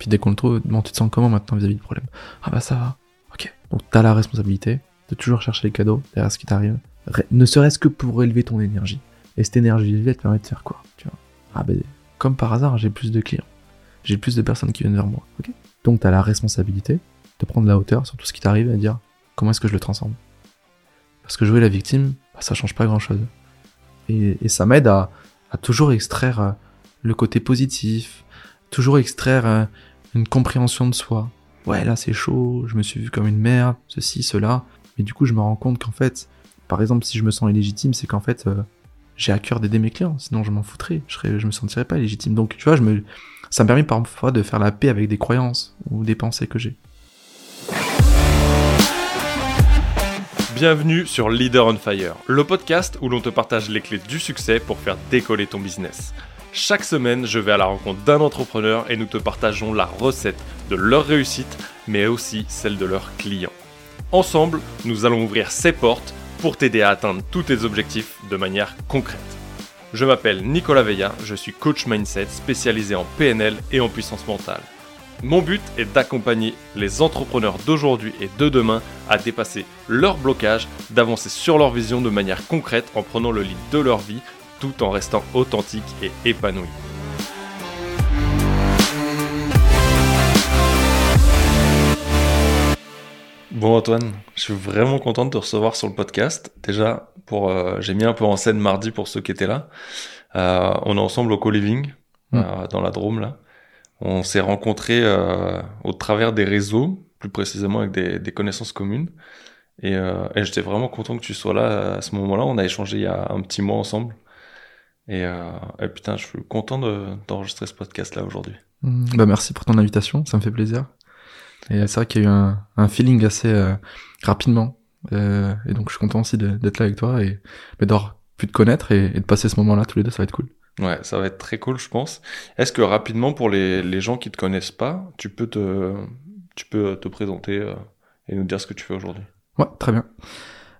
Puis dès qu'on le trouve, bon, tu te sens comment maintenant vis-à-vis du problème? Ah bah ça va. Ok. Donc t'as la responsabilité de toujours chercher les cadeaux derrière ce qui t'arrive, ne serait-ce que pour élever ton énergie. Et cette énergie élevée, elle te permet de faire quoi Tu vois? Ah ben, comme par hasard, j'ai plus de clients. J'ai plus de personnes qui viennent vers moi. Ok? Donc t'as la responsabilité de prendre la hauteur sur tout ce qui t'arrive et de dire comment est-ce que je le transforme? Parce que jouer la victime, bah, ça change pas grand-chose. Et, ça m'aide à, toujours extraire euh, le côté positif, toujours extraire euh, une compréhension de soi. Ouais, là c'est chaud, je me suis vu comme une merde, ceci, cela. Mais du coup, je me rends compte qu'en fait, par exemple, si je me sens illégitime, c'est qu'en fait, euh, j'ai à cœur d'aider mes clients. Sinon, je m'en foutrais. Je, serais, je me sentirais pas illégitime. Donc, tu vois, je me, ça me permet parfois de faire la paix avec des croyances ou des pensées que j'ai. Bienvenue sur Leader on Fire, le podcast où l'on te partage les clés du succès pour faire décoller ton business. Chaque semaine, je vais à la rencontre d'un entrepreneur et nous te partageons la recette de leur réussite, mais aussi celle de leurs clients. Ensemble, nous allons ouvrir ces portes pour t'aider à atteindre tous tes objectifs de manière concrète. Je m'appelle Nicolas Veilla, je suis coach mindset spécialisé en PNL et en puissance mentale. Mon but est d'accompagner les entrepreneurs d'aujourd'hui et de demain à dépasser leurs blocages, d'avancer sur leur vision de manière concrète en prenant le lead de leur vie tout en restant authentique et épanoui. Bon Antoine, je suis vraiment content de te recevoir sur le podcast. Déjà, pour euh, j'ai mis un peu en scène mardi pour ceux qui étaient là. Euh, on est ensemble au co-living mm. euh, dans la Drôme là. On s'est rencontrés euh, au travers des réseaux, plus précisément avec des, connaissances communes. Et, euh, et j'étais vraiment content que tu sois là à ce moment-là. On a échangé il y a un petit mois ensemble. Et, euh, et putain, je suis content d'enregistrer ce podcast là aujourd'hui. Mm. Bah merci pour ton invitation, ça me fait plaisir. Et c'est vrai qu'il y a eu un, un feeling assez euh, rapidement. Euh, et donc je suis content aussi d'être là avec toi et d'avoir pu te connaître et, et de passer ce moment-là tous les deux, ça va être cool. Ouais, ça va être très cool, je pense. Est-ce que rapidement, pour les, les gens qui te connaissent pas, tu peux te, tu peux te présenter euh, et nous dire ce que tu fais aujourd'hui? Ouais, très bien.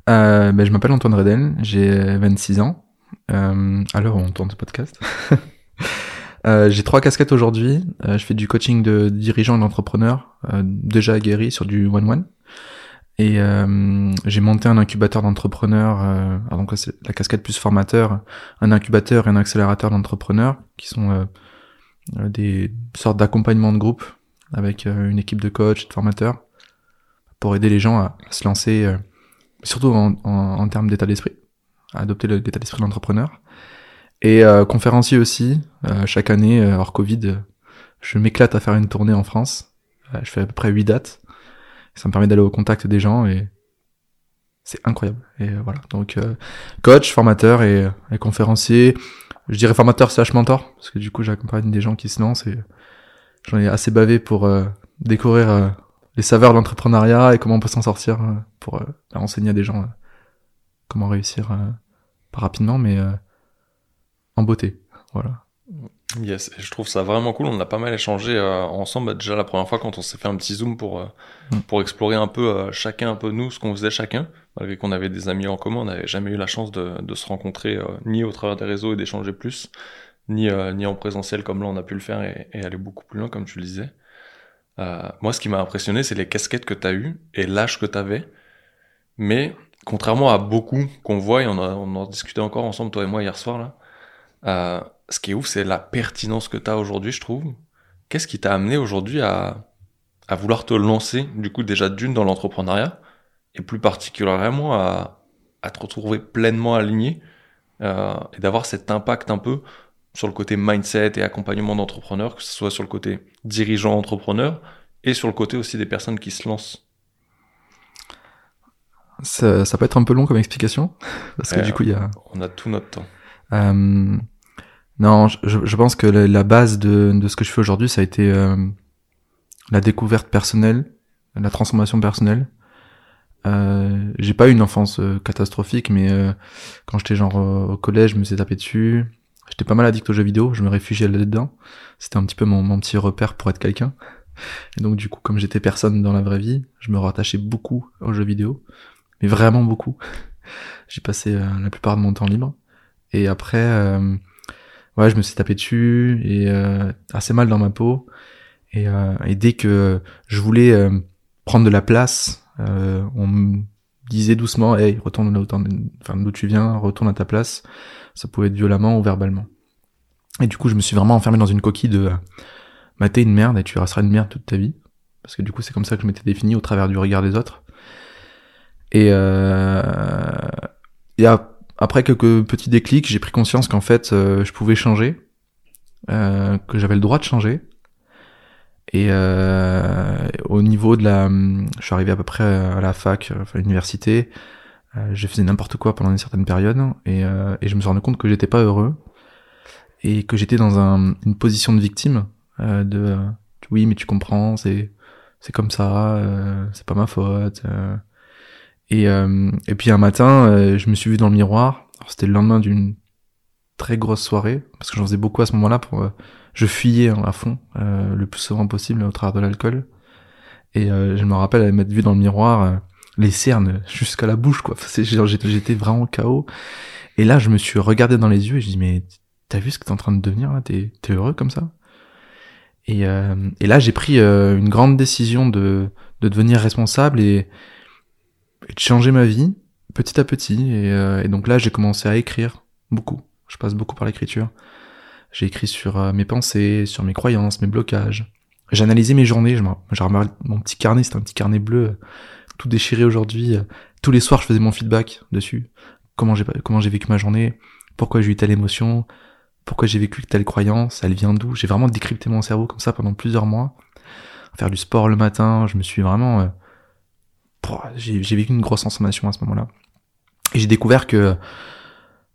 Euh, ben, je m'appelle Antoine Redel, j'ai 26 ans, euh, où on tourne ce podcast. euh, j'ai trois casquettes aujourd'hui. Euh, je fais du coaching de dirigeants et d'entrepreneurs, euh, déjà aguerris sur du one-one. Et euh, j'ai monté un incubateur d'entrepreneurs, euh, donc c'est la casquette plus formateur, un incubateur et un accélérateur d'entrepreneurs, qui sont des sortes d'accompagnement de groupe avec une équipe de coachs, de formateurs, pour aider les gens à, se lancer, surtout en, en, en termes d'état d'esprit, à adopter l'état d'esprit de l'entrepreneur. Et conférencier aussi, chaque année, hors Covid, je m'éclate à faire une tournée en France. je fais à peu près 8 dates ça me permet d'aller au contact des gens et c'est incroyable. Et euh, voilà. Donc euh, coach, formateur et, conférencier. Je dirais formateur slash mentor parce que du coup j'accompagne des gens qui se lancent et j'en ai assez bavé pour euh, découvrir les saveurs de l'entrepreneuriat et comment on peut s'en sortir pour enseigner à des gens comment réussir pas rapidement mais en beauté. Voilà. Yes, je trouve ça vraiment cool. On a pas mal échangé euh, ensemble. Bah, déjà la première fois quand on s'est fait un petit zoom pour euh, mm. pour explorer un peu euh, chacun un peu nous ce qu'on faisait chacun. Malgré qu'on avait des amis en commun, on n'avait jamais eu la chance de, de se rencontrer ni au travers des réseaux et d'échanger plus, ni ni en présentiel comme là on a pu le faire et, et aller beaucoup plus loin comme tu le disais. moi, ce qui m'a impressionné, c'est les casquettes que tu as eues et l'âge que tu avais. Mais contrairement à beaucoup qu'on voit, et on, a, on en discutait encore ensemble toi et moi hier soir là ce qui est ouf, c'est la pertinence que tu as aujourd'hui, je trouve. Qu'est-ce qui t'a amené aujourd'hui à, à vouloir te lancer, du coup, déjà d'une dans l'entrepreneuriat, et plus particulièrement à, à te retrouver pleinement aligné, euh, et d'avoir cet impact un peu sur le côté mindset et accompagnement d'entrepreneurs, que ce soit sur le côté dirigeant entrepreneur, et sur le côté aussi des personnes qui se lancent. Ça, ça peut être un peu long comme explication, parce que du coup, il y a... On a tout notre temps. Euh, non, je, je, pense que la, base de, de, ce que je fais aujourd'hui, ça a été euh, la découverte personnelle, la transformation personnelle. Euh, j'ai pas eu une enfance euh, catastrophique, mais euh, quand j'étais genre au collège, je me suis tapé dessus. J'étais pas mal addict aux jeux vidéo, je me réfugiais là-dedans. C'était un petit peu mon, mon petit repère pour être quelqu'un. Et donc du coup, comme j'étais personne dans la vraie vie, je me rattachais beaucoup aux jeux vidéo, mais vraiment beaucoup. J'ai passé la plupart de mon temps libre. Et après, ouais, je me suis tapé dessus et euh, assez mal dans ma peau. Et, euh, et dès que je voulais euh, prendre de la place, euh, on me disait doucement, hey, retourne d'où tu viens, retourne à ta place. Ça pouvait être violemment ou verbalement. Et du coup, je me suis vraiment enfermé dans une coquille de, t'es une merde et tu resteras une merde toute ta vie. Parce que du coup, c'est comme ça que je m'étais défini au travers du regard des autres. Et, euh, et après quelques petits déclics, j'ai pris conscience qu'en fait, euh, je pouvais changer, euh, que j'avais le droit de changer. Et euh, au niveau de la, je suis arrivé à peu près à la fac, enfin l'université, euh, je faisais n'importe quoi pendant une certaine période et, euh, et je me suis rendu compte que j'étais pas heureux et que j'étais dans un, une position de victime de oui mais tu comprends c'est c'est comme ça c'est pas ma faute et et puis un matin je me suis vu dans le miroir. C'était le lendemain d'une très grosse soirée parce que j'en faisais beaucoup à ce moment-là pour je fuyais hein, à fond euh, le plus souvent possible au travers de l'alcool. Et euh, je me rappelle m'être vu dans le miroir euh, les cernes jusqu'à la bouche quoi. J'étais vraiment KO et là je me suis regardé dans les yeux et je dis mais t'as vu ce que t'es en train de devenir là? T'es es heureux comme ça? Et, et là j'ai pris une grande décision de de devenir responsable et, et, de changer ma vie petit à petit et, et donc là j'ai commencé à écrire beaucoup je passe beaucoup par l'écriture j'ai écrit sur euh, mes pensées, sur mes croyances, mes blocages. J'ai analysé mes journées. J'ai remarqué mon petit carnet, c'est un petit carnet bleu, euh, tout déchiré aujourd'hui. Euh, tous les soirs, je faisais mon feedback dessus. Comment j'ai comment j'ai vécu ma journée, pourquoi j'ai eu telle émotion, pourquoi j'ai vécu telle croyance, elle vient d'où? J'ai vraiment décrypté mon cerveau comme ça pendant plusieurs mois. Faire du sport le matin, je me suis vraiment, j'ai vécu une grosse transformation à ce moment-là. Et j'ai découvert que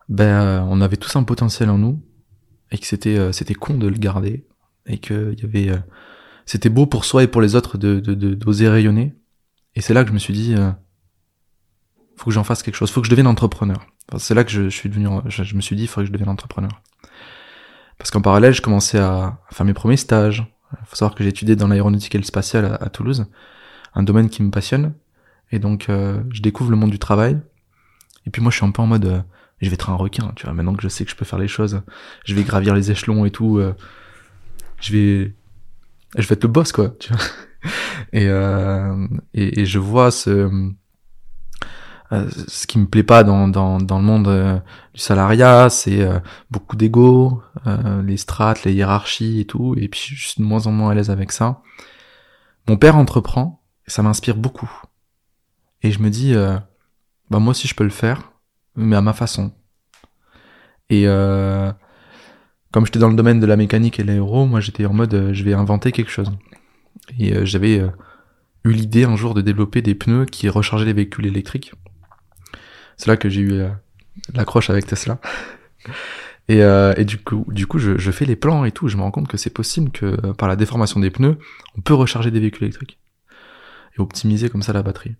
ben on avait tous un potentiel en nous et que c'était euh, c'était con de le garder et que il y avait euh, c'était beau pour soi et pour les autres de d'oser de, rayonner. Et c'est là que je me suis dit euh, faut que j'en fasse quelque chose. Faut que je devienne entrepreneur. C'est là que je, suis devenu je, me suis dit il que je devienne entrepreneur. Parce qu'en parallèle je commençais à, faire mes premiers stages. Faut savoir que j'ai étudié dans l'aéronautique et le spatial à, Toulouse un domaine qui me passionne et donc je découvre le monde du travail et puis moi je suis un peu en mode je vais être un requin, tu vois. Maintenant que je sais que je peux faire les choses, je vais gravir les échelons et tout. Euh, je vais, je vais être le boss, quoi. Tu vois. Et, euh, et, et je vois ce euh, ce qui me plaît pas dans, dans, dans le monde euh, du salariat, c'est euh, beaucoup d'ego, les strates, les hiérarchies et tout, et puis je suis de moins en moins à l'aise avec ça. Mon père entreprend, et ça m'inspire beaucoup. Et je me dis, bah moi aussi je peux le faire, mais à ma façon. Et euh, comme j'étais dans le domaine de la mécanique et l'aéro, moi j'étais en mode euh, je vais inventer quelque chose. Et euh, j'avais euh, eu l'idée un jour de développer des pneus qui rechargeaient les véhicules électriques. C'est là que j'ai eu l'accroche avec Tesla. Et, et, du coup, du coup je, je, fais les plans et tout. Je me rends compte que c'est possible que par la déformation des pneus, on peut recharger des véhicules électriques et optimiser comme ça la batterie.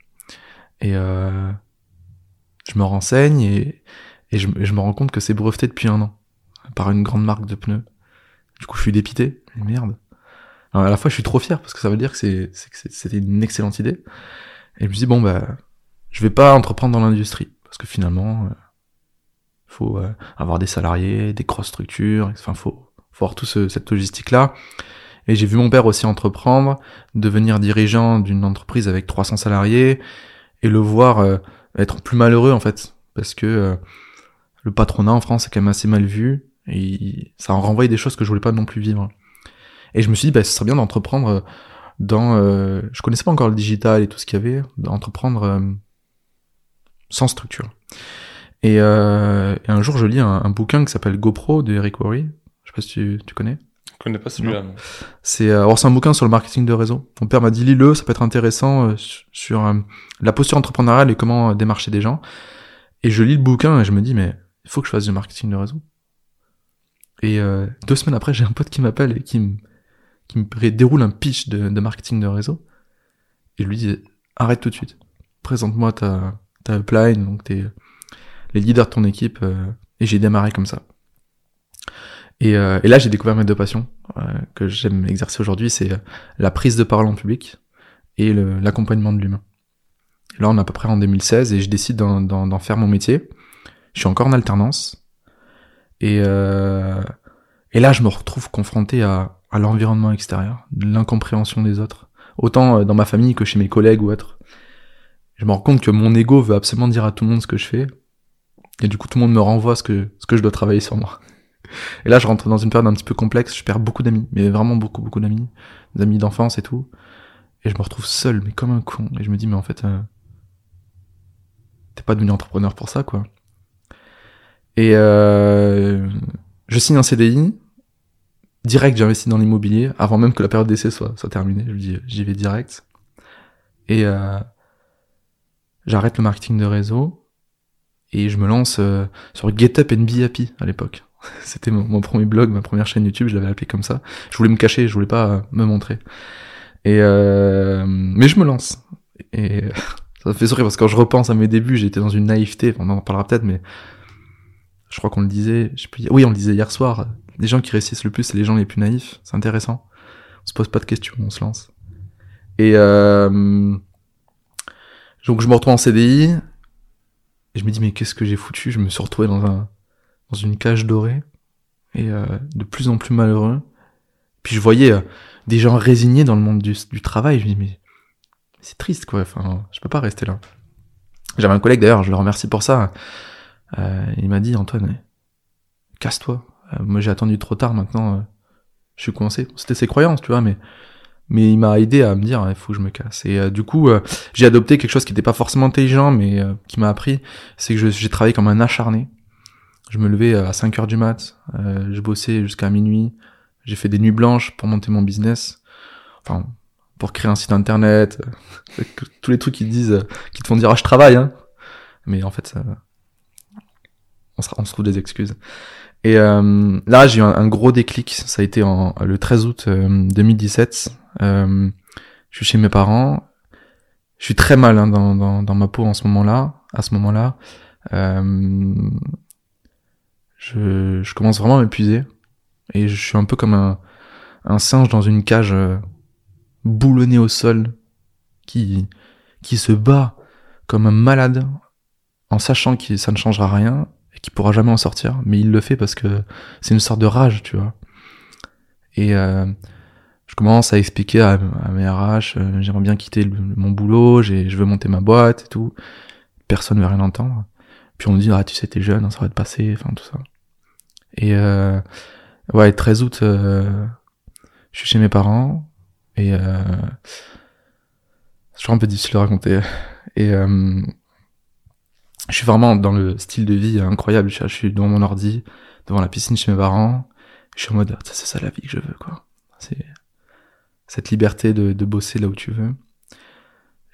Et euh, je me renseigne et, et je, me rends compte que c'est breveté depuis un an par une grande marque de pneus. Du coup, je suis dépité. Merde. Alors, à la fois, je suis trop fier parce que ça veut dire que c'était une excellente idée. Et je me dis bon bah, je vais pas entreprendre dans l'industrie parce que finalement, euh, faut euh, avoir des salariés, des grosses structures. Enfin, faut faut avoir tout ce, cette logistique là. Et j'ai vu mon père aussi entreprendre, devenir dirigeant d'une entreprise avec 300 salariés et le voir euh, être plus malheureux en fait parce que euh, le patronat en France est quand même assez mal vu et ça en renvoie des choses que je voulais pas non plus vivre. Et je me suis dit bah ce serait bien d'entreprendre euh, dans euh, je connaissais pas encore le digital et tout ce qu'il y avait d'entreprendre sans structure. Et, un jour je lis un, bouquin qui s'appelle GoPro de Eric Worre. Je sais pas si tu connais. Je connais pas celui-là. C'est alors c'est un bouquin sur le marketing de réseau. Mon père m'a dit lis-le, ça peut être intéressant sur la posture entrepreneuriale et comment démarcher des gens. Et je lis le bouquin et je me dis, mais il faut que je fasse du marketing de réseau. Et euh, deux semaines après, j'ai un pote qui m'appelle et qui me, qui me déroule un pitch de, de marketing de réseau. Et je lui dis, arrête tout de suite. Présente-moi ta, ta upline, donc tes, les leaders de ton équipe. Euh, et j'ai démarré comme ça. Et, euh, et là, j'ai découvert mes deux passions euh, que j'aime exercer aujourd'hui, c'est euh, la prise de parole en public et l'accompagnement de l'humain. Là, on est à peu près en 2016 et je décide d'en faire mon métier. Je suis encore en alternance. Et, euh, et là, je me retrouve confronté à à l'environnement extérieur, de l'incompréhension des autres, autant dans ma famille que chez mes collègues ou autres. Je me rends compte que mon ego veut absolument dire à tout le monde ce que je fais, et du coup tout le monde me renvoie ce que ce que je dois travailler sur moi. Et là, je rentre dans une période un petit peu complexe. Je perds beaucoup d'amis, mais vraiment beaucoup, beaucoup d'amis, des amis d'enfance et tout. Et je me retrouve seul, mais comme un con. Et je me dis, mais en fait, euh, t'es pas devenu entrepreneur pour ça, quoi. Et euh, je signe un CDI. Direct, j'investis dans l'immobilier avant même que la période d'essai soit, terminée. Je me dis, j'y vais direct. Et euh, j'arrête le marketing de réseau et je me lance euh, sur GetUp and Be Happy à l'époque. C'était mon, premier blog, ma première chaîne YouTube, je l'avais appelé comme ça. Je voulais me cacher, je voulais pas euh, me montrer. Et euh, mais je me lance. Et ça me fait sourire parce que quand je repense à mes débuts, j'étais dans une naïveté. on en parlera peut-être, mais je crois qu'on le disait. Je oui, on le disait hier soir. Les gens qui réussissent le plus, c'est les gens les plus naïfs. C'est intéressant. On se pose pas de questions, on se lance. Et euh, donc je me retrouve en CDI. Et je me dis mais qu'est-ce que j'ai foutu? Je me suis retrouvé dans un dans une cage dorée et euh, de plus en plus malheureux. Puis je voyais euh, des gens résignés dans le monde du, travail. Je dis mais c'est triste quoi. Enfin, je peux pas rester là. J'avais un collègue d'ailleurs, je le remercie pour ça. Euh, il m'a dit Antoine, casse-toi. Euh, moi j'ai attendu trop tard maintenant. Euh, je suis coincé. C'était ses croyances, tu vois, mais mais il m'a aidé à me dire il faut que je me casse. Et du coup, j'ai adopté quelque chose qui n'était pas forcément intelligent, mais qui m'a appris, c'est que j'ai travaillé comme un acharné. Je me levais à 5 heures du mat, euh, je bossais jusqu'à minuit, j'ai fait des nuits blanches pour monter mon business, enfin pour créer un site internet, euh, tous les trucs qui te disent, euh, qui te font dire ah je travaille, hein. mais en fait ça, on, se, on se trouve des excuses. Et euh, là j'ai eu un, gros déclic, ça a été en, le 13 août 2017. je suis chez mes parents, je suis très mal hein, dans, dans, dans, ma peau en ce moment-là, à ce moment-là. Euh, je, je commence vraiment à m'épuiser. Et je suis un peu comme un, un singe dans une cage euh, boulonnée au sol qui, qui se bat comme un malade en sachant que ça ne changera rien et qu'il pourra jamais en sortir. Mais il le fait parce que c'est une sorte de rage, tu vois. Et euh, je commence à expliquer à, mes RH, euh, j'aimerais bien quitter mon boulot, je veux monter ma boîte et tout. Personne ne veut rien entendre. Puis on me dit, ah tu sais, t'es jeune, ça va te passer, enfin tout ça. Et euh, ouais, 13 août, euh, je suis chez mes parents et euh, c'est un peu difficile de raconter. Et euh, je suis vraiment dans le style de vie incroyable. Je, suis devant mon ordi, devant la piscine chez mes parents. Je suis en mode, c'est ça la vie que je veux, quoi. C'est cette liberté de, de bosser là où tu veux.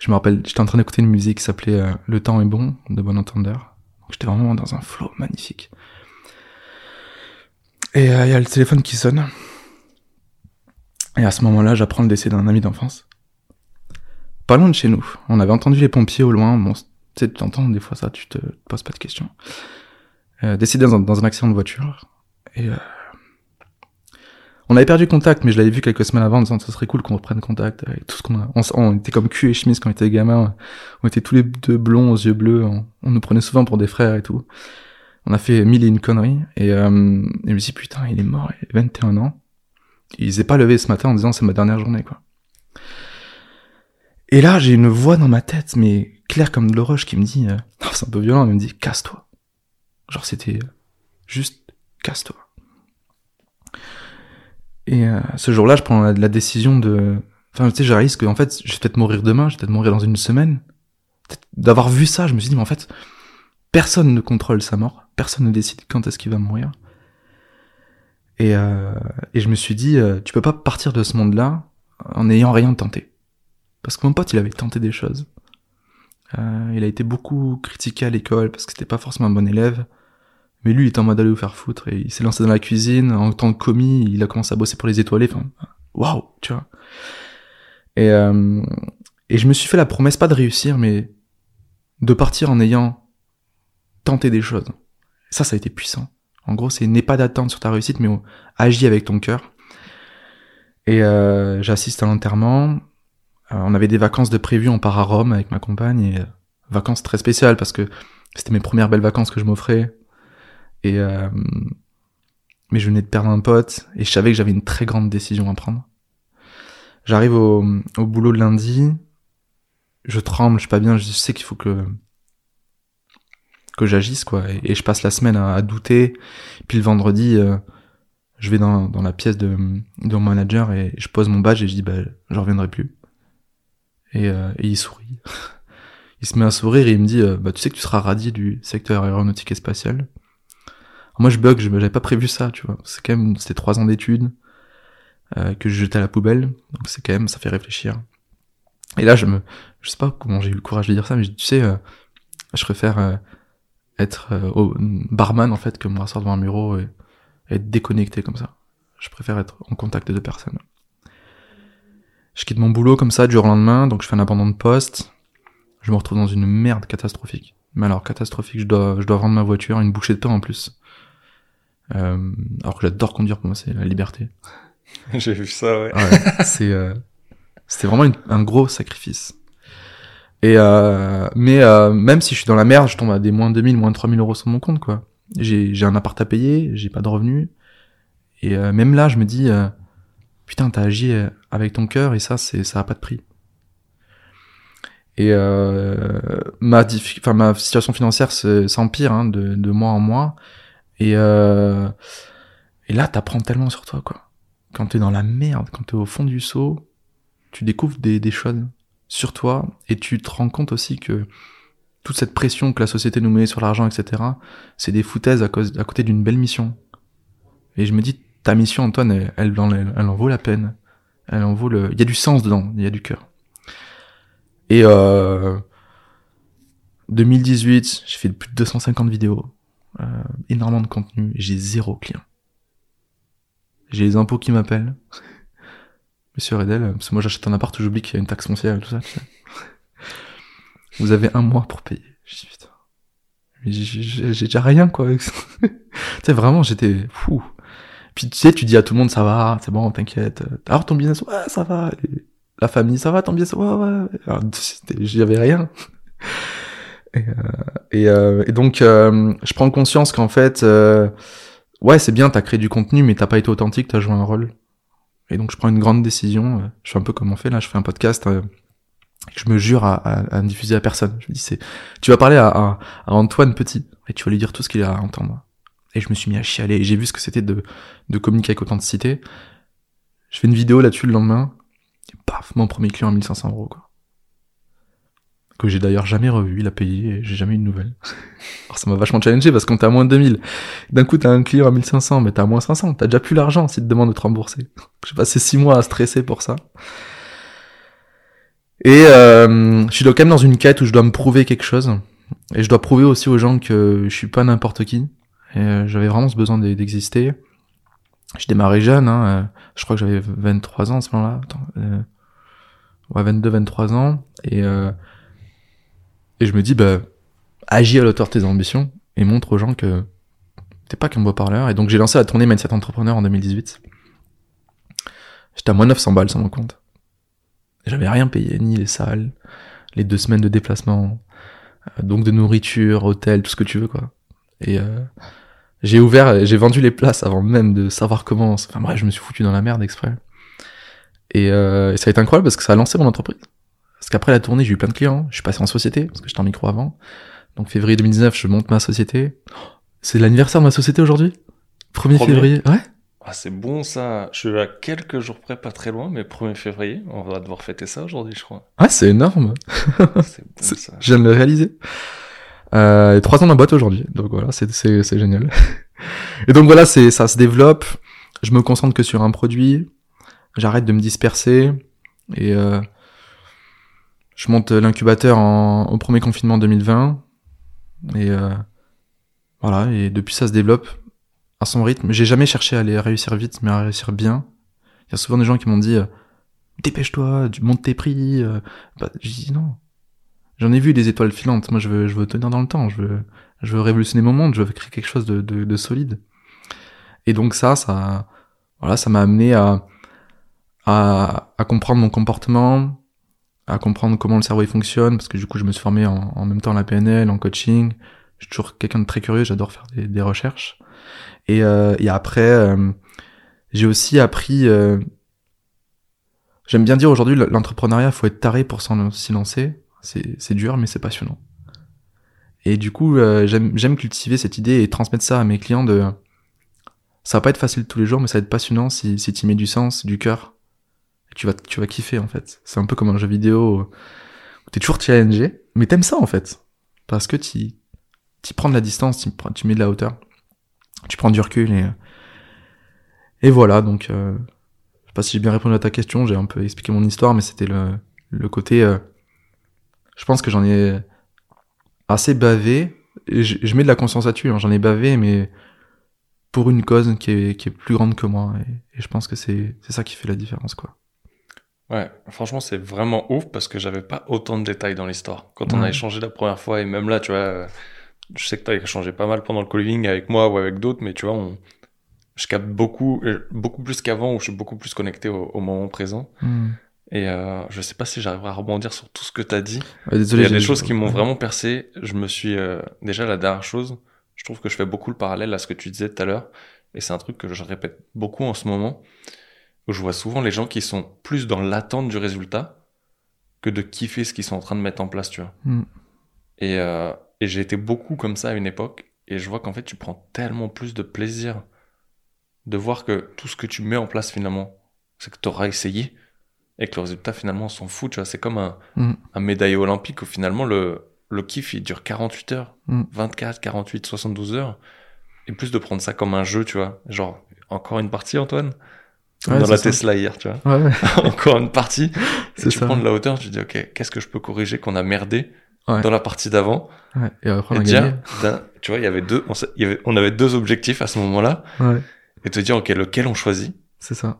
Je me rappelle, j'étais en train d'écouter une musique qui s'appelait euh, Le temps est bon de Bon Entendeur. J'étais vraiment dans un flow magnifique. Et il euh, y a le téléphone qui sonne. Et à ce moment-là, j'apprends le décès d'un ami d'enfance. Pas loin de chez nous. On avait entendu les pompiers au loin. Bon, tu sais, entends des fois ça, tu te poses pas de questions. Euh, décédé dans, un accident de voiture. Et euh, on avait perdu contact, mais je l'avais vu quelques semaines avant en disant ça serait cool qu'on reprenne contact tout ce qu'on a. On, était comme cul et chemise quand on était gamins. On était tous les deux blonds aux yeux bleus. On, on nous prenait souvent pour des frères et tout on a fait mille et une conneries, et, euh, je me suis dit, putain, il est mort, il a 21 ans. Il s'est pas levé ce matin en disant, c'est ma dernière journée, quoi. Et là, j'ai une voix dans ma tête, mais claire comme de l'oroche, qui me dit, euh, c'est un peu violent, elle me dit, casse-toi. Genre, c'était juste, casse-toi. Et euh, ce jour-là, je prends la, décision de... Enfin, tu sais, je réalise qu'en fait, je vais peut-être mourir demain, je vais peut-être mourir dans une semaine. D'avoir vu ça, je me suis dit, mais en fait, personne ne contrôle sa mort personne ne décide quand est-ce qu'il va mourir. Et, euh, et je me suis dit, euh, tu peux pas partir de ce monde-là en n'ayant rien tenté. Parce que mon pote, il avait tenté des choses. Euh, il a été beaucoup critiqué à l'école parce que c'était pas forcément un bon élève. Mais lui, il était en mode d'aller vous faire foutre et il s'est lancé dans la cuisine en tant que commis. Il a commencé à bosser pour les étoilés. Enfin, waouh, tu vois. Et, euh, et je me suis fait la promesse pas de réussir, mais de partir en ayant tenté des choses. Ça, ça a été puissant. En gros, c'est n'est pas d'attente sur ta réussite, mais agis avec ton cœur. Et euh, j'assiste à l'enterrement. Euh, on avait des vacances de prévues, on part à Rome avec ma compagne, et euh, vacances très spéciales parce que c'était mes premières belles vacances que je m'offrais. Et mais je venais de perdre un pote et je savais que j'avais une très grande décision à prendre. J'arrive au, au boulot le lundi, je tremble, je suis pas bien, je sais qu'il faut que que j'agisse quoi. Et, je passe la semaine à, douter. Puis le vendredi euh, je vais dans, dans la pièce de, de mon manager et je pose mon badge et je dis bah je reviendrai plus. Et, euh, et il sourit. Il se met à sourire et il me dit euh, bah tu sais que tu seras radié du secteur aéronautique et spatial. Moi je bug je j'avais pas prévu ça tu vois. C'est quand même c'était trois ans d'études euh, que je jetais à la poubelle. Donc c'est quand même ça fait réfléchir. Et là je me je sais pas comment j'ai eu le courage de dire ça mais tu sais euh, je préfère être euh, au barman en fait que me rasseoir devant un bureau et, être déconnecté comme ça. Je préfère être en contact de personnes. Je quitte mon boulot comme ça du jour au lendemain, donc je fais un abandon de poste. Je me retrouve dans une merde catastrophique. Mais alors catastrophique, je dois, je dois vendre ma voiture, une bouchée de pain en plus. Euh, alors que j'adore conduire, pour moi c'est la liberté. J'ai vu ça, ouais. ouais c'est, euh, c'était vraiment un gros sacrifice. Et euh, mais euh, même si je suis dans la merde, je tombe à des moins 2000, moins 3000 euros sur mon compte, quoi. J'ai, un appart à payer, j'ai pas de revenus. Et euh, même là, je me dis, euh, putain, t'as agi euh, avec ton cœur et ça, c'est, ça a pas de prix. Et ma, enfin, ma situation financière s'empire hein, de, de mois en mois. Et, et là, t'apprends tellement sur toi, quoi. Quand t'es dans la merde, quand t'es au fond du seau, tu découvres des, des choses sur toi et tu te rends compte aussi que toute cette pression que la société nous met sur l'argent, etc., c'est des foutaises à, cause, à côté d'une belle mission. Et je me dis, ta mission, Antoine, elle, elle, en vaut la peine. Elle en vaut le... Il y a du sens dedans, il y a du cœur. Et euh, 2018, j'ai fait plus de 250 vidéos, euh, énormément de contenu, j'ai zéro client. J'ai les impôts qui m'appellent. Monsieur Redel, parce que moi j'achète un appart où j'oublie qu'il y a une taxe foncière et tout ça. Vous avez un mois pour payer. Je dis putain. J'ai déjà rien quoi tu sais vraiment j'étais fou. Puis tu sais tu dis à tout le monde ça va, c'est bon, t'inquiète. Alors ton business ouais ça va. la famille ça va, ton business ouais ouais. J'avais rien. Et, euh, et, euh, et, donc euh, je prends conscience qu'en fait euh, ouais c'est bien t'as créé du contenu mais t'as pas été authentique, t'as joué un rôle. Et donc je prends une grande décision. Euh, je fais un peu comme on fait là. Je fais un podcast. Euh, je me jure à, à, ne diffuser à personne. Je me dis tu vas parler à, Antoine Petit et tu vas lui dire tout ce qu'il a à entendre. Et je me suis mis à chialer. Et j'ai vu ce que c'était de, de communiquer avec authenticité. Je fais une vidéo là-dessus le lendemain. Et paf, mon premier client à 1500 euros quoi que j'ai d'ailleurs jamais revu, il a payé et j'ai jamais eu de nouvelles. Alors ça m'a vachement challengé parce quand t'es à moins de 2000, d'un coup t'as un client à 1500, mais t'as à moins 500, t'as déjà plus l'argent s'il te demande de te rembourser. J'ai passé six mois à stresser pour ça. Et euh, je suis quand même dans une quête où je dois me prouver quelque chose. Et je dois prouver aussi aux gens que je suis pas n'importe qui. Et euh, j'avais vraiment ce besoin d'exister. Je démarrais jeune, hein, euh, je crois que j'avais 23 ans à ce moment-là. Euh, ouais, 22, 23 ans. Et euh, et je me dis, bah, agis à l'auteur de tes ambitions et montre aux gens que t'es pas qu'un beau parleur. Et donc j'ai lancé la tournée Mindset Entrepreneur en 2018. J'étais à moins 900 balles sur mon compte. J'avais rien payé, ni les salles, les deux semaines de déplacement, euh, donc de nourriture, hôtel, tout ce que tu veux, quoi. Et euh, j'ai ouvert, j'ai vendu les places avant même de savoir comment. Enfin bref, je me suis foutu dans la merde exprès. Et, euh, et ça a été incroyable parce que ça a lancé mon entreprise. Parce qu'après la tournée, j'ai eu plein de clients. Je suis passé en société, parce que j'étais en micro avant. Donc février 2019, je monte ma société. C'est l'anniversaire de ma société aujourd'hui? 1er février, ouais. Ah, c'est bon ça. Je suis à quelques jours près, pas très loin, mais 1er février, on va devoir fêter ça aujourd'hui, je crois. Ah, c'est énorme. c'est bon ça. Je viens de le réaliser. Euh, trois ans dans boîte aujourd'hui, donc voilà, c'est c'est génial. Et donc voilà, c'est ça se développe. Je me concentre que sur un produit. J'arrête de me disperser et euh, je monte l'incubateur au premier confinement 2020 et euh, voilà et depuis ça se développe à son rythme. J'ai jamais cherché à aller réussir vite, mais à réussir bien. Il y a souvent des gens qui m'ont dit euh, dépêche-toi, monte tes prix. Euh. Bah, j'ai dit non. J'en ai vu des étoiles filantes. Moi, je veux, je veux tenir dans le temps. Je veux, je veux révolutionner mon monde. Je veux créer quelque chose de, de, de solide. Et donc ça, ça, voilà, ça m'a amené à, à, à comprendre mon comportement, à comprendre comment le cerveau il fonctionne, parce que du coup je me suis formé en, en même temps à la PNL, en coaching, je suis toujours quelqu'un de très curieux, j'adore faire des, des recherches. Et, euh, et après, euh, j'ai aussi appris. euh, J'aime bien dire aujourd'hui, l'entrepreneuriat, faut être taré pour s'y lancer. C'est dur, mais c'est passionnant. Et du coup, euh, j'aime cultiver cette idée et transmettre ça à mes clients de. Ça va pas être facile tous les jours, mais ça va être passionnant si, si tu mets du sens, du cœur. Tu vas, tu vas kiffer en fait. C'est un peu comme un jeu vidéo où t'es toujours challengé, mais t'aimes ça en fait. Parce que tu prends de la distance, tu, mets de la hauteur, tu prends du recul et et voilà. Donc, euh, je sais pas si j'ai bien répondu à ta question. J'ai un peu expliqué mon histoire, mais c'était le le côté. euh, je pense que j'en ai assez bavé. Je, mets de la conscience là-dessus. hein, j'en ai bavé, mais pour une cause qui est qui est plus grande que moi. Et, et je pense que c'est c'est ça qui fait la différence, quoi. Ouais, franchement, c'est vraiment ouf parce que j'avais pas autant de détails dans l'histoire. Quand on a échangé la première fois, et même là, tu vois, je sais que t'as échangé pas mal pendant le co-living avec moi ou avec d'autres, mais tu vois, on, je capte beaucoup, euh, beaucoup plus qu'avant où je suis beaucoup plus connecté au, au moment présent. Hmm. Et euh, je sais pas si j'arriverai à rebondir sur tout ce que t'as dit. Ouais, Il désolé. y a des choses qui m'ont vraiment percé. Je me suis euh, déjà la dernière chose. Je trouve que je fais beaucoup le parallèle à ce que tu disais tout à l'heure, et c'est un truc que je répète beaucoup en ce moment, où je vois souvent les gens qui sont plus dans l'attente du résultat que de kiffer ce qu'ils sont en train de mettre en place, tu vois. Mm. Et, euh, et j'ai été beaucoup comme ça à une époque, et je vois qu'en fait tu prends tellement plus de plaisir de voir que tout ce que tu mets en place finalement, c'est que tu auras essayé, et que le résultat finalement on s'en fout, tu vois. C'est comme un, Mm. un médaillé olympique où finalement le, le kiff il dure 48 heures, Mm. 24, 48, 72 heures. Et plus de prendre ça comme un jeu, tu vois. Genre, encore une partie, Antoine? Comme Ouais, Dans la ça. Tesla hier, tu vois. Ouais, ouais. encore une partie. Et tu ça. prends de la hauteur, tu dis, ok, qu'est-ce que je peux corriger qu'on a merdé Ouais. dans la partie d'avant Ouais. Et après, on Et a gagné. d'un- tu vois, il y avait deux, on, y avait, on avait deux objectifs à ce moment-là. Ouais. Et te dire, ok, lequel on choisit C'est ça.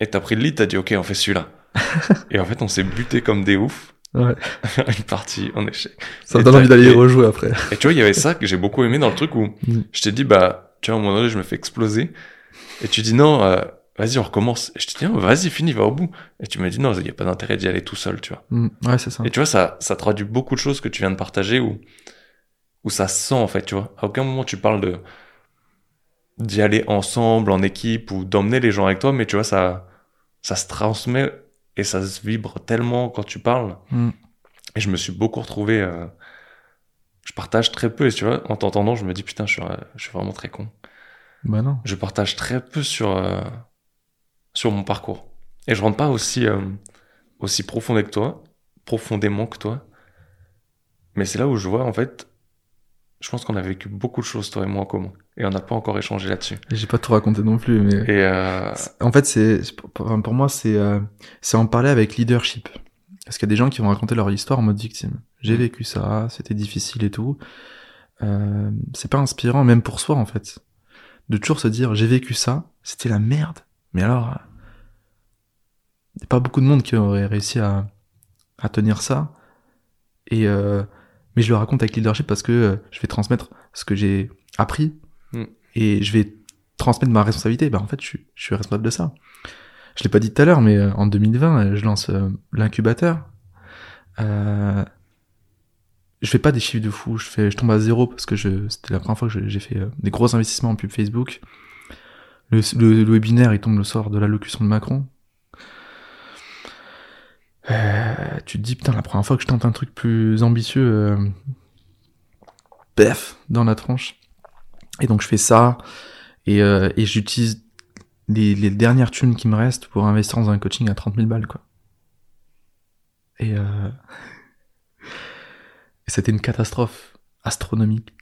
Et t'as pris le lead, t'as dit, ok, on fait celui-là. et en fait, on s'est buté comme des oufs. Ouais. une partie en échec. Ça me Et donne envie d'aller et- rejouer après. Et tu vois, il y avait ça que j'ai beaucoup aimé dans le truc où Mm. je t'ai dit, bah, tu vois, à un moment donné, je me fais exploser. Et tu dis, non, euh, vas-y, on recommence. Et je te dis, non, vas-y, finis, va au bout. Et tu m'as dit, non, il n'y a pas d'intérêt d'y aller tout seul, tu vois. Mm. Ouais, c'est ça. Et tu vois, ça, ça traduit beaucoup de choses que tu viens de partager où, où ça se sent, en fait, tu vois. À aucun moment tu parles de, d'y aller ensemble, en équipe, ou d'emmener les gens avec toi, mais tu vois, ça, ça se transmet et ça se vibre tellement quand tu parles. Mm. Et je me suis beaucoup retrouvé, euh, je partage très peu, et tu vois, en t'entendant, je me dis, putain, je suis, je suis vraiment très con. Bah non. Je partage très peu sur, euh, sur mon parcours. Et je rentre pas aussi, euh, aussi profondé que toi, profondément que toi. Mais c'est là où je vois, en fait, je pense qu'on a vécu beaucoup de choses, toi et moi, en commun. Et on n'a pas encore échangé là-dessus. J'ai pas tout raconté non plus, mais. Et euh, En fait, c'est pour, moi, c'est euh, c'est en parler avec leadership. Parce qu'il y a des gens qui vont raconter leur histoire en mode victime. J'ai vécu ça, c'était difficile et tout. Euh, c'est pas inspirant, même pour soi en fait, de toujours se dire j'ai vécu ça, c'était la merde. Mais alors, il y a pas beaucoup de monde qui aurait réussi à, à tenir ça. Et euh, mais je le raconte avec leadership parce que euh, je vais transmettre ce que j'ai appris Mm. et je vais transmettre ma responsabilité. Bah en fait, je suis, je suis responsable de ça. Je l'ai pas dit tout à l'heure, mais euh, en 2020, euh, je lance euh, l'incubateur. Euh, je fais pas des chiffres de fou, je fais, je tombe à zéro parce que je, c'était la première fois que j'ai fait des gros investissements en pub Facebook. Le, le, le webinaire, il tombe le soir de l'allocution de Macron. Euh, tu te dis, putain, la première fois que je tente un truc plus ambitieux, euh, dans la tronche. Et donc je fais ça, et, euh, j'utilise les, les dernières thunes qui me restent pour investir dans un coaching à 30 000 balles, quoi. Et, euh... et c'était une catastrophe astronomique.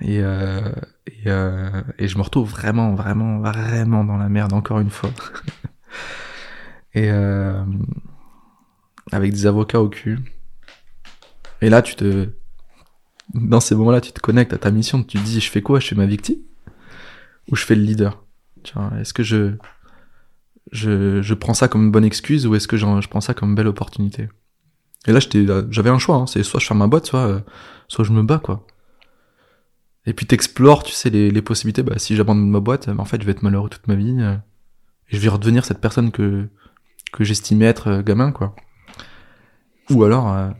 Et, euh... Et, euh... et je me retrouve vraiment, vraiment, vraiment dans la merde, encore une fois. et euh... avec des avocats au cul. Et là, tu te... Dans ces moments-là, tu te connectes à ta mission, tu te dis, je fais quoi? Je fais ma victime? Ou je fais le leader? Est-ce que je, je, je prends ça comme une bonne excuse ou est-ce que je prends ça comme une belle opportunité? Et là, j'avais un choix, hein, c'est soit je ferme ma boîte, soit, soit je me bats, quoi. Et puis t'explores, tu sais, les, les possibilités. Bah, si j'abandonne ma boîte, euh, en fait, je vais être malheureux toute ma vie. euh, et je vais redevenir cette personne que, que j'estimais être euh, gamin, quoi. Ou alors, euh,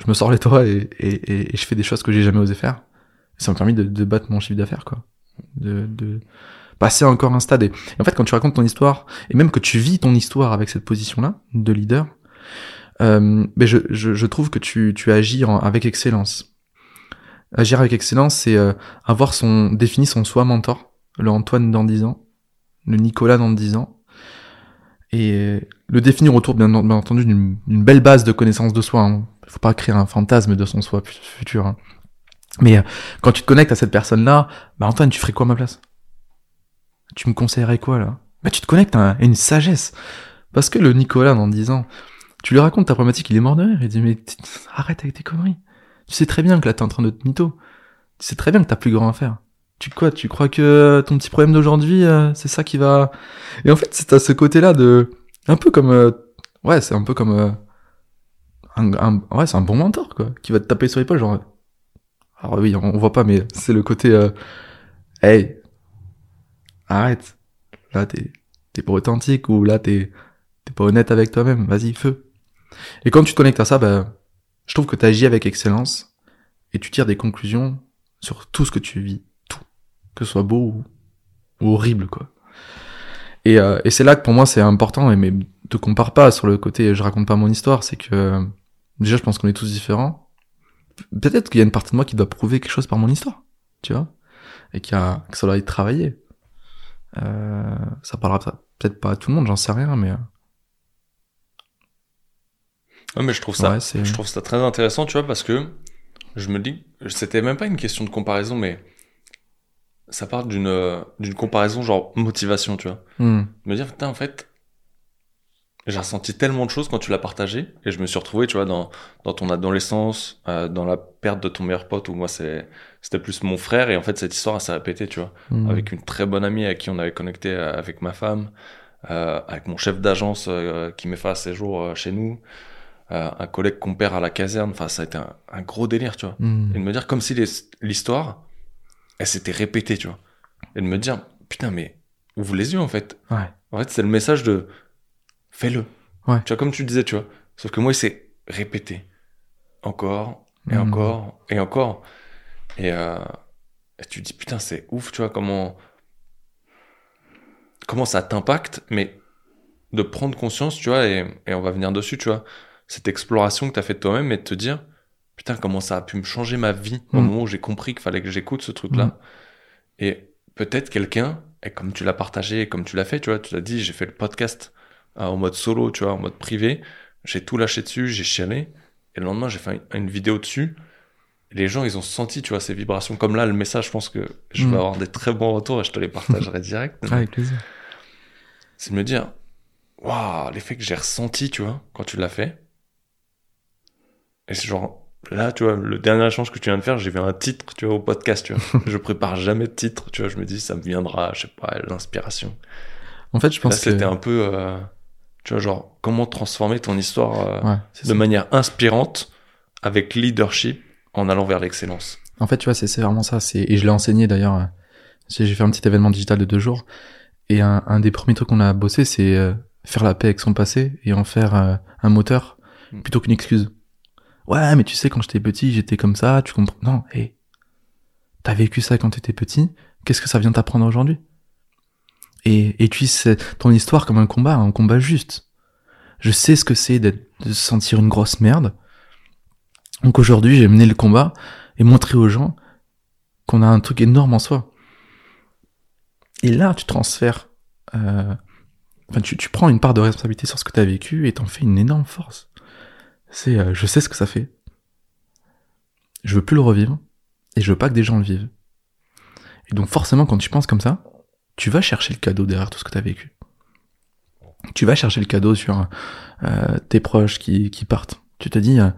je me sors les doigts et, et, et, je fais des choses que j'ai jamais osé faire. Ça m'a permis de, de battre mon chiffre d'affaires, quoi. De, de passer encore un stade. Et, en fait, quand tu racontes ton histoire, et même que tu vis ton histoire avec cette position-là de leader, euh, mais je, je, je, trouve que tu, tu agis avec excellence. Agir avec excellence, c'est euh, avoir son défini son soi mentor, le Antoine dans 10 ans, le Nicolas dans 10 ans, et le définir autour bien, entendu d'une belle base de connaissance de soi. Hein. Il faut pas créer un fantasme de son soi futur. Hein. Mais euh, quand tu te connectes à cette personne-là, bah Antoine, tu ferais quoi à ma place? Tu me conseillerais quoi là? Bah tu te connectes à une sagesse. Parce que le Nicolas dans 10 ans, tu lui racontes ta problématique, il est mort de rire, il dit mais arrête avec tes conneries. Tu sais très bien que là t'es en train de te mytho. Tu sais très bien que t'as plus grand à faire. Tu quoi Tu crois que ton petit problème d'aujourd'hui, euh, c'est ça qui va Et en fait, c'est à ce côté-là de un peu comme euh, ouais, c'est un peu comme euh, un, un, ouais, c'est un bon mentor quoi, qui va te taper sur l'épaule genre. Alors oui, on, voit pas, mais c'est le côté hey, arrête. Là, t'es t'es pas authentique ou là t'es t'es pas honnête avec toi-même. Vas-y, feu. Et quand tu te connectes à ça, ben, je trouve que tu agis avec excellence et tu tires des conclusions sur tout ce que tu vis, tout, que ce soit beau ou, horrible, quoi. Et, euh, et c'est là que pour moi c'est important, et mais te compare pas sur le côté je raconte pas mon histoire, c'est que déjà je pense qu'on est tous différents. Peut-être qu'il y a une partie de moi qui doit prouver quelque chose par mon histoire, tu vois, et qu'il a, que ça doit être travaillé. Euh, ça parlera peut-être pas à tout le monde, j'en sais rien, mais Ouais, mais je trouve ça, je trouve ça très intéressant, tu vois, parce que je me dis, c'était même pas une question de comparaison, mais ça part d'une d'une comparaison genre motivation, tu vois. Hmm. Me dire, putain, en fait, j'ai ressenti tellement de choses quand tu l'as partagé, et je me suis retrouvé, tu vois, dans dans ton adolescence, euh, dans la perte de ton meilleur pote, où moi c'est c'était plus mon frère, et en fait cette histoire s'est répétée, tu vois, hmm. avec une très bonne amie à qui on avait connecté euh, avec ma femme, euh, avec mon chef d'agence euh, qui fait ses jours chez nous. Euh, un collègue qu'on perd à la caserne. Enfin, ça a été un, gros délire, tu vois. Hmm. Et de me dire comme si l'histoire, elle s'était répétée, tu vois. Et de me dire, putain, mais ouvre les yeux, en fait. Ouais. En fait, c'est le message de fais-le. Ouais. Tu vois, comme tu disais, tu vois. Sauf que moi, c'est répété. Encore, et hmm. encore, et encore. Et, euh, et tu te dis, putain, c'est ouf, tu vois, comment, comment ça t'impacte, mais de prendre conscience, tu vois, et, et on va venir dessus, tu vois cette exploration que tu as fait de toi-même et de te dire putain comment ça a pu me changer ma vie au mm. moment où j'ai compris qu'il fallait que j'écoute ce truc là mm. et peut-être quelqu'un et comme tu l'as partagé et comme tu l'as fait tu vois tu l'as dit j'ai fait le podcast euh, en mode solo tu vois en mode privé. J'ai tout lâché dessus j'ai chialé. Et le lendemain j'ai fait une vidéo dessus. Les gens ils ont senti tu vois ces vibrations. Comme là le message je pense que je vais mm. avoir des très bons retours et je te les partagerai direct. Avec plaisir. C'est de me dire waouh l'effet que j'ai ressenti tu vois quand tu l'as fait et c'est genre, là, tu vois, le dernier échange que tu viens de faire, j'ai vu un titre, tu vois, au podcast, tu vois. je prépare jamais de titre, tu vois, je me dis, ça me viendra, je sais pas, l'inspiration. En fait, je pense là, c'était un peu, euh, tu vois, genre, comment transformer ton histoire euh, de manière inspirante avec leadership en allant vers l'excellence. En fait, tu vois, c'est vraiment ça. Et je l'ai enseigné d'ailleurs. Euh, j'ai fait un petit événement digital de deux jours et un, un des premiers trucs qu'on a bossé, c'est faire la paix avec son passé et en faire un moteur hmm. plutôt qu'une excuse. Ouais, mais tu sais, quand j'étais petit, j'étais comme ça, tu comprends. Non, hé. T'as vécu ça quand t'étais petit, qu'est-ce que ça vient t'apprendre aujourd'hui? Et, et tu sais ton histoire comme un combat, un combat juste. Je sais ce que c'est de se sentir une grosse merde. Donc aujourd'hui, j'ai mené le combat et montré aux gens qu'on a un truc énorme en soi. Et là, tu transfères, euh, enfin, tu, tu prends une part de responsabilité sur ce que tu as vécu et t'en fais une énorme force. C'est euh, je sais ce que ça fait. Je veux plus le revivre et je veux pas que des gens le vivent. Et donc forcément quand tu penses comme ça, tu vas chercher le cadeau derrière tout ce que tu as vécu. Tu vas chercher le cadeau sur euh, tes proches qui, qui partent. Tu te dis euh,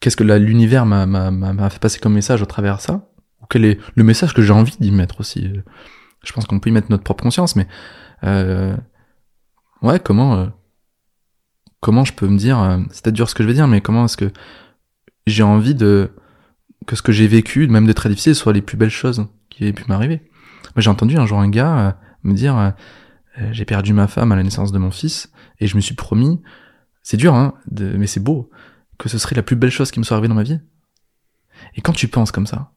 qu'est-ce que l'univers m'a fait passer comme message au travers ça? Ou quel est le message que j'ai envie d'y mettre aussi? Je pense qu'on peut y mettre notre propre conscience, mais ouais, comment comment je peux me dire, euh, c'est peut-être dur ce que je vais dire, mais comment est-ce que j'ai envie de que ce que j'ai vécu, même de très difficile, soit les plus belles choses qui aient pu m'arriver. J'ai entendu un jour un gars euh, me dire, euh, j'ai perdu ma femme à la naissance de mon fils, et je me suis promis, c'est dur, hein, mais c'est beau, que ce serait la plus belle chose qui me soit arrivée dans ma vie. Et quand tu penses comme ça,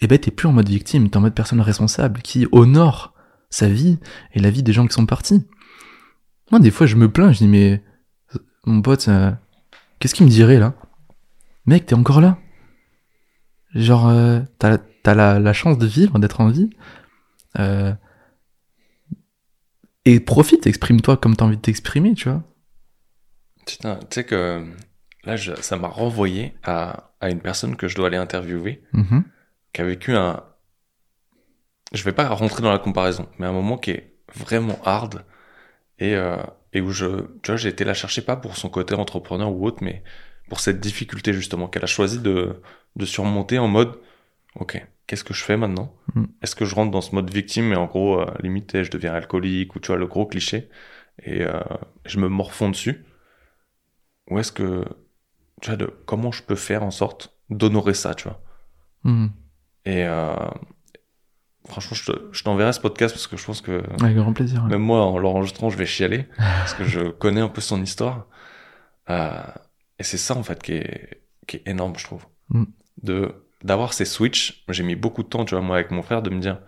eh ben t'es plus en mode victime, t'es en mode personne responsable qui honore sa vie et la vie des gens qui sont partis. Moi, des fois, je me plains, je dis, mais mon pote, qu'est-ce qu'il me dirait là? Mec, t'es encore là? Genre, euh, t'as t'as la, la chance de vivre, d'être en vie. Euh, et profite, exprime-toi comme t'as envie de t'exprimer, tu vois? Putain, tu sais que là, je- ça m'a renvoyé à, à une personne que je dois aller interviewer, Mhm. qui a vécu un. Je vais pas rentrer dans la comparaison, mais un moment qui est vraiment hard et, euh, et où je, tu vois, j'ai été la chercher pas pour son côté entrepreneur ou autre, mais pour cette difficulté justement qu'elle a choisi de, de surmonter en mode, ok, qu'est-ce que je fais maintenant? Mm. Est-ce que je rentre dans ce mode victime et en gros, euh, limite, eh, je deviens alcoolique ou tu vois le gros cliché et euh, je me morfonds dessus? Ou est-ce que, tu vois, de, comment je peux faire en sorte d'honorer ça, tu vois? Mhm. Et euh, franchement, je, te- je t'enverrai ce podcast parce que je pense que Avec grand plaisir. ouais. même moi, en l'enregistrant, je vais chialer parce que je connais un peu son histoire. Euh, et c'est ça, en fait, qui est, qui est énorme, je trouve. Mm. De, d'avoir ces switches. J'ai mis beaucoup de temps, tu vois, moi, avec mon frère, de me dire,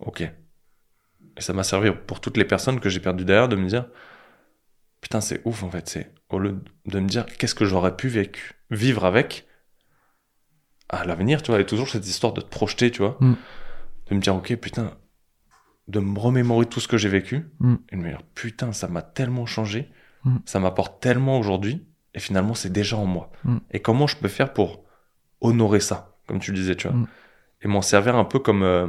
OK. Et ça m'a servi pour toutes les personnes que j'ai perdues derrière, de me dire, putain, c'est ouf, en fait. C'est, au lieu de me dire, qu'est-ce que j'aurais pu vécu, vivre avec à l'avenir, tu vois, et toujours cette histoire de te projeter, tu vois, Mm. De me dire, OK, putain, de me remémorer tout ce que j'ai vécu Mm. et de me dire, putain, ça m'a tellement changé, Mm. ça m'apporte tellement aujourd'hui, et finalement, c'est déjà en moi. Mm. Et comment je peux faire pour honorer ça, comme tu le disais, tu vois, et m'en servir un peu comme, euh,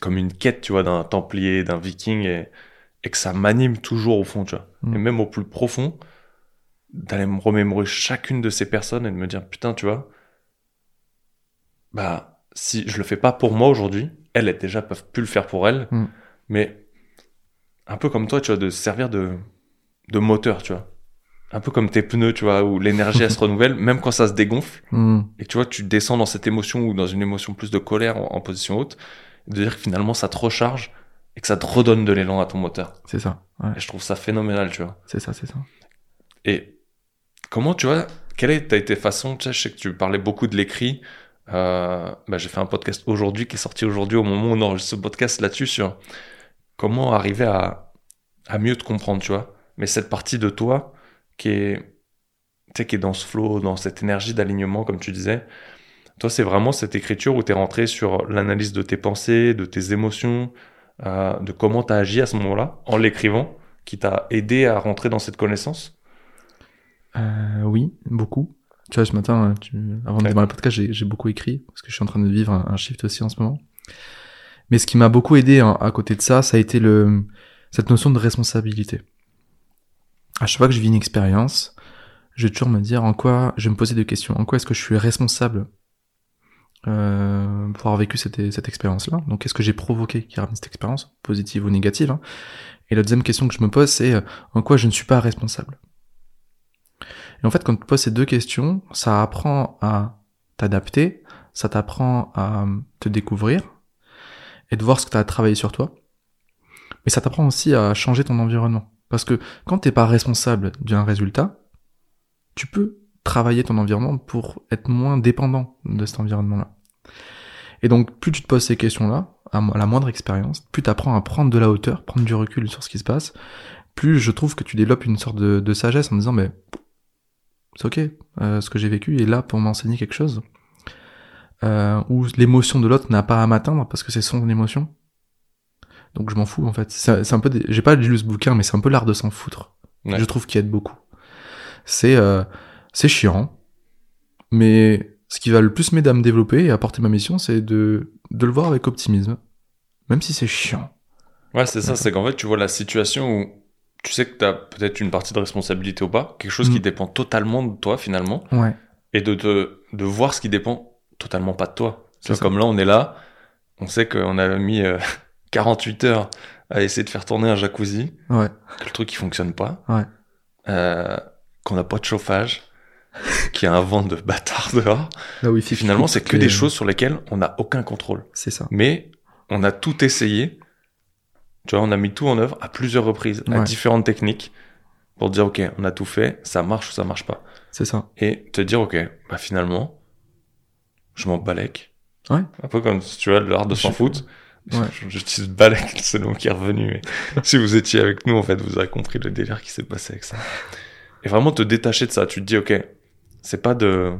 comme une quête, tu vois, d'un templier, d'un viking, et, et que ça m'anime toujours au fond, tu vois. Et même au plus profond, d'aller me remémorer chacune de ces personnes et de me dire, putain, tu vois, bah, si je le fais pas pour moi aujourd'hui, elles, elles déjà peuvent plus le faire pour elles, Mm. mais un peu comme toi, tu vois, de se servir de, de moteur, tu vois. Un peu comme tes pneus, tu vois, où l'énergie, elle se renouvelle, même quand ça se dégonfle, Mhm. et tu vois, tu descends dans cette émotion ou dans une émotion plus de colère en, en position haute, de dire que finalement, ça te recharge et que ça te redonne de l'élan à ton moteur. C'est ça. Ouais. Et je trouve ça phénoménal, tu vois. C'est ça, c'est ça. Et comment, tu vois, quelle est- a été façon, tu sais, je sais que tu parlais beaucoup de l'écrit. Euh, bah, j'ai fait un podcast aujourd'hui qui est sorti aujourd'hui au moment où on enregistre ce podcast là-dessus sur comment arriver à, mieux te comprendre, tu vois. Mais cette partie de toi qui est, qui est dans ce flow, dans cette énergie d'alignement, comme tu disais. Toi, c'est vraiment cette écriture où tu es rentré sur l'analyse de tes pensées, de tes émotions, euh, de comment tu as agi à ce moment-là, en l'écrivant, qui t'a aidé à rentrer dans cette connaissance? Euh, oui, beaucoup. Tu vois, ce matin, tu... avant de Ouais. démarrer le podcast, j'ai beaucoup écrit, parce que je suis en train de vivre un, un shift aussi en ce moment. Mais ce qui m'a beaucoup aidé hein, à côté de ça, ça a été le, cette notion de responsabilité. À chaque fois que je vis une expérience, je vais toujours me dire en quoi, je vais me poser des questions. En quoi est-ce que je suis responsable euh, pour avoir vécu cette, cette expérience-là? Donc, qu'est-ce que j'ai provoqué qui ramène cette expérience, positive ou négative hein? Et la deuxième question que je me pose, c'est euh, en quoi je ne suis pas responsable? Et en fait, quand tu poses ces deux questions, ça apprend à t'adapter, ça t'apprend à te découvrir et de voir ce que tu as travaillé sur toi. Mais ça t'apprend aussi à changer ton environnement. Parce que quand t'es pas responsable d'un résultat, tu peux travailler ton environnement pour être moins dépendant de cet environnement-là. Et donc, plus tu te poses ces questions-là, à la moindre expérience, plus tu apprends à prendre de la hauteur, prendre du recul sur ce qui se passe, plus je trouve que tu développes une sorte de, de sagesse en disant, mais c'est ok, euh, ce que j'ai vécu est là pour m'enseigner quelque chose. Euh, où l'émotion de l'autre n'a pas à m'atteindre parce que c'est son émotion. Donc je m'en fous en fait. C'est un peu, des... j'ai pas lu ce bouquin, mais c'est un peu l'art de s'en foutre. Ouais. Je trouve qu'il aide beaucoup. C'est euh, c'est chiant, mais ce qui va le plus m'aider à me développer et à porter ma mission, c'est de de le voir avec optimisme, même si c'est chiant. Ouais, c'est ça, c'est qu'en fait, tu vois la situation où tu sais que tu as peut-être une partie de responsabilité ou pas, quelque chose qui Mm. dépend totalement de toi finalement, Ouais. et de, te, de voir ce qui dépend totalement pas de toi. C'est comme là, on est là, on sait qu'on a mis euh, 48 heures à essayer de faire tourner un jacuzzi, Ouais. que le truc il fonctionne pas, Ouais. euh, qu'on n'a pas de chauffage, qu'il y a un vent de bâtard dehors. Là finalement, c'est que des choses sur lesquelles on n'a aucun contrôle. C'est ça. Mais on a tout essayé. Tu vois, on a mis tout en œuvre à plusieurs reprises, à différentes techniques, pour dire, ok, on a tout fait, ça marche ou ça marche pas. C'est ça. Et te dire, ok, bah finalement, je m'en balèque. Ouais. Un peu comme, tu vois, l'art de s'en foutre. Ouais. Je, je balèque, c'est le mot qui est revenu. mais si vous étiez avec nous, en fait, vous avez compris le délire qui s'est passé avec ça. Et vraiment te détacher de ça. Tu te dis, ok, c'est pas de,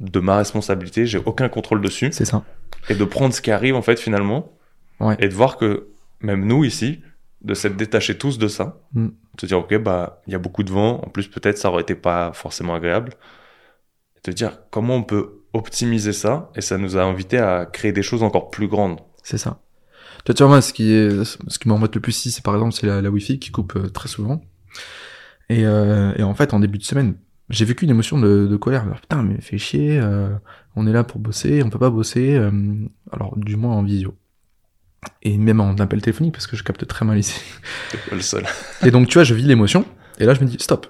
de ma responsabilité, j'ai aucun contrôle dessus. C'est ça. Et de prendre ce qui arrive, en fait, finalement. Ouais. Et de voir que, même nous, ici, de s'être détachés tous de ça. Mm. Te dire, ok, bah, il y a beaucoup de vent. En plus, peut-être, ça aurait été pas forcément agréable. Et te dire, comment on peut optimiser ça? Et ça nous a invité à créer des choses encore plus grandes. C'est ça. Toi, tu vois, moi, ce qui est, ce qui m'embête le plus ici, c'est par exemple, c'est la, la Wi-Fi qui coupe euh, très souvent. Et, euh, et en fait, en début de semaine, j'ai vécu une émotion de, de colère. Alors, putain, mais fait chier, euh, on est là pour bosser, on peut pas bosser, euh, alors du moins en visio. Et même en appel téléphonique, parce que je capte très mal ici. Le seul. Et donc, tu vois, je vis l'émotion, et là, je me dis, stop.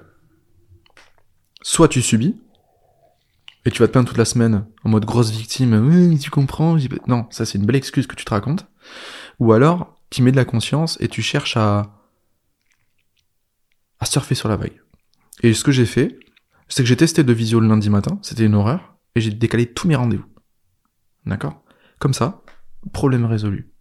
Soit tu subis, et tu vas te plaindre toute la semaine, en mode grosse victime, oui, tu comprends, non, ça c'est une belle excuse que tu te racontes. Ou alors, tu mets de la conscience et tu cherches à, à surfer sur la vague. Et ce que j'ai fait, c'est que j'ai testé de visio le lundi matin, c'était une horreur, et j'ai décalé tous mes rendez-vous. D'accord? Comme ça, problème résolu.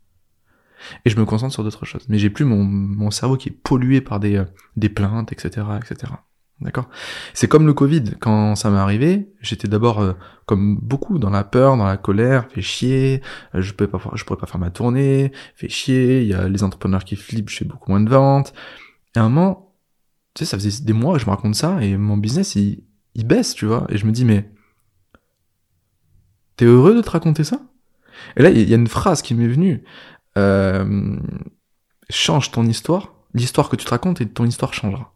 Et je me concentre sur d'autres choses. Mais j'ai plus mon, mon cerveau qui est pollué par des, euh, des plaintes, etc., etc. D'accord? C'est comme le Covid. Quand ça m'est arrivé, j'étais d'abord, euh, comme beaucoup, dans la peur, dans la colère, fait chier, euh, je peux pas, je pourrais pas faire ma tournée, fait chier, il y a les entrepreneurs qui flippent, je fais beaucoup moins de ventes. Et à un moment, tu sais, ça faisait des mois que je me raconte ça, et mon business, il, il baisse, tu vois. Et je me dis, mais, t'es heureux de te raconter ça? Et là, il y a une phrase qui m'est venue. Euh, change ton histoire, l'histoire que tu te racontes et ton histoire changera.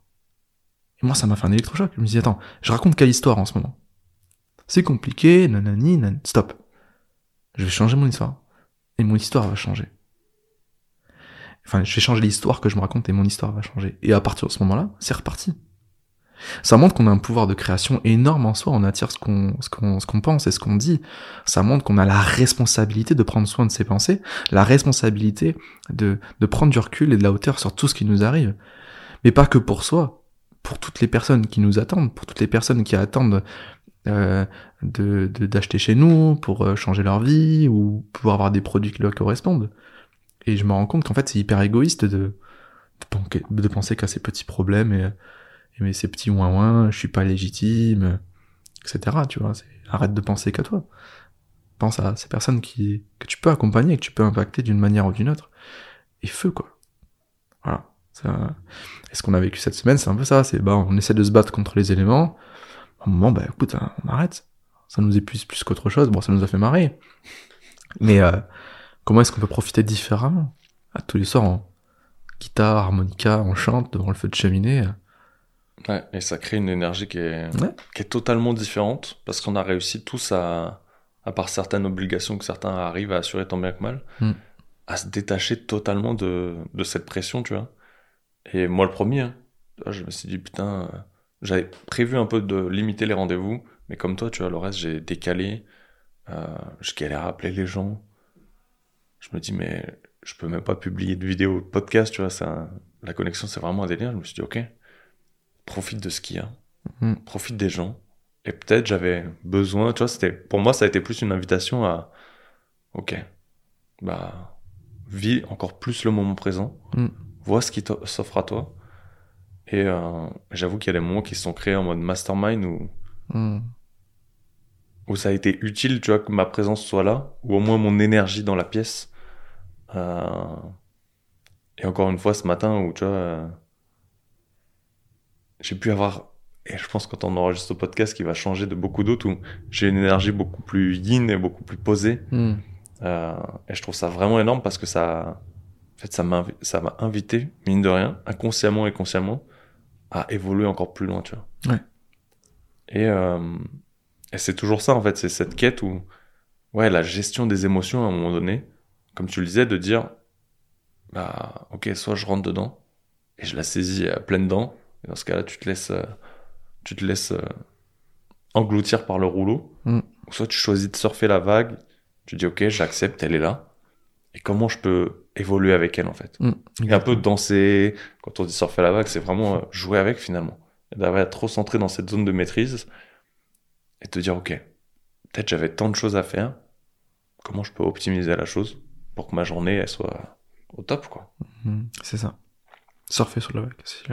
Et moi, ça m'a fait un électrochoc. Je me dis, attends, je raconte quelle histoire en ce moment? C'est compliqué, nanani, nan... Stop. Je vais changer mon histoire. Et mon histoire va changer. Enfin, je vais changer l'histoire que je me raconte et mon histoire va changer. Et à partir de ce moment-là, c'est reparti. Ça montre qu'on a un pouvoir de création énorme en soi, on attire ce qu'on ce qu'on ce qu'on pense et ce qu'on dit. Ça montre qu'on a la responsabilité de prendre soin de ses pensées, la responsabilité de, de prendre du recul et de la hauteur sur tout ce qui nous arrive. Mais pas que pour soi, pour toutes les personnes qui nous attendent, pour toutes les personnes qui attendent euh, de d'acheter chez nous, pour euh, changer leur vie ou pouvoir avoir des produits qui leur correspondent. Et je me rends compte qu'en fait c'est hyper égoïste de, de, penser- de penser qu'à ces petits problèmes et mais ces petits ouin ouin, je suis pas légitime, etc. Tu vois, arrête de penser qu'à toi. Pense à ces personnes qui, que tu peux accompagner, que tu peux impacter d'une manière ou d'une autre. Et feu, quoi. Voilà. Ça... Et ce qu'on a vécu cette semaine, c'est un peu ça. C'est, bah, on essaie de se battre contre les éléments. À un moment, bah, écoute, hein, on arrête. Ça nous épuise plus qu'autre chose. Bon, ça nous a fait marrer. Mais, euh, comment est-ce qu'on peut profiter différemment? À tous les soirs, en guitare, harmonica, on chante devant le feu de cheminée. Ouais, et ça crée une énergie qui est, Ouais. qui est totalement différente parce qu'on a réussi tous à, à part certaines obligations que certains arrivent à assurer tant bien que mal, Mm. à se détacher totalement de, de cette pression, tu vois. Et moi, le premier, hein, je me suis dit, putain, euh, j'avais prévu un peu de limiter les rendez-vous, mais comme toi, tu vois, le reste, j'ai décalé, euh, je galère à appeler les gens. Je me dis, mais je peux même pas publier de vidéo de podcast, tu vois, un- la connexion, c'est vraiment un délire. Je me suis dit, ok, profite de ce qu'il y a, Mm. profite des gens. Et peut-être j'avais besoin, tu vois, c'était, pour moi, ça a été plus une invitation à, ok, bah, vis encore plus le moment présent, Mm. vois ce qui s'offre à toi. Et euh, j'avoue qu'il y a des moments qui se sont créés en mode mastermind où, Hmm. où ça a été utile, tu vois, que ma présence soit là, ou au moins mon énergie dans la pièce. Euh, Et encore une fois, ce matin, où tu vois, euh, j'ai pu avoir, et je pense quand on enregistre ce podcast qui va changer de beaucoup d'autres, où j'ai une énergie beaucoup plus yin et beaucoup plus posée. Hmm. Euh, et je trouve ça vraiment énorme parce que ça, en fait, ça m'a, invi- ça m'a invité, mine de rien, inconsciemment et consciemment, à évoluer encore plus loin, tu vois. Ouais. Et, euh, et c'est toujours ça, en fait, c'est cette quête où, ouais, la gestion des émotions à un moment donné, comme tu le disais, de dire, bah, ok, soit je rentre dedans et je la saisis à pleines dents, et dans ce cas-là, tu te laisses, euh, tu te laisses euh, engloutir par le rouleau, Mm. ou soit tu choisis de surfer la vague, tu dis, ok, j'accepte, elle est là, et comment je peux évoluer avec elle en fait? Mm, Et un peu danser, quand on dit surfer la vague, c'est vraiment euh, jouer avec finalement. Et D'avoir trop centré dans cette zone de maîtrise et te dire, ok, peut-être j'avais tant de choses à faire, comment je peux optimiser la chose pour que ma journée elle soit au top quoi? Mm, C'est ça. Surfer sur la vague. C'est.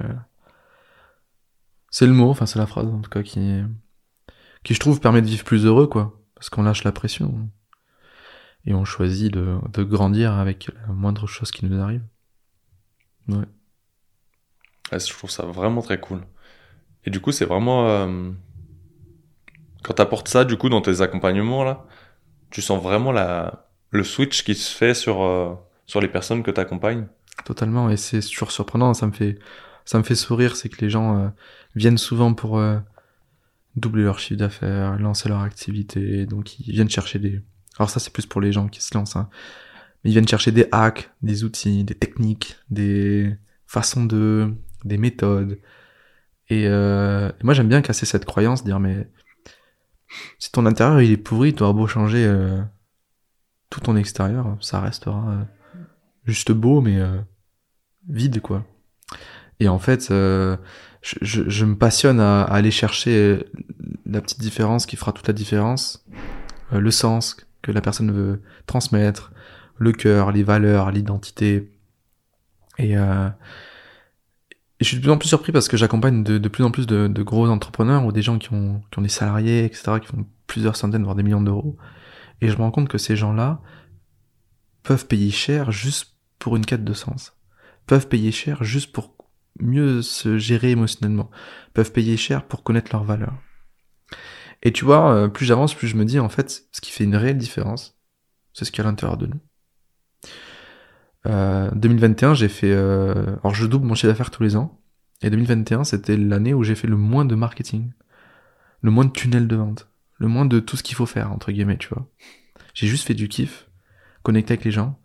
C'est le mot, enfin c'est la phrase en tout cas qui, qui je trouve permet de vivre plus heureux quoi. Parce qu'on lâche la pression. Et on choisit de, de grandir avec la moindre chose qui nous arrive. Ouais. Ouais, je trouve ça vraiment très cool. Et du coup, c'est vraiment. euh, Quand tu apportes ça, du coup, dans tes accompagnements, là, tu sens vraiment la... le switch qui se fait sur, euh, sur les personnes que tu accompagnes. Totalement, et c'est toujours surprenant, ça me fait, ça me fait sourire, c'est que les gens euh, viennent souvent pour euh, doubler leur chiffre d'affaires, lancer leur activité, donc ils viennent chercher des... Alors ça c'est plus pour les gens qui se lancent, hein. mais ils viennent chercher des hacks, des outils, des techniques, des façons de... des méthodes. Et, euh, et moi j'aime bien casser cette croyance, dire mais si ton intérieur il est pourri, tu auras beau changer euh, tout ton extérieur, ça restera... euh, juste beau mais vide quoi et en fait euh, je, je, je me passionne à, à aller chercher euh, la petite différence qui fera toute la différence. Euh, le sens que la personne veut transmettre le cœur les valeurs l'identité. Et, euh, je suis de plus en plus surpris parce que j'accompagne de, de plus en plus de, de gros entrepreneurs ou des gens qui ont, qui ont des salariés etc qui font plusieurs centaines voire des millions d'euros. Et je me rends compte que ces gens là peuvent payer cher juste pour une quête de sens. Peuvent payer cher juste pour mieux se gérer émotionnellement. Peuvent payer cher pour connaître leurs valeurs. Et tu vois, euh, plus j'avance, plus je me dis en fait, ce qui fait une réelle différence, c'est ce qu'il y a à l'intérieur de nous. Euh, 2021, j'ai fait... Euh... Alors je double mon chiffre d'affaires tous les ans. Et 2021, c'était l'année où j'ai fait le moins de marketing. Le moins de tunnels de vente. Le moins de tout ce qu'il faut faire, entre guillemets, tu vois. J'ai juste fait du kiff, connecté avec les gens.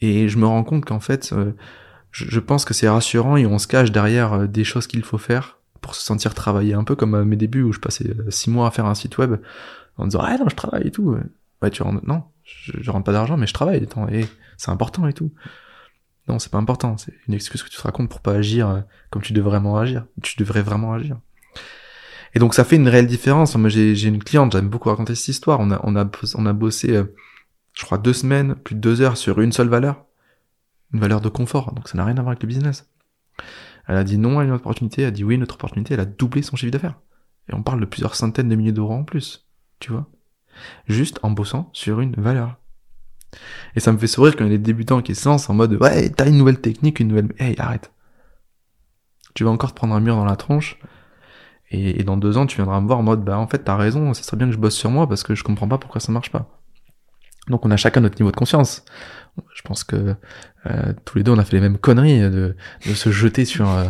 Et je me rends compte qu'en fait, euh, je, pense que c'est rassurant et on se cache derrière euh, des choses qu'il faut faire pour se sentir travailler. Un peu comme à mes débuts où je passais euh, six mois à faire un site web en disant ah non je travaille et tout. Ouais tu rentres non je, je rentre pas d'argent mais je travaille. Et c'est important et tout. Non c'est pas important. C'est une excuse que tu te racontes pour pas agir euh, comme tu devrais vraiment agir. Tu devrais vraiment agir. Et donc ça fait une réelle différence. Moi j'ai j'ai une cliente j'aime beaucoup raconter cette histoire. On a on a on a bossé euh, je crois deux semaines, plus de deux heures sur une seule valeur, une valeur de confort, donc ça n'a rien à voir avec le business. Elle a dit non à une opportunité, elle a dit oui à une autre opportunité, elle a doublé son chiffre d'affaires. Et on parle de plusieurs centaines de milliers d'euros en plus, tu vois. Juste en bossant sur une valeur. Et ça me fait sourire quand il y a des débutants qui se lancent en mode ouais, t'as une nouvelle technique, une nouvelle... Hey, arrête. Tu vas encore te prendre un mur dans la tronche. Et, et dans deux ans, tu viendras me voir en mode bah en fait t'as raison, ça serait bien que je bosse sur moi parce que je comprends pas pourquoi ça marche pas. Donc on a chacun notre niveau de conscience. Je pense que euh, tous les deux on a fait les mêmes conneries de, de se jeter sur. euh,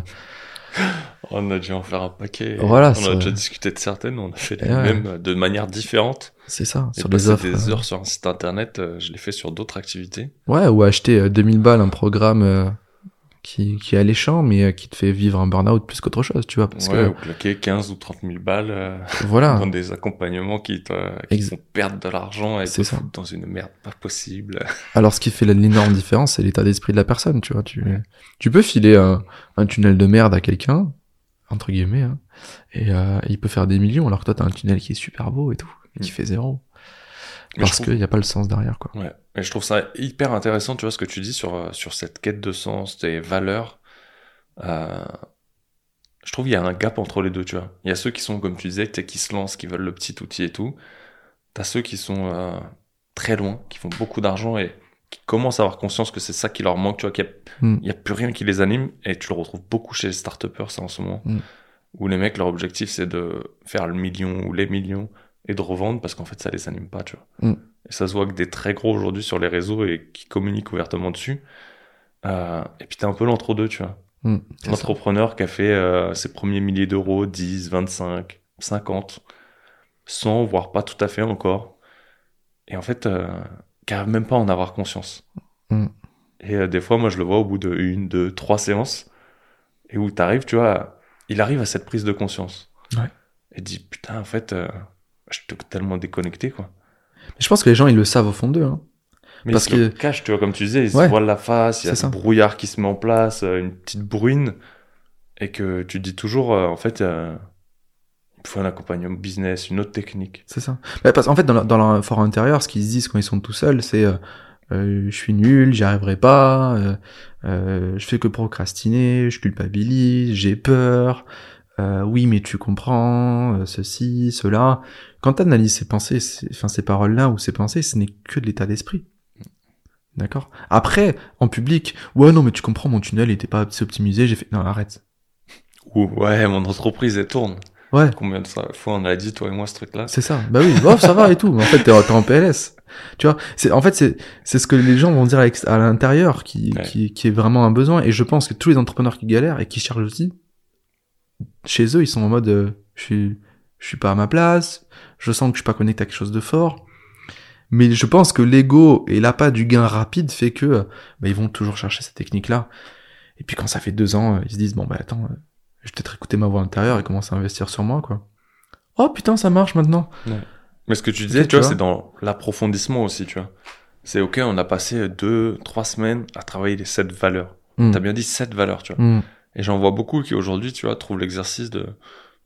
On a dû en faire un paquet. Voilà, on a déjà discuté de certaines, on a fait les Ouais. mêmes de manière différente. c'est ça, Et sur des offres. des euh, heures sur un site internet, euh, je l'ai fait sur d'autres activités. Ouais, ou acheter euh, 2000 balles un programme euh, qui, qui est alléchant mais euh, qui te fait vivre un burn-out plus qu'autre chose, tu vois. Parce ouais, ou claquer 15 ou 30 000 balles euh, que voilà, dans des accompagnements qui te qui Ex- font perdre de l'argent et C'est te foutent dans une merde pas possible. Alors, ce qui fait l'énorme différence, c'est l'état d'esprit de la personne, tu vois. Tu, tu peux filer un, un tunnel de merde à quelqu'un, entre guillemets, hein, et euh, il peut faire des millions, alors que toi, t'as un tunnel qui est super beau et tout, et qui Mm. fait zéro. Mais Parce trouve- qu'il n'y a pas le sens derrière, quoi. Ouais, et je trouve ça hyper intéressant, tu vois, ce que tu dis sur, euh, sur cette quête de sens, tes valeurs. Euh, je trouve qu'il y a un gap entre les deux, tu vois. Il y a ceux qui sont, comme tu disais, qui se lancent, qui veulent le petit outil et tout. T'as ceux qui sont euh, très loin, qui font beaucoup d'argent et qui commencent à avoir conscience que c'est ça qui leur manque, tu vois, qu'il n'y a, Mm. y a plus rien qui les anime. Et tu le retrouves beaucoup chez les start ça, en ce moment. Mm. Où les mecs, leur objectif, c'est de faire le million ou les millions et de revendre parce qu'en fait, ça les anime pas, tu vois. Mm. Et ça se voit que des très gros aujourd'hui sur les réseaux et qui communiquent ouvertement dessus. Euh, et puis t'es un peu l'entre-deux, tu vois. Mm, ça. L'entrepreneur qui a fait euh, ses premiers milliers d'euros, 10, 25, 50, 100, voire pas tout à fait encore. Et en fait, euh, qui arrive même pas à en avoir conscience. Mm. Et des fois, moi, je le vois au bout de une, deux, trois séances, et où t'arrives, tu vois, il arrive à cette prise de conscience. Ouais. Et dit, putain, en fait, je suis tellement déconnecté, quoi. Je pense que les gens, ils le savent au fond d'eux. Hein. Mais Parce parce que que- cache, tu vois, comme tu disais, il se Ouais. voile la face, il y a ça. brouillard qui se met en place, euh, une petite bruine, et que tu dis toujours, euh, en fait, euh, il faut un accompagnement business, une autre technique. C'est ça. Bah, parce qu'en fait, dans leur, dans leur fort intérieur, ce qu'ils se disent quand ils sont tout seuls, c'est euh, je suis nul, j'y arriverai pas, je fais que procrastiner, je culpabilise, j'ai peur. Euh, oui, mais tu comprends euh, ceci, cela. Quand tu analyses ces pensées, ces- enfin ces paroles-là ou ces pensées, ce n'est que de l'état d'esprit. D'accord? Après, en public, ouais, non, mais tu comprends, mon tunnel était pas assez optimisé, j'ai fait. Non, arrête. Ou, ouais, mon entreprise, elle tourne. Ouais, Combien de fois on a dit, toi et moi, ce truc-là? C'est ça. Bah oui, oh, ça va et tout. Mais en fait, t'es en PLS. Tu vois, c'est en fait c'est c'est ce que les gens vont dire à l'intérieur qui, Ouais. qui qui est vraiment un besoin. Et je pense que tous les entrepreneurs qui galèrent et qui cherchent aussi, chez eux, ils sont en mode euh, je suis je suis pas à ma place, je sens que je suis pas connecté à quelque chose de fort. Mais je pense que l'ego et l'appât du gain rapide fait que euh, bah, ils vont toujours chercher cette technique-là. Et puis quand ça fait deux ans, euh, ils se disent bon bah attends, je vais peut-être écouter ma voix intérieure et commencer à investir sur moi quoi. Oh putain ça marche maintenant. Mais ce que tu disais, tu vois. c'est dans l'approfondissement aussi, tu vois. C'est ok, on a passé deux, trois semaines à travailler les sept valeurs. Hmm. T'as bien dit sept valeurs, tu vois. Hmm. Et j'en vois beaucoup qui aujourd'hui, tu vois, trouvent l'exercice de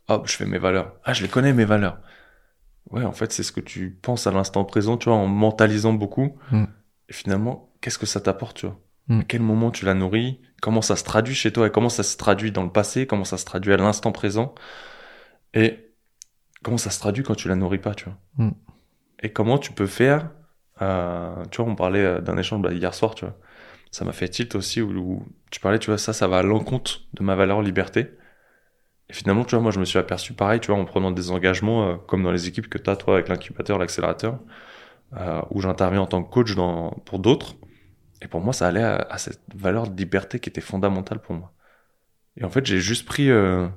hop, je fais mes valeurs. Ah, je les connais mes valeurs. Ouais, en fait, c'est ce que tu penses à l'instant présent, tu vois, en mentalisant beaucoup. Mm. Et finalement, qu'est-ce que ça t'apporte, tu vois? Mm. À quel moment tu la nourris? Comment ça se traduit chez toi? Et comment ça se traduit dans le passé? Comment ça se traduit à l'instant présent? Et comment ça se traduit quand tu la nourris pas, tu vois? Mm. Et comment tu peux faire euh, Tu vois, on parlait euh, d'un échange bah, hier soir, tu vois. Ça m'a fait tilt aussi où, où tu parlais, tu vois, ça, ça va à l'encontre de ma valeur liberté. Et finalement, tu vois, moi, je me suis aperçu pareil, tu vois, en prenant des engagements, euh, comme dans les équipes que tu as, toi, avec l'incubateur, l'accélérateur, euh, où j'interviens en tant que coach dans, pour d'autres. Et pour moi, ça allait à, à cette valeur de liberté qui était fondamentale pour moi. Et en fait, j'ai juste pris. euh,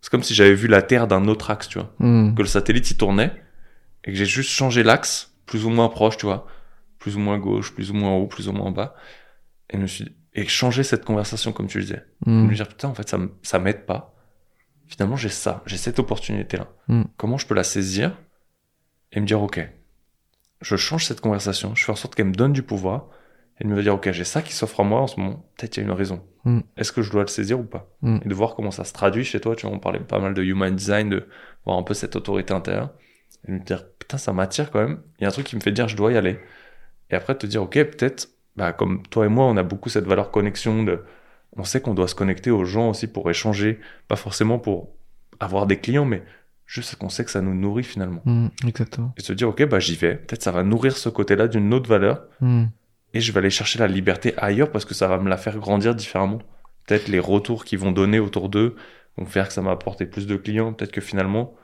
C'est comme si j'avais vu la Terre d'un autre axe, tu vois. Hmm. Que le satellite, il tournait, et que j'ai juste changé l'axe, plus ou moins proche, tu vois. Plus ou moins gauche, plus ou moins haut, plus ou moins bas. Et je me suis et changer cette conversation, comme tu le disais. Hmm. Me dire, putain, en fait, ça, ça m'aide pas. Finalement, j'ai ça, j'ai cette opportunité-là. Mm. Comment je peux la saisir et me dire, ok, je change cette conversation, je fais en sorte qu'elle me donne du pouvoir et de me dire, ok, j'ai ça qui s'offre à moi en ce moment, peut-être il y a une raison. Mm. Est-ce que je dois le saisir ou pas? Mm. Et de voir comment ça se traduit chez toi, tu vois, on parlait pas mal de human design, de voir un peu cette autorité intérieure et de me dire, putain, ça m'attire quand même. Il y a un truc qui me fait dire, je dois y aller. Et après, te dire, ok, peut-être, bah, comme toi et moi, on a beaucoup cette valeur connexion de, on sait qu'on doit se connecter aux gens aussi pour échanger, pas forcément pour avoir des clients, mais juste qu'on sait que ça nous nourrit finalement. Hmm. Exactement. Et se dire, ok, bah j'y vais, peut-être ça va nourrir ce côté-là d'une autre valeur, Hmm. et je vais aller chercher la liberté ailleurs parce que ça va me la faire grandir différemment. Peut-être les retours qu'ils vont donner autour d'eux vont faire que ça m'a apporté plus de clients, peut-être que finalement,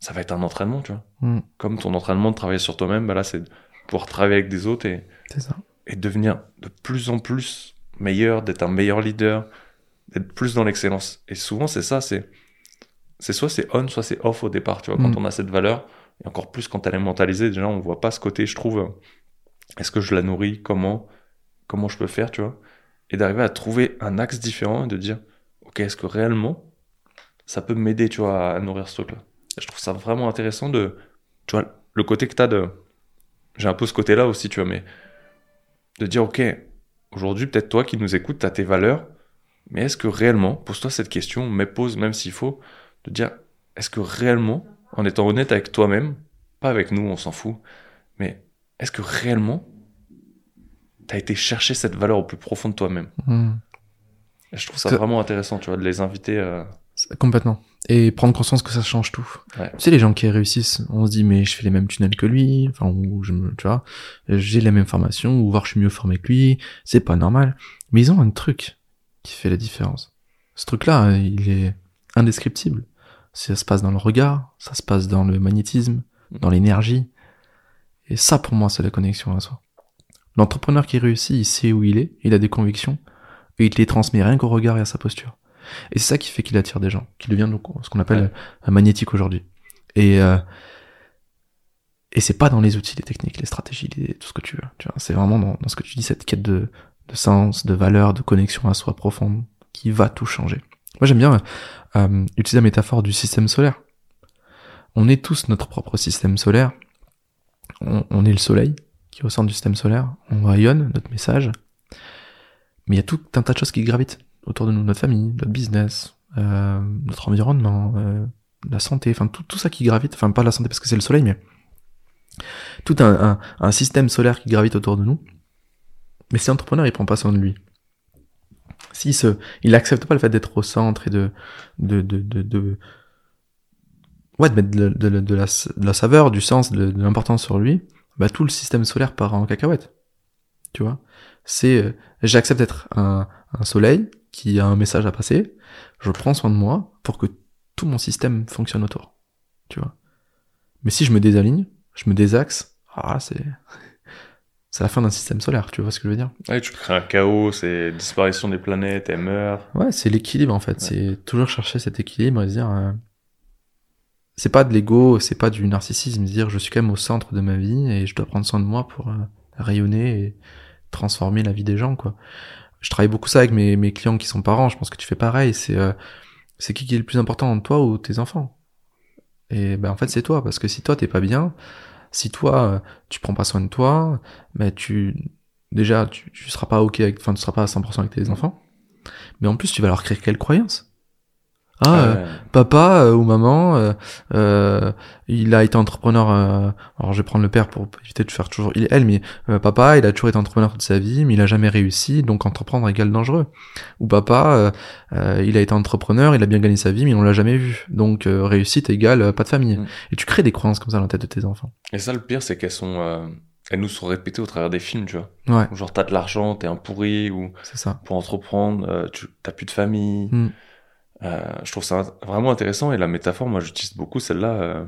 ça va être un entraînement, tu vois. Hmm. Comme ton entraînement de travailler sur toi-même, bah là c'est pouvoir travailler avec des autres et, C'est ça. et devenir de plus en plus meilleur, d'être un meilleur leader, d'être plus dans l'excellence. Et souvent, c'est ça, c'est, c'est soit c'est on, soit c'est off au départ, tu vois, quand Mm. on a cette valeur, et encore plus quand elle est mentalisée, déjà, on voit pas ce côté, je trouve, est-ce que je la nourris, comment, comment je peux faire, tu vois, et d'arriver à trouver un axe différent et de dire, ok, est-ce que réellement, ça peut m'aider, tu vois, à nourrir ce truc-là. Je trouve ça vraiment intéressant de, tu vois, le côté que t'as de, j'ai un peu ce côté-là aussi, tu vois, mais de dire, ok, aujourd'hui, peut-être toi qui nous écoutes, t'as tes valeurs, mais est-ce que réellement, pose-toi cette question, mais pose même s'il faut, de dire, est-ce que réellement, en étant honnête avec toi-même, pas avec nous, on s'en fout, mais est-ce que réellement, t'as été chercher cette valeur au plus profond de toi-même? Hmm. Je trouve ça vraiment intéressant, tu vois, de les inviter. euh, C'est- Complètement. Et prendre conscience que ça change tout. Ouais. Tu sais, les gens qui réussissent, on se dit, mais je fais les mêmes tunnels que lui, enfin, ou je me, tu vois, j'ai la même formation, ou voir je suis mieux formé que lui, c'est pas normal. Mais ils ont un truc qui fait la différence. Ce truc-là, il est indescriptible. Ça se passe dans le regard, ça se passe dans le magnétisme, dans l'énergie. Et ça, pour moi, c'est la connexion à soi. L'entrepreneur qui réussit, il sait où il est, il a des convictions, et il te les transmet rien qu'au regard et à sa posture. Et c'est ça qui fait qu'il attire des gens, qu'il devient donc ce qu'on appelle Ouais. un magnétique aujourd'hui. Et euh, et c'est pas dans les outils, les techniques, les stratégies, les- tout ce que tu veux. Tu vois, c'est vraiment dans, dans ce que tu dis, cette quête de, de sens, de valeur, de connexion à soi profonde, qui va tout changer. Moi, j'aime bien euh, utiliser la métaphore du système solaire. On est tous notre propre système solaire. On, on est le soleil qui qui est au centre du système solaire, on rayonne notre message, mais il y a tout un tas de choses qui gravitent autour de nous, notre famille, notre business, euh, notre environnement, euh, la santé, enfin tout, tout ça qui gravite, enfin pas la santé parce que c'est le soleil, mais tout un, un, système solaire qui gravite autour de nous. Mais si l'entrepreneur il prend pas soin de lui, si ce, il accepte pas le fait d'être au centre et de, de, de, de, de ouais, de mettre de, la, de la saveur, du sens, de, l'importance sur lui, bah tout le système solaire part en cacahuète. Tu vois? C'est, euh, j'accepte d'être un, un soleil qui a un message à passer, je prends soin de moi pour que tout mon système fonctionne autour. Tu vois Mais si je me désaligne, je me désaxe, ah, c'est c'est la fin d'un système solaire, tu vois ce que je veux dire Ouais, tu crées un chaos, c'est disparition des planètes, elles meurent. Ouais, c'est l'équilibre en fait, c'est toujours chercher cet équilibre et se dire euh, c'est pas de l'ego, c'est pas du narcissisme, dire je suis quand même au centre de ma vie et je dois prendre soin de moi pour euh, rayonner et transformer la vie des gens quoi. Je travaille beaucoup ça avec mes, clients qui sont parents, je pense que tu fais pareil, c'est euh, qui qui est le plus important, toi ou tes enfants? Et ben en fait c'est toi parce que si toi t'es pas bien, si toi, euh, tu prends pas soin de toi, mais tu, déjà, tu, tu seras pas ok avec, enfin, tu seras pas à 100% avec tes enfants. Mais en plus, tu vas leur créer quelle croyance? Ah, euh, papa euh, ou maman, euh, euh, il a été entrepreneur. alors je vais prendre le père pour éviter de faire toujours il elle, mais papa, il a toujours été entrepreneur toute sa vie, mais il a jamais réussi, donc entreprendre égale dangereux. Ou papa, il a été entrepreneur, il a bien gagné sa vie, mais on l'a jamais vu, donc réussite égale pas de famille. Mm. Et tu crées des croyances comme ça dans la tête de tes enfants. Et ça, le pire, c'est qu'elles sont elles nous sont répétées au travers des films, tu vois. Ouais. Genre, t'as de l'argent, t'es un pourri, ou c'est ça. pour entreprendre, tu t'as plus de famille. Mm. Euh, je trouve ça vraiment intéressant et la métaphore, moi j'utilise beaucoup celle-là euh,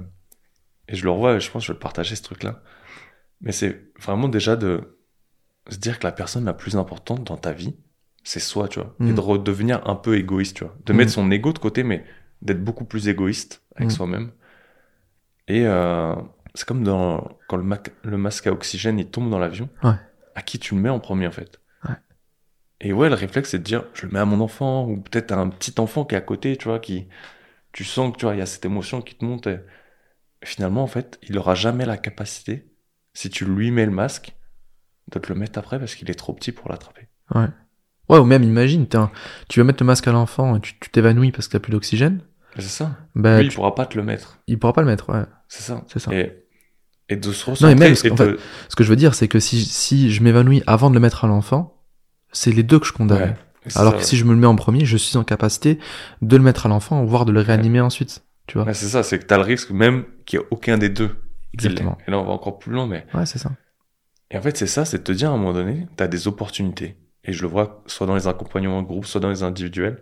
et je le revois et je pense que je vais le partager ce truc-là. Mais c'est vraiment déjà de se dire que la personne la plus importante dans ta vie, c'est soi, tu vois, et mm. de redevenir un peu égoïste, tu vois, de mettre mm. son ego de côté, mais d'être beaucoup plus égoïste avec mm. soi-même. Et euh, c'est comme dans quand le, le, masque à oxygène il tombe dans l'avion, ouais. à qui tu le mets en premier en fait? Et ouais, le réflexe, c'est de dire, je le mets à mon enfant, ou peut-être à un petit enfant qui est à côté, tu vois, qui, tu sens que, tu vois, il y a cette émotion qui te monte. Et finalement, en fait, il aura jamais la capacité, si tu lui mets le masque, de te le mettre après parce qu'il est trop petit pour l'attraper. Ouais. Ouais, ou même, imagine, tu vas mettre le masque à l'enfant et tu t'évanouis parce que t'as plus d'oxygène. C'est ça. Bah, lui, il pourra pas te le mettre. Il pourra pas le mettre, ouais. C'est ça. C'est ça. Et, et de se. Non, mais même, ce, ce que je veux dire, c'est que si, si je m'évanouis avant de le mettre à l'enfant, c'est les deux que je condamne. Alors que si je me le mets en premier, je suis en capacité de le mettre à l'enfant, voire de le réanimer ensuite. Tu vois. c'est ça, c'est que t'as le risque même qu'il n'y ait aucun des deux. Exactement. Et là, on va encore plus loin, mais. Ouais, c'est ça. Et en fait, c'est ça, c'est de te dire à un moment donné, t'as des opportunités. Et je le vois soit dans les accompagnements en groupe, soit dans les individuels.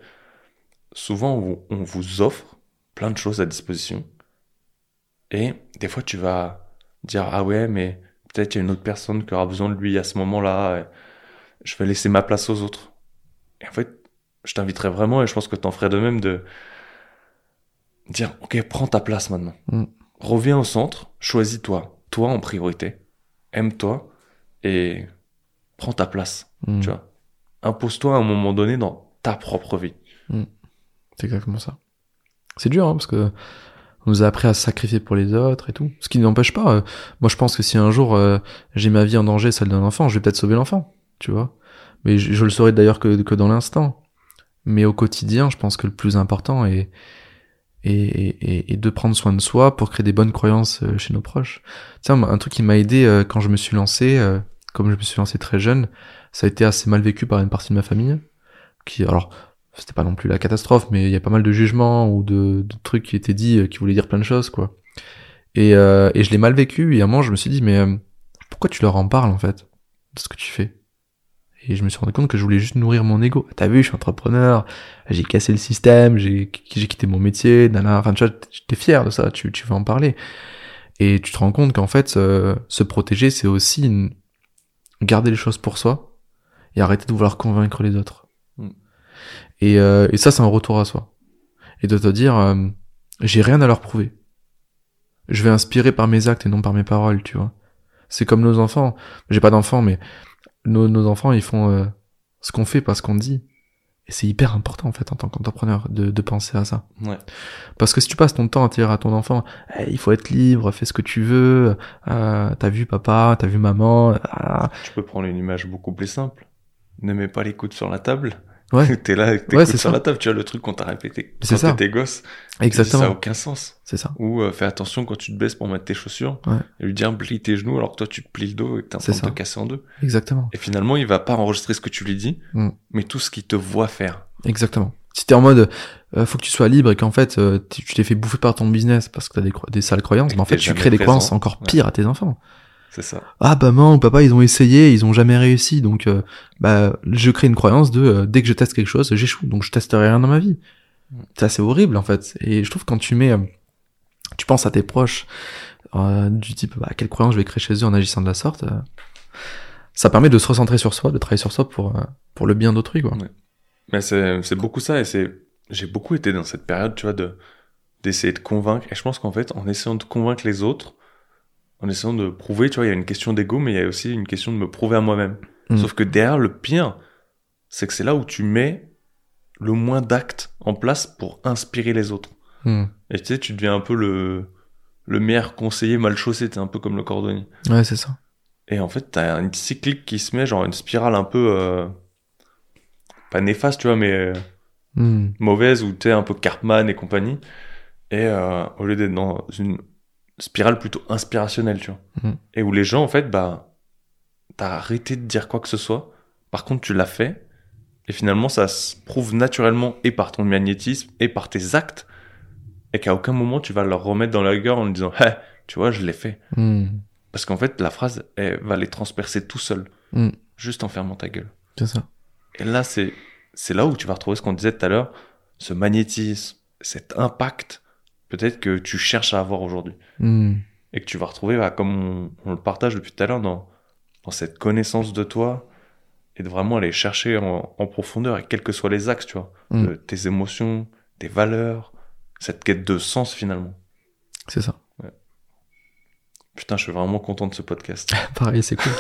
Souvent, on, on vous offre plein de choses à disposition. Et des fois, tu vas dire, ah ouais, mais peut-être il y a une autre personne qui aura besoin de lui à ce moment-là je vais laisser ma place aux autres. Et en fait, je t'inviterais vraiment, et je pense que t'en ferais de même, de dire, ok, prends ta place maintenant. Mm. Reviens au centre, choisis-toi, toi en priorité, aime-toi, et prends ta place, mm. tu vois. Impose-toi à un moment donné dans ta propre vie. Mm. C'est exactement ça. C'est dur, hein, parce que on nous a appris à sacrifier pour les autres et tout. Ce qui n'empêche pas, euh, moi je pense que si un jour euh, j'ai ma vie en danger, celle d'un enfant, je vais peut-être sauver l'enfant tu vois. Mais je, le saurais d'ailleurs que, que dans l'instant. Mais au quotidien, je pense que le plus important est, est, est, de prendre soin de soi pour créer des bonnes croyances euh, chez nos proches. Tiens, un truc qui m'a aidé euh, quand je me suis lancé, euh, comme je me suis lancé très jeune, ça a été assez mal vécu par une partie de ma famille. Qui, alors, c'était pas non plus la catastrophe, mais il y a pas mal de jugements ou de, de trucs qui étaient dits qui voulaient dire plein de choses, quoi. Et, et je l'ai mal vécu, et à un moment, je me suis dit, mais pourquoi tu leur en parles, en fait, de ce que tu fais? Et je me suis rendu compte que je voulais juste nourrir mon ego. T'as vu, je suis entrepreneur, j'ai cassé le système, j'ai quitté mon métier, nana. Enfin, t'es fier de ça, tu, tu veux en parler. Et tu te rends compte qu'en fait, se protéger, c'est aussi garder les choses pour soi et arrêter de vouloir convaincre les autres. Mm. Et, euh, et, ça, c'est un retour à soi. Et de te dire, euh, j'ai rien à leur prouver. Je vais inspirer par mes actes et non par mes paroles, tu vois. C'est comme nos enfants. J'ai pas d'enfants, mais nos, nos enfants, ils font euh, ce qu'on fait, pas ce qu'on dit. Et c'est hyper important en fait en tant qu'entrepreneur de, de penser à ça. Ouais. Parce que si tu passes ton temps à dire à ton enfant, Eh, il faut être libre, fais ce que tu veux, euh, t'as vu papa, t'as vu maman, ah, Tu peux prendre une image beaucoup plus simple. Ne mets pas les coudes sur la table. Ouais, T'es là tes Ouais, sur ça. la table. Tu as le truc qu'on t'a répété C'est ça. t'étais gosse. Ça a exactement, aucun sens. c'est ça, Ou euh, fais attention quand tu te baisses pour mettre tes chaussures. Ouais. Et lui dire plie tes genoux alors que toi tu te plies le dos et que t'es en train de ça. te casser en deux. exactement, Et finalement, il va pas enregistrer ce que tu lui dis, Mm. mais tout ce qu'il te voit faire. exactement. Si t'es en mode, euh, faut que tu sois libre et qu'en fait, euh, tu t'es fait bouffer par ton business parce que t'as des, sales croyances, mais en fait, tu crées des croyances encore Ouais. pires à tes enfants. C'est ça. Ah bah maman ou papa ils ont essayé, ils ont jamais réussi, donc euh, bah je crée une croyance de euh, dès que je teste quelque chose j'échoue, donc je testerai rien dans ma vie. Mm. Ça c'est horrible en fait. Et je trouve quand tu mets, euh, tu penses à tes proches du type bah quelle croyance je vais créer chez eux en agissant de la sorte, ça permet de se recentrer sur soi, de travailler sur soi pour pour le bien d'autrui quoi. Ouais. Mais c'est c'est beaucoup ça et c'est j'ai beaucoup été dans cette période, tu vois, de d'essayer de convaincre. Et je pense qu'en fait, en essayant de convaincre les autres, en essayant de prouver, tu vois, il y a une question d'ego, mais il y a aussi une question de me prouver à moi-même. Mm. Sauf que derrière, le pire, c'est que c'est là où tu mets le moins d'actes en place pour inspirer les autres. Mm. Et tu sais, tu deviens un peu le le meilleur conseiller mal chaussé, t'es un peu comme le cordonnier. Ouais c'est ça. Et en fait, t'as une cyclique qui se met, genre une spirale un peu euh, pas néfaste, tu vois, mais euh, Mm. mauvaise où t'es un peu Cartman et compagnie. Et euh, au lieu d'être dans une spirale plutôt inspirationnelle, tu vois. Mhm. Et où les gens, en fait, bah, t'as arrêté de dire quoi que ce soit. Par contre, tu l'as fait. Et finalement, ça se prouve naturellement et par ton magnétisme et par tes actes. Et qu'à aucun moment, tu vas leur remettre dans la gueule en leur disant, Hé, tu vois, je l'ai fait. Mm. Parce qu'en fait, la phrase, elle va les transpercer tout seul. Mm. Juste en fermant ta gueule. C'est ça. Et là, c'est, c'est là où tu vas retrouver ce qu'on disait tout à l'heure, ce magnétisme, cet impact, peut-être que tu cherches à avoir aujourd'hui. Mm. Et que tu vas retrouver, bah, comme on, on le partage depuis tout à l'heure, dans, dans cette connaissance de toi, et de vraiment aller chercher en, en profondeur, et quels que soient les axes, tu vois, Mm. de tes émotions, tes valeurs, cette quête de sens finalement. C'est ça. Putain, je suis vraiment content de ce podcast. Pareil, c'est cool.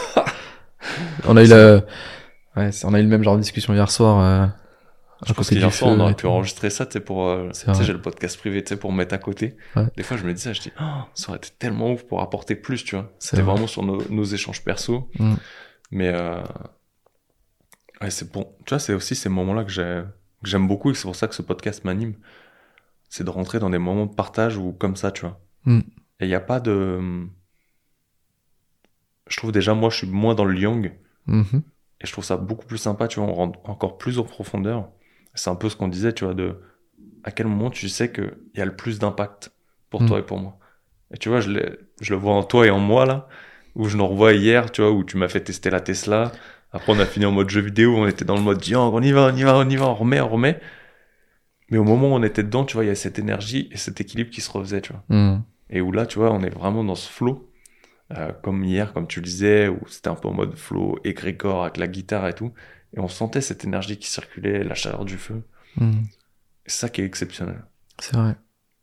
on a eu le, ouais, on a eu le même genre de discussion hier soir. Euh, Je à pense côté qu'hier du soir, on aurait pu enregistrer ça, tu sais, pour, euh, tu sais, j'ai le podcast privé, tu sais, pour mettre à côté. Ouais. Des fois, je me disais, je dis, oh, ça aurait été tellement ouf pour apporter plus, tu vois. C'était vrai. vraiment sur nos, nos échanges perso. Mm. Mais, euh, ouais, c'est bon. Tu vois, c'est aussi ces moments-là que j'ai- que j'aime beaucoup et c'est pour ça que ce podcast m'anime. C'est de rentrer dans des moments de partage ou comme ça, tu vois. Mm. Et il n'y a pas de. Je trouve déjà, moi, je suis moins dans le yang. Mhm. Et je trouve ça beaucoup plus sympa, tu vois, on rentre encore plus en profondeur. C'est un peu ce qu'on disait, tu vois, de à quel moment tu sais qu'il y a le plus d'impact pour Mm. toi et pour moi. Et tu vois, je, je le vois en toi et en moi, là, où je nous revois hier, tu vois, où tu m'as fait tester la Tesla. Après, on a fini en mode jeu vidéo, on était dans le mode, Yang, on y va, on y va, on y va, on remet, on remet. Mais au moment où on était dedans, tu vois, il y a cette énergie et cet équilibre qui se refaisait, tu vois. Mm. Et où là, tu vois, on est vraiment dans ce flow, euh, comme hier, comme tu le disais, où c'était un peu en mode flow égrégore avec la guitare et tout. Et on sentait cette énergie qui circulait, la chaleur du feu. Mm. Et c'est ça qui est exceptionnel. C'est vrai.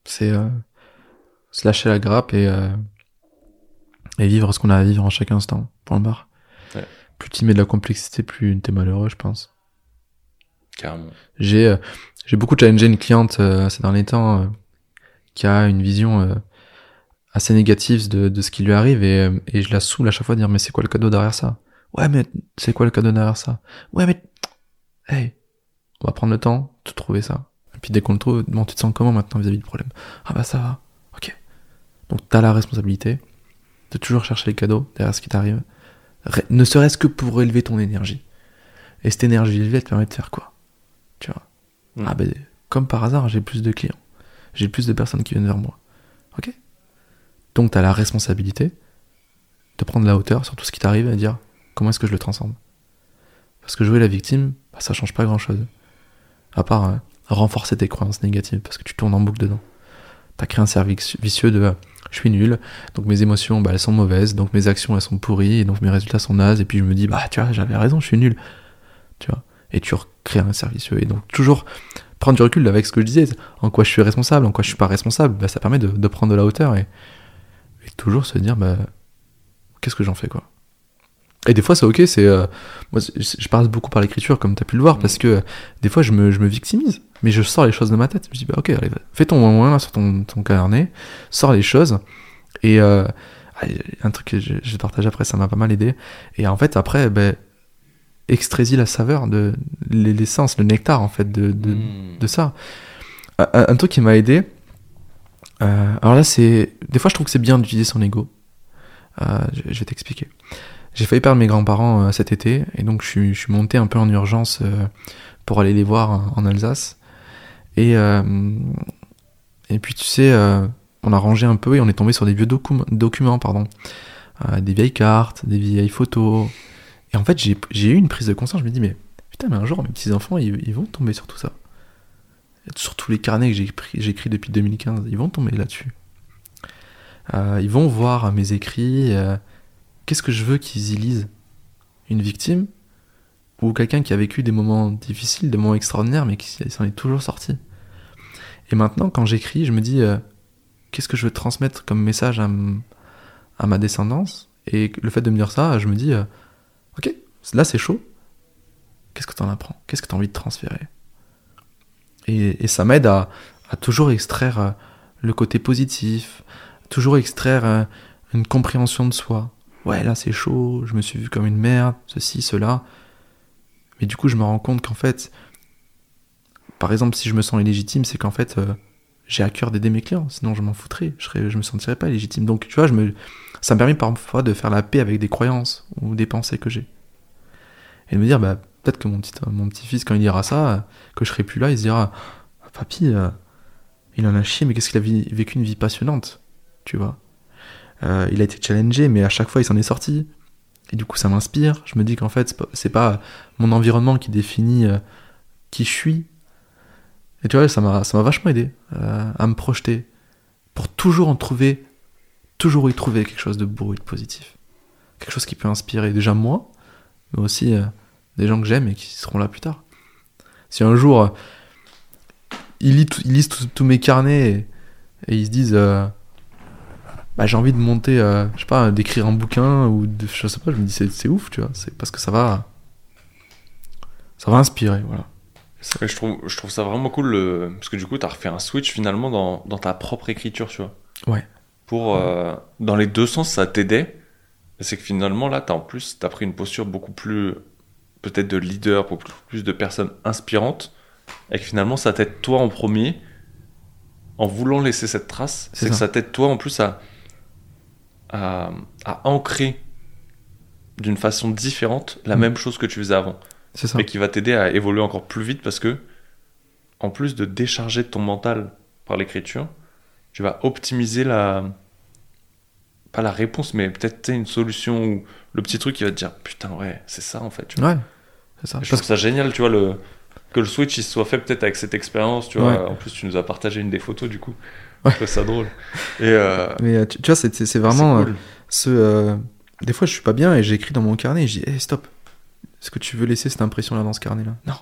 C'est euh, se lâcher la grappe et, euh, et vivre ce qu'on a à vivre en chaque instant. Point barre. Ouais. Plus tu mets de la complexité, plus t'es malheureux, je pense. Carrément. J'ai euh, j'ai beaucoup challengé une cliente euh, ces derniers temps euh, qui a une vision euh, assez négative de, de ce qui lui arrive et, et je la saoule à chaque fois de dire mais c'est quoi le cadeau derrière ça? Ouais mais c'est quoi le cadeau derrière ça? Ouais mais hey on va prendre le temps de trouver ça. Et puis dès qu'on le trouve, bon tu te sens comment maintenant vis-à-vis du problème? Ah bah ça va, ok. Donc t'as la responsabilité de toujours chercher les cadeaux derrière ce qui t'arrive, ne serait-ce que pour élever ton énergie. Et cette énergie élevée elle te permet de faire quoi? Tu vois? Mm. ah ben, comme par hasard, j'ai plus de clients. J'ai plus de personnes qui viennent vers moi. Ok? Donc tu as la responsabilité de prendre la hauteur sur tout ce qui t'arrive et de dire comment est-ce que je le transforme? Parce que jouer la victime, bah, ça change pas grand-chose. À part euh, renforcer tes croyances négatives, parce que tu tournes en boucle dedans. T'as créé un cercle vici- vicieux de euh, je suis nul, donc mes émotions bah, elles sont mauvaises, donc mes actions elles sont pourries, et donc mes résultats sont nazes, et puis je me dis bah tu vois j'avais raison, je suis nul. Tu vois? Et tu recrées un cercle vicieux. Et donc toujours prendre du recul avec ce que je disais, en quoi je suis responsable, en quoi je suis pas responsable, bah, ça permet de, prendre de la hauteur et, et toujours se dire bah, qu'est-ce que j'en fais quoi? Et des fois, c'est ok, c'est. euh, moi, je, passe beaucoup par l'écriture, comme tu as pu le voir, parce que euh, des fois, je me, je me victimise. Mais je sors les choses de ma tête. Je me dis, bah ok, allez, fais ton moins là sur ton, ton carnet, sors les choses. Et euh, un truc que je, vais partager après, ça m'a pas mal aidé. Et en fait, après, ben, extrais-y la saveur, de l'essence, le nectar, en fait, de, de, Mm. de ça. Un, un truc qui m'a aidé, euh, alors là, c'est. Des fois, je trouve que c'est bien d'utiliser son ego. Euh, je, je vais t'expliquer. J'ai failli perdre mes grands-parents euh, cet été, et donc je suis, monté un peu en urgence euh, pour aller les voir en, en Alsace. Et, euh, et puis, tu sais, euh, on a rangé un peu et on est tombé sur des vieux docu- documents, pardon. Euh, des vieilles cartes, des vieilles photos. Et en fait, j'ai eu une prise de conscience. Je me dis, mais putain, mais un jour, mes petits-enfants, ils, vont tomber sur tout ça. Sur tous les carnets que écrits depuis 2015, ils vont tomber là-dessus. Euh, ils vont voir mes écrits. euh, Qu'est-ce que je veux qu'ils y lisent? Une victime? Ou quelqu'un qui a vécu des moments difficiles, des moments extraordinaires, mais qui s'en est toujours sorti? Et maintenant, quand j'écris, je me dis, euh, qu'est-ce que je veux transmettre comme message à, ma descendance? Et le fait de me dire ça, je me dis, euh, ok, là c'est chaud. Qu'est-ce que t'en apprends? Qu'est-ce que t'as envie de transférer? Et, ça m'aide à, toujours extraire euh, le côté positif, toujours extraire une compréhension de soi. Ouais, là c'est chaud, je me suis vu comme une merde, ceci, cela. Mais du coup, je me rends compte qu'en fait, par exemple, si je me sens illégitime, c'est qu'en fait, euh, j'ai à cœur d'aider mes clients, sinon je m'en foutrais, je, serais, je me sentirais pas légitime. Donc, tu vois, je me, ça me permet parfois de faire la paix avec des croyances ou des pensées que j'ai. Et de me dire, bah, peut-être que mon petit, mon petit-fils, quand il lira ça, que je serai plus là, il se dira, Ah, papy, euh, il en a chié, mais qu'est-ce qu'il a vécu une vie passionnante, tu vois. Euh, il a été challengé, mais à chaque fois, il s'en est sorti. Et du coup, ça m'inspire. Je me dis qu'en fait, c'est pas, pas mon environnement qui définit euh, qui je suis. Et tu vois, ça m'a, vachement aidé euh, à me projeter pour toujours en trouver, toujours y trouver quelque chose de beau et de positif. Quelque chose qui peut inspirer déjà moi, mais aussi des gens que j'aime et qui seront là plus tard. Si un jour, ils lisent, ils lisent tous mes carnets et, et ils se disent bah, j'ai envie de monter, euh, je sais pas, d'écrire un bouquin ou de, je sais pas, je me dis c'est, ouf, tu vois, c'est parce que ça va, ça va inspirer, voilà. Je trouve, je trouve ça vraiment cool le... parce que du coup, tu as refait un switch finalement dans, dans ta propre écriture, tu vois. Ouais. Pour, euh, dans les deux sens, ça t'aidait. C'est que finalement, là, as, en plus, tu as pris une posture beaucoup plus, peut-être de leader, beaucoup plus de personnes inspirantes. Et que finalement, ça t'aide toi en premier, en voulant laisser cette trace. C'est que ça t'aide toi en plus à, à, à ancrer d'une façon différente la Mm. même chose que tu faisais avant C'est ça. et qui va t'aider à évoluer encore plus vite parce que, en plus de décharger ton mental par l'écriture, tu vas optimiser la. Pas la réponse, mais peut-être une solution ou le petit truc qui va te dire Putain, ouais, c'est ça en fait. Tu vois. Ouais, c'est ça. Je Parce trouve ça génial, tu vois, le... que le Switch il soit fait peut-être avec cette expérience. Tu vois. Ouais. En plus, tu nous as partagé une des photos du coup. Ouais. Je trouve ça drôle. Et euh, Mais euh, tu, tu vois, c'est, vraiment cool. euh, ce. euh, des fois, je suis pas bien et j'écris dans mon carnet et je dis, hey, stop. Est-ce que tu veux laisser cette impression-là dans ce carnet-là? Non.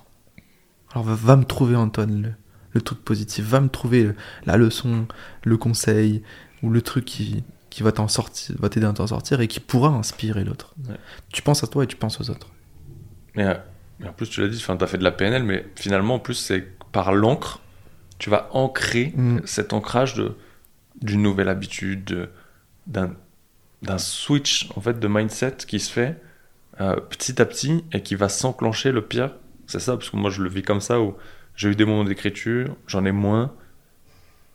Alors va, va me trouver, Antoine, le, le truc positif. Va me trouver le- la leçon, le conseil ou le truc qui, qui va t'en sortir, va t'aider à t'en sortir et qui pourra inspirer l'autre. Ouais. Tu penses à toi et tu penses aux autres. Mais, mais en plus, tu l'as dit, tu as fait de la PNL, mais finalement, en plus, c'est par l'encre, tu vas ancrer Mm. cet ancrage de d'une nouvelle habitude, de- d'un d'un switch en fait de mindset qui se fait euh, petit à petit et qui va s'enclencher le pire. C'est ça, parce que moi je le vis comme ça où j'ai eu des moments d'écriture, j'en ai moins,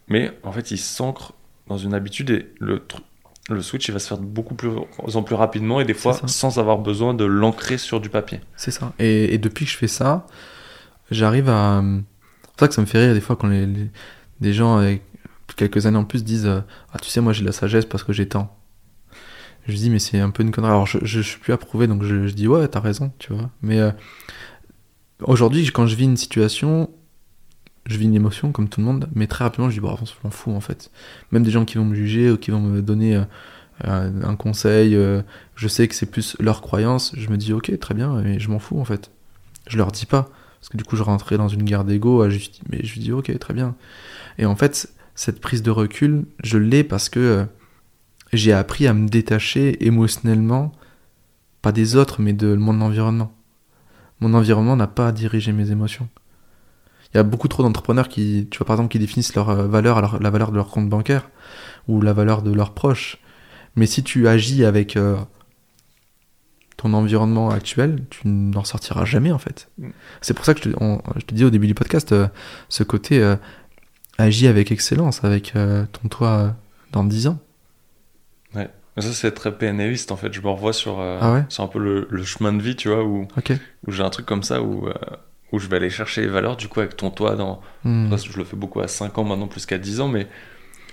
mais en fait il s'ancre dans une habitude et le le switch il va se faire beaucoup plus en plus rapidement et des fois sans avoir besoin de l'ancrer sur du papier. C'est ça. Et, et depuis que je fais ça, j'arrive à. C'est pour ça que ça me fait rire des fois quand les, gens avec quelques années en plus disent euh, Ah, tu sais, moi j'ai de la sagesse parce que j'ai tant. Je dis, mais c'est un peu une connerie. Alors, je, je, suis plus approuvé, donc je, je dis, ouais, t'as raison, tu vois. Mais euh, aujourd'hui, quand je vis une situation, je vis une émotion comme tout le monde, mais très rapidement, je dis, bon, je m'en fous en fait. Même des gens qui vont me juger ou qui vont me donner euh, euh, un conseil, euh, je sais que c'est plus leur croyance, je me dis, ok, très bien, mais je m'en fous en fait. Je leur dis pas, parce que du coup, je rentrais dans une guerre d'ego, juste- mais je dis, ok, très bien. Et en fait, cette prise de recul, je l'ai parce que euh, j'ai appris à me détacher émotionnellement, pas des autres, mais de mon environnement. Mon environnement n'a pas à diriger mes émotions. Il y a beaucoup trop d'entrepreneurs qui, tu vois, par exemple, qui définissent leur euh, valeur, la valeur de leur compte bancaire ou la valeur de leurs proches. Mais si tu agis avec euh, ton environnement actuel, tu n'en sortiras jamais en fait. Mm. C'est pour ça que je te, on- je te dis au début du podcast, euh, ce côté euh, agis avec excellence, avec euh, ton toi euh, dans 10 ans. Ouais. Mais ça, c'est très PNListe en fait. Je me revois sur, Ah ouais sur un peu le, le chemin de vie, tu vois, où, j'ai un truc comme ça où, où je vais aller chercher les valeurs, du coup, avec ton toit dans. Que je le fais beaucoup à 5 ans maintenant, plus qu'à 10 ans, mais.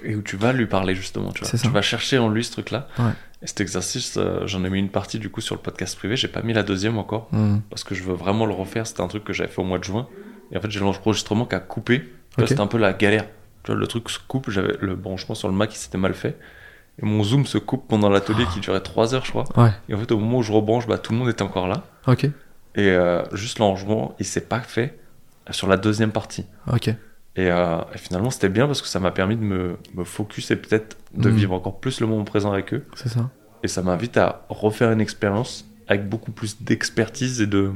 Et où tu vas lui parler justement, tu vois. Tu vas chercher en lui ce truc-là. Ouais. Et cet exercice, euh, j'en ai mis une partie du coup sur le podcast privé. J'ai pas mis la deuxième encore Hmm. parce que je veux vraiment le refaire. C'était un truc que j'avais fait au mois de juin. Et en fait, j'ai l'enregistrement qui a coupé. Tu vois, Ok. C'était un peu la galère. Tu vois, le truc se coupe. J'avais le branchement sur le Mac qui s'était mal fait. Et mon zoom se coupe pendant l'atelier qui durait 3 heures, je crois. Ouais. Et en fait, au moment où je rebranche, bah, tout le monde était encore là. Ok. Et euh, juste l'enregistrement, il s'est pas fait sur la deuxième partie. Ok. Et, euh, et finalement, c'était bien parce que ça m'a permis de me, me focus et peut-être de Mhm. vivre encore plus le moment présent avec eux. C'est ça. Et ça m'invite à refaire une expérience avec beaucoup plus d'expertise et de,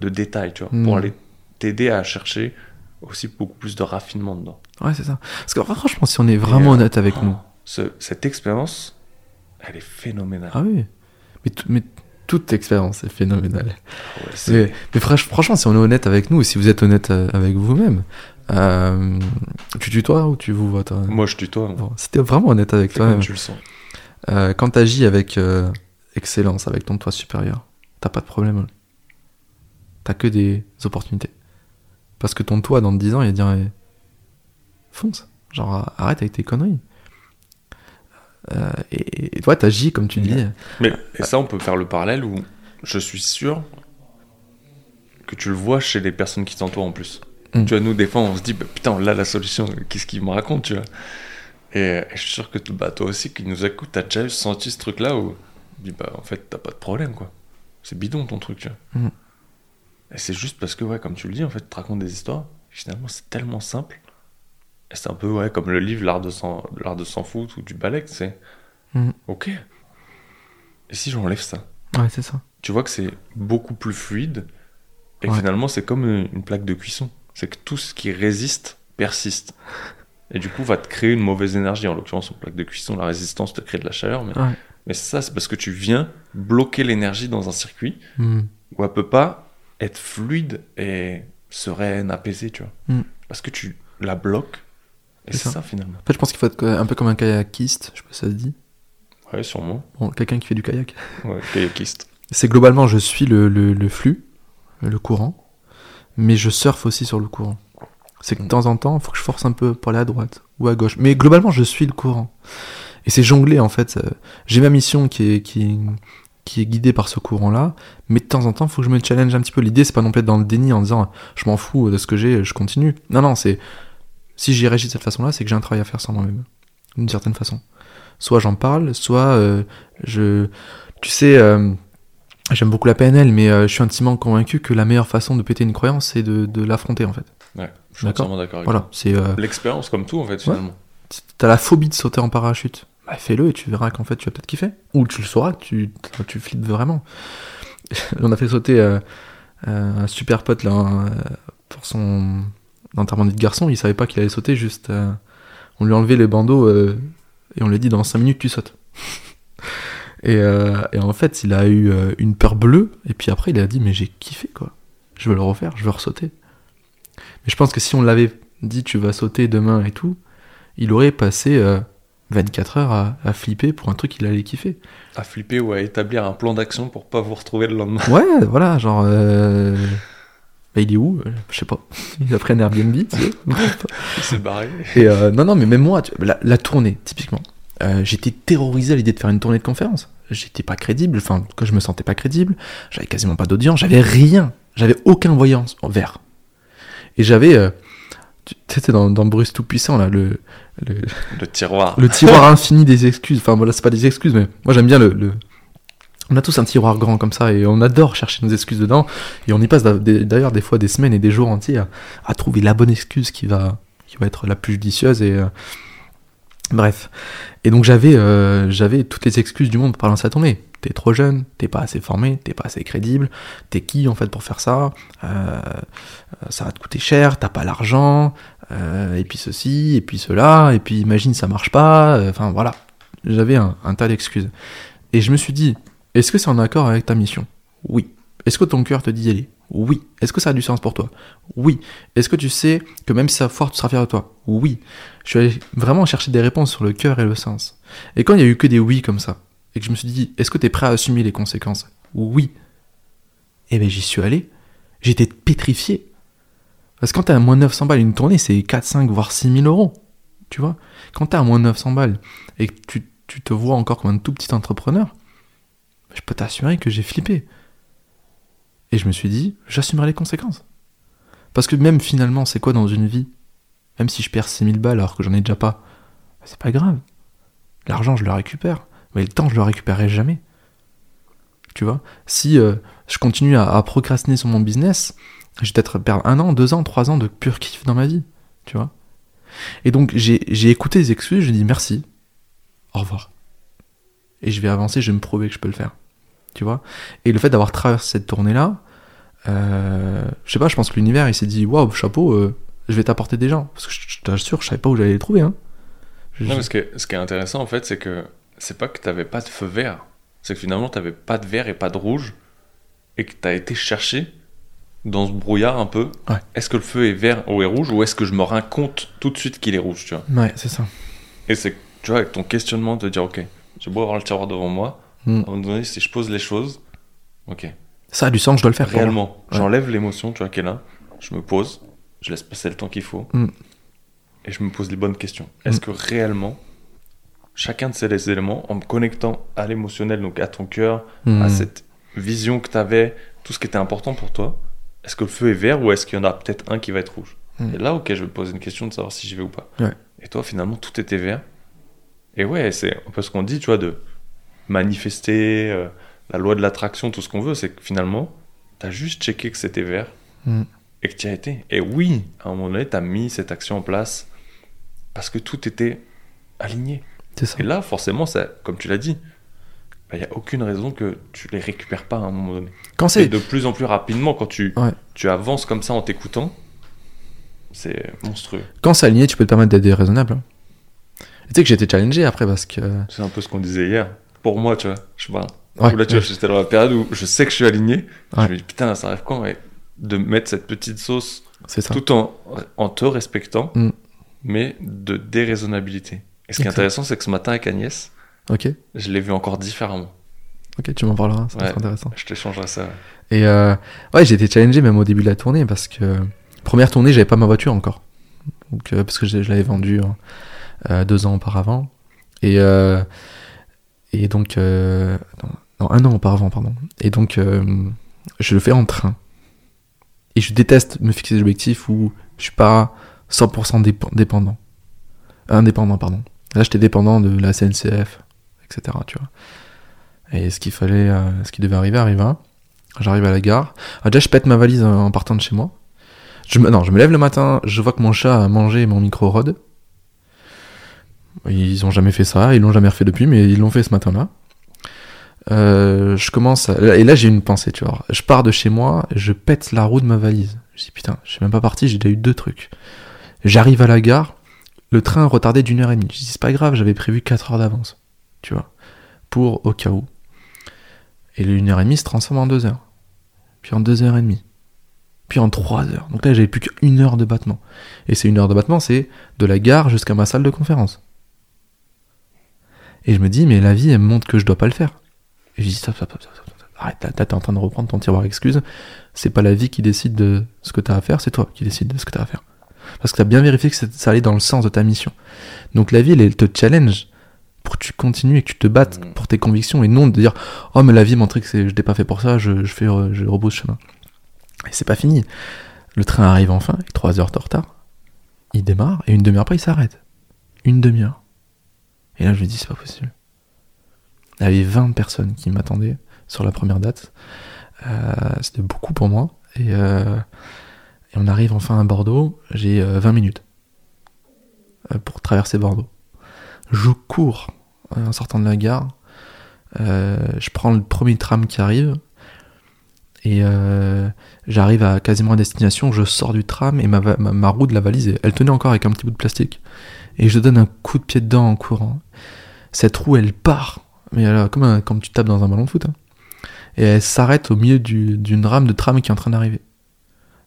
de détails, tu vois, Mhm. pour aller t'aider à chercher aussi beaucoup plus de raffinement dedans. Ouais, c'est ça. Parce que franchement, si on est vraiment euh, honnête avec nous. Ce- cette expérience, elle est phénoménale. Ah oui. Mais, mais toute expérience est phénoménale. Ouais, Mais, mais franch- franchement, si on est honnête avec nous, et si vous êtes honnête euh, avec vous-même, euh, tu tutoies ou tu vous vois toi? Moi, je tutoie. Bon, t'es vraiment honnête avec comme toi-même, tu le sens. euh, quand t'agis avec euh, excellence, avec ton toi supérieur, t'as pas de problème. T'as que des opportunités. Parce que ton toi, dans 10 ans, il va dire eh, fonce. Genre, arrête avec tes conneries. Et, et toi, t'agis comme tu dis. Mais et ça, on peut faire le parallèle où je suis sûr que tu le vois chez les personnes qui t'entourent en plus. Mm. Tu vois, nous, des fois, on se dit, bah, putain, là, la solution, qu'est-ce qu'il me raconte, tu vois et, et je suis sûr que bah, toi aussi, qui nous écoute, t'as déjà senti ce truc-là où dis, bah, en fait, t'as pas de problème, quoi. C'est bidon ton truc, tu vois. Mm. Et c'est juste parce que, ouais, comme tu le dis, en fait, tu te racontes des histoires. Finalement, c'est tellement simple. Et c'est un peu, ouais, comme le livre L'art de s'en l'art de s'en foutre ou du ballet, c'est. Mm. Ok. Et si j'enlève ça? Ouais, c'est ça. tu vois que c'est beaucoup plus fluide et Ouais. finalement c'est comme une plaque de cuisson. C'est que tout ce qui résiste persiste. Et du coup va te créer une mauvaise énergie. En l'occurrence, une plaque de cuisson, la résistance te crée de la chaleur. Mais, Ouais. mais ça, c'est parce que tu viens bloquer l'énergie dans un circuit Hmm. où elle peut pas être fluide et sereine, apaisée, tu vois. Mm. Parce que tu la bloques. Et C'est c'est ça. ça. finalement. En fait, je pense qu'il faut être un peu comme un kayakiste, je sais pas si ça se dit. Ouais, sûrement. Bon, quelqu'un qui fait du kayak. Ouais, kayakiste. C'est globalement, je suis le, le, le flux, le courant, mais je surfe aussi sur le courant. C'est que de temps en temps, il faut que je force un peu pour aller à droite ou à gauche. Mais globalement, je suis le courant. Et c'est jongler, en fait. euh, J'ai ma mission qui est, qui, est- qui est guidée par ce courant-là, mais de temps en temps, il faut que je me challenge un petit peu. L'idée, c'est pas non plus être dans le déni en disant je m'en fous de ce que j'ai, je continue. Non, non, c'est si j'y réagis de cette façon-là, c'est que j'ai un travail à faire sur moi-même, d'une certaine façon. Soit j'en parle, soit euh, je. Tu sais, euh, j'aime beaucoup la PNL, mais euh, je suis intimement convaincu que la meilleure façon de péter une croyance, c'est de, de l'affronter, en fait. Ouais, je suis entièrement d'accord avec Voilà, c'est. euh, toi. L'expérience comme tout, en fait, finalement. T'as la phobie de sauter en parachute. Bah, fais-le et tu verras qu'en fait tu vas peut-être kiffer. Ou tu le sauras tu, tu flippes vraiment. On a fait sauter euh, euh, un super pote là euh, pour son enterrement de garçon. Il savait pas qu'il allait sauter, juste. on lui a enlevé les bandeaux et on lui a dit dans 5 minutes tu sautes. et, euh, et en fait il a eu euh, une peur bleue et puis après il a dit mais j'ai kiffé quoi. Je veux le refaire, je veux ressauter. Mais je pense que si on l'avait dit tu vas sauter demain et tout, il aurait passé euh, 24 heures à, à flipper pour un truc qu'il allait kiffer. À flipper ou à établir un plan d'action pour pas vous retrouver le lendemain. Ouais, voilà, genre. euh, bah, il est où Je sais pas. Il a pris un Airbnb, tu sais. Il s'est barré. Et euh, non, non, mais même moi, tu- la, la tournée, typiquement. Euh, j'étais terrorisé à l'idée de faire une tournée de conférence. J'étais pas crédible, enfin, que je me sentais pas crédible. J'avais quasiment pas d'audience, j'avais rien. J'avais aucun voyance en vert. Et j'avais. euh, tu sais, dans, dans Bruce Tout-Puissant, là, le, le, Le tiroir. le tiroir infini des excuses. Enfin, voilà, c'est pas des excuses, mais moi j'aime bien le, le- On a tous un tiroir grand comme ça et on adore chercher nos excuses dedans. Et on y passe d'ailleurs des fois des semaines et des jours entiers à, à trouver la bonne excuse qui va, qui va être la plus judicieuse. Et, euh, Bref. Et donc j'avais euh, j'avais toutes les excuses du monde pour lancer la tournée. T'es trop jeune, t'es pas assez formé, t'es pas assez crédible, t'es qui en fait pour faire ça? Euh, Ça va te coûter cher, t'as pas l'argent, euh, et puis ceci, et puis cela, et puis imagine ça marche pas, enfin voilà. J'avais un, un tas d'excuses. Et je me suis dit, est-ce que c'est en accord avec ta mission? Oui. Est-ce que ton cœur te dit d'y aller? Oui. Est-ce que ça a du sens pour toi? Oui. Est-ce que tu sais que même si ça foire, tu seras fier de toi? Oui. Je suis allé vraiment chercher des réponses sur le cœur et le sens. Et quand il y a eu que des oui comme ça, et que je me suis dit, est-ce que tu es prêt à assumer les conséquences? Oui. Et bien j'y suis allé. J'étais pétrifié. Parce que quand t'es à moins 900 balles, une tournée, c'est 4, 5, voire 6 000 euros. Tu vois? Quand t'es à moins 900 balles et que tu, tu te vois encore comme un tout petit entrepreneur, je peux t'assurer que j'ai flippé. Et je me suis dit, j'assumerai les conséquences. Parce que même finalement, c'est quoi dans une vie? Même si je perds 6000 balles alors que j'en ai déjà pas, c'est pas grave. L'argent, je le récupère. Mais le temps, je le récupérerai jamais. Tu vois? Si euh, je continue à, procrastiner sur mon business, je vais peut-être perdre un an, deux ans, trois ans de pur kiff dans ma vie. Tu vois? Et donc, j'ai j'ai écouté les excuses, je dis merci, au revoir. Et je vais avancer, je vais me prouver que je peux le faire. Tu vois? Et le fait d'avoir traversé cette tournée-là, euh, je sais pas, je pense que l'univers, il s'est dit, waouh, chapeau, euh, je vais t'apporter des gens. Parce que je, t'assure, je savais pas où j'allais les trouver. Hein. Je- Non, mais ce qui est, ce qui est intéressant en fait, c'est que c'est pas que t'avais pas de feu vert, c'est que finalement t'avais pas de vert et pas de rouge, et que t'as été chercher dans ce brouillard un peu. Ouais. Est-ce que le feu est vert ou est rouge, ou est-ce que je me rends compte tout de suite qu'il est rouge, tu vois? Ouais, c'est ça. Et c'est, que, tu vois, avec ton questionnement, de dire, ok, j'ai beau avoir le tiroir devant moi, Mm. à un moment donné, si je pose les choses, ok, Ça a du sens, je dois le faire. réellement, Ouais. j'enlève l'émotion, tu vois, qui est là, je me pose, je laisse passer le temps qu'il faut, Mm. et je me pose les bonnes questions. Est-ce que réellement, chacun de ces éléments, en me connectant à l'émotionnel, donc à ton cœur, Mm. à cette vision que tu avais, tout ce qui était important pour toi, est-ce que le feu est vert ou est-ce qu'il y en a peut-être un qui va être rouge? Mm. Et là, ok, je vais me poser une question de savoir si j'y vais ou pas. Ouais. Et toi, finalement, tout était vert. Et ouais, c'est un peu ce qu'on dit, tu vois, de manifester, euh, la loi de l'attraction, tout ce qu'on veut, c'est que finalement, tu as juste checké que c'était vert Et que tu as été. Et oui, à un moment donné, tu as mis cette action en place parce que tout était aligné. Ça. Et là, forcément, ça, comme tu l'as dit, il n'y a aucune raison que tu les récupères pas à un moment donné. Quand Et c'est. de plus en plus rapidement, quand tu, Ouais. tu avances comme ça en t'écoutant, c'est monstrueux. Quand c'est aligné, tu peux te permettre d'être déraisonnable. hein. Tu sais que j'ai été challengé après parce que. C'est un peu ce qu'on disait hier. Pour moi, tu vois, je sais pas. Ouais, là, tu ouais. vois, j'étais dans la période où je sais que je suis aligné. Je me dis, putain, ça arrive quand et De mettre cette petite sauce ça. tout en, en te respectant, Mm. mais de déraisonnabilité. Et ce qui est intéressant, c'est que ce matin avec Agnès, Ok. je l'ai vu encore différemment. Ok, tu m'en parleras, ça Ouais. intéressant. Je t'échangerai ça. Et euh, ouais, j'ai été challengé même au début de la tournée parce que première tournée, j'avais pas ma voiture encore. Donc, euh, parce que je, je l'avais vendue hein, euh, deux ans auparavant. Et, et donc, non, non, un an auparavant, pardon. Et donc, je le fais en train. Et je déteste me fixer des objectifs où je suis pas 100% dépe- dépendant. Indépendant, pardon. Là, j'étais dépendant de la CNCF, etc. Tu vois. Et ce qu'il fallait, euh, ce qui devait arriver, arriva. J'arrive à la gare. Ah, déjà, je pète ma valise en partant de chez moi. Je me, non, je me lève le matin, je vois que mon chat a mangé mon micro rod. Ils ont jamais fait ça, ils l'ont jamais refait depuis, mais ils l'ont fait ce matin-là. Euh, je commence à- et là j'ai une pensée, tu vois. Je pars de chez moi, je pète la roue de ma valise. Je dis putain, je suis même pas parti, j'ai déjà eu deux trucs. J'arrive à la gare, le train retardé d'une heure et demie. Je dis c'est pas grave, j'avais prévu 4 heures d'avance, tu vois, pour au cas où. Et le une heure et demie se transforme en deux heures. Puis en deux heures et demie. Puis en trois heures. Donc là, j'avais plus qu'une heure de battement. Et c'est une heure de battement, c'est de la gare jusqu'à ma salle de conférence. Et je me dis, mais la vie, elle me montre que je dois pas le faire. Et je dis, stop, stop, stop, stop, stop, stop. Arrête, là, t'es en train de reprendre ton tiroir excuses. C'est pas la vie qui décide de ce que t'as à faire, c'est toi qui décide de ce que t'as à faire. Parce que t'as bien vérifié que ça allait dans le sens de ta mission. Donc la vie, elle, elle te challenge pour que tu continues et que tu te battes Mm. pour tes convictions et non de dire oh mais la vie montrait que c'est- je n'ai pas fait pour ça je, je fais je rebrousse chemin et c'est pas fini le train arrive enfin avec 3 heures de retard il démarre et une demi-heure après il s'arrête une demi-heure et là je lui dis c'est pas possible il y avait 20 personnes qui m'attendaient sur la première date Euh, c'était beaucoup pour moi et, euh, et on arrive enfin à Bordeaux j'ai euh, 20 minutes euh, pour traverser Bordeaux Je cours en sortant de la gare. Je prends le premier tram qui arrive. Et j'arrive à quasiment à destination. Je sors du tram et ma, ma roue de la valise, elle tenait encore avec un petit bout de plastique. Et je donne un coup de pied dedans en courant. Cette roue, elle part. Mais alors, comme, comme tu tapes dans un ballon de foot. hein. Et elle s'arrête au milieu du- d'une rame de tram qui est en train d'arriver.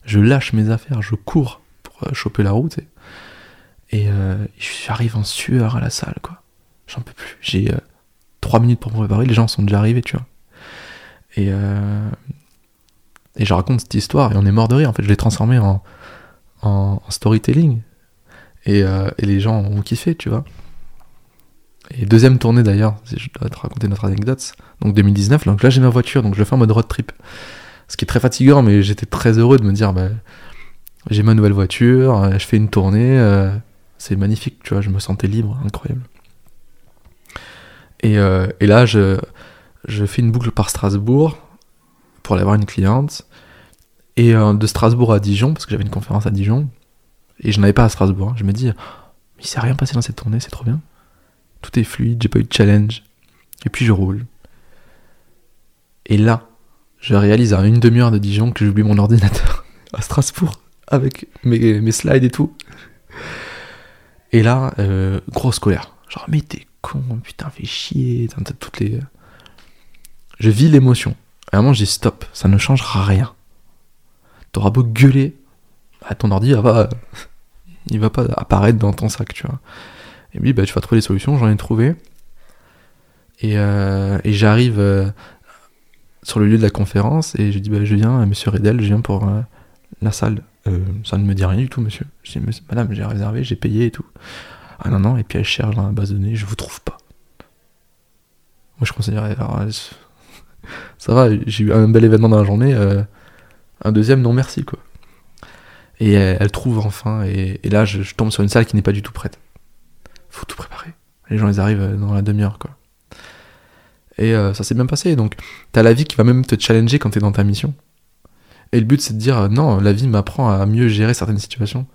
Je lâche mes affaires, je cours pour euh, choper la route. Et euh, j'arrive en sueur à la salle, quoi. J'en peux plus. J'ai euh, minutes pour me préparer, les gens sont déjà arrivés, tu vois. Et, euh, et je raconte cette histoire et on est mort de rire. En fait, je l'ai transformé en, en, en storytelling. Et, et les gens ont kiffé, tu vois. Et deuxième tournée d'ailleurs, si je dois te raconter notre anecdote. Donc 2019, donc là j'ai ma voiture, donc je fais en mode road trip. Ce qui est très fatigant, mais j'étais très heureux de me dire, bah, j'ai ma nouvelle voiture, euh, je fais une tournée, euh, c'est magnifique, tu vois, je me sentais libre, incroyable. Et, euh, là, je, fais une boucle par Strasbourg pour aller voir une cliente. Et de Strasbourg à Dijon, parce que j'avais une conférence à Dijon, et je n'avais pas à Strasbourg. hein. Je me dis, il s'est rien passé dans cette tournée, c'est trop bien. Tout est fluide, j'ai pas eu de challenge. Et puis je roule. Et là, je réalise à une demi-heure de Dijon que j'ai oublié mon ordinateur à Strasbourg avec mes, slides et tout. Et là, euh, grosse colère. Genre, mais t'es con, putain, fais chier. T'as toutes les. Je vis l'émotion. À un moment, je dis stop, ça ne changera rien. T'auras beau gueuler, à ton ordi, va, pas- il va pas apparaître dans ton sac, tu vois. Et lui, bah, tu vas trouver des solutions, j'en ai trouvé. Et, euh, et j'arrive euh, sur le lieu de la conférence et je dis, bah, je viens, euh, monsieur Redel, je viens pour euh, la salle. Ça ne me dit rien du tout, monsieur. Je dis, madame, j'ai réservé, j'ai payé et tout. Ah non, non, et puis elle cherche dans la base de données, je vous trouve pas. Moi, je considérais. ça va, j'ai eu un bel événement dans la journée, un deuxième, non merci, quoi. Et elle, trouve enfin, et, là, je tombe sur une salle qui n'est pas du tout prête. Faut tout préparer. Les gens, ils arrivent dans la demi-heure, quoi. Et euh, ça s'est bien passé. Donc, t'as la vie qui va même te challenger quand t'es dans ta mission. Et le but, c'est de dire, euh, non, la vie m'apprend à mieux gérer certaines situations.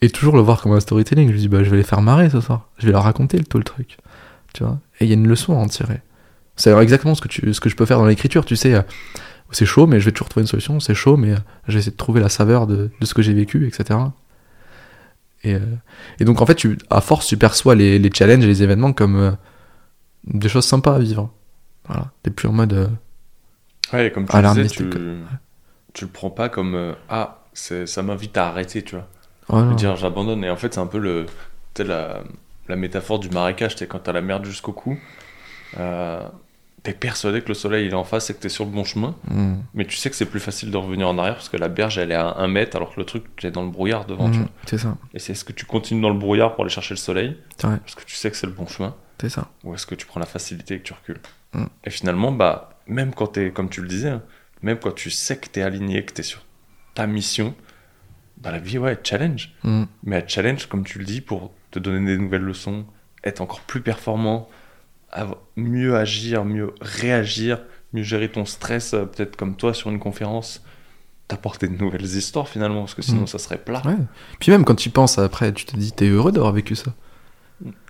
Et toujours le voir comme un storytelling. Je lui dis, bah, je vais les faire marrer ce soir. Je vais leur raconter tout le truc. Tu vois? Et il y a une leçon à en tirer. C'est exactement ce que, tu, ce que je peux faire dans l'écriture. Tu sais, euh, c'est chaud, mais je vais toujours trouver une solution. C'est chaud, mais je vais essayer de trouver la saveur de ce que j'ai vécu, etc. Et, euh, et donc, en fait, tu, à force, tu perçois les, les challenges et les événements comme euh, des choses sympas à vivre. Voilà. T'es plus en mode. euh, Ouais, comme tu disais, tu, tu le prends pas comme euh, ah, c'est- ça m'invite à arrêter, tu vois. voilà. Dire j'abandonne. Et en fait, c'est un peu le, la, la métaphore du marécage. Sais, quand t'as la merde jusqu'au cou, t'es persuadé que le soleil il est en face et que t'es sur le bon chemin. Mm. Mais tu sais que c'est plus facile de revenir en arrière parce que la berge elle est à un mètre alors que le truc tu es dans le brouillard devant. Mm. vois. C'est ça. Et c'est est-ce que tu continues dans le brouillard pour aller chercher le soleil vrai. parce que tu sais que c'est le bon chemin C'est ça. ou est-ce que tu prends la facilité et que tu recules Mm. Et finalement, bah, même quand t'es, comme tu le disais, hein, même quand tu sais que t'es aligné, que t'es sur ta mission, dans la vie, ouais, elle challenge. Mm. Mais elle challenge, comme tu le dis, pour te donner des nouvelles leçons, être encore plus performant, mieux agir, mieux réagir, mieux gérer ton stress, euh, peut-être comme toi sur une conférence, t'apporter de nouvelles histoires finalement, parce que sinon Mm. ça serait plat. Ouais. Puis même quand tu penses après, tu te dis, t'es heureux d'avoir vécu ça.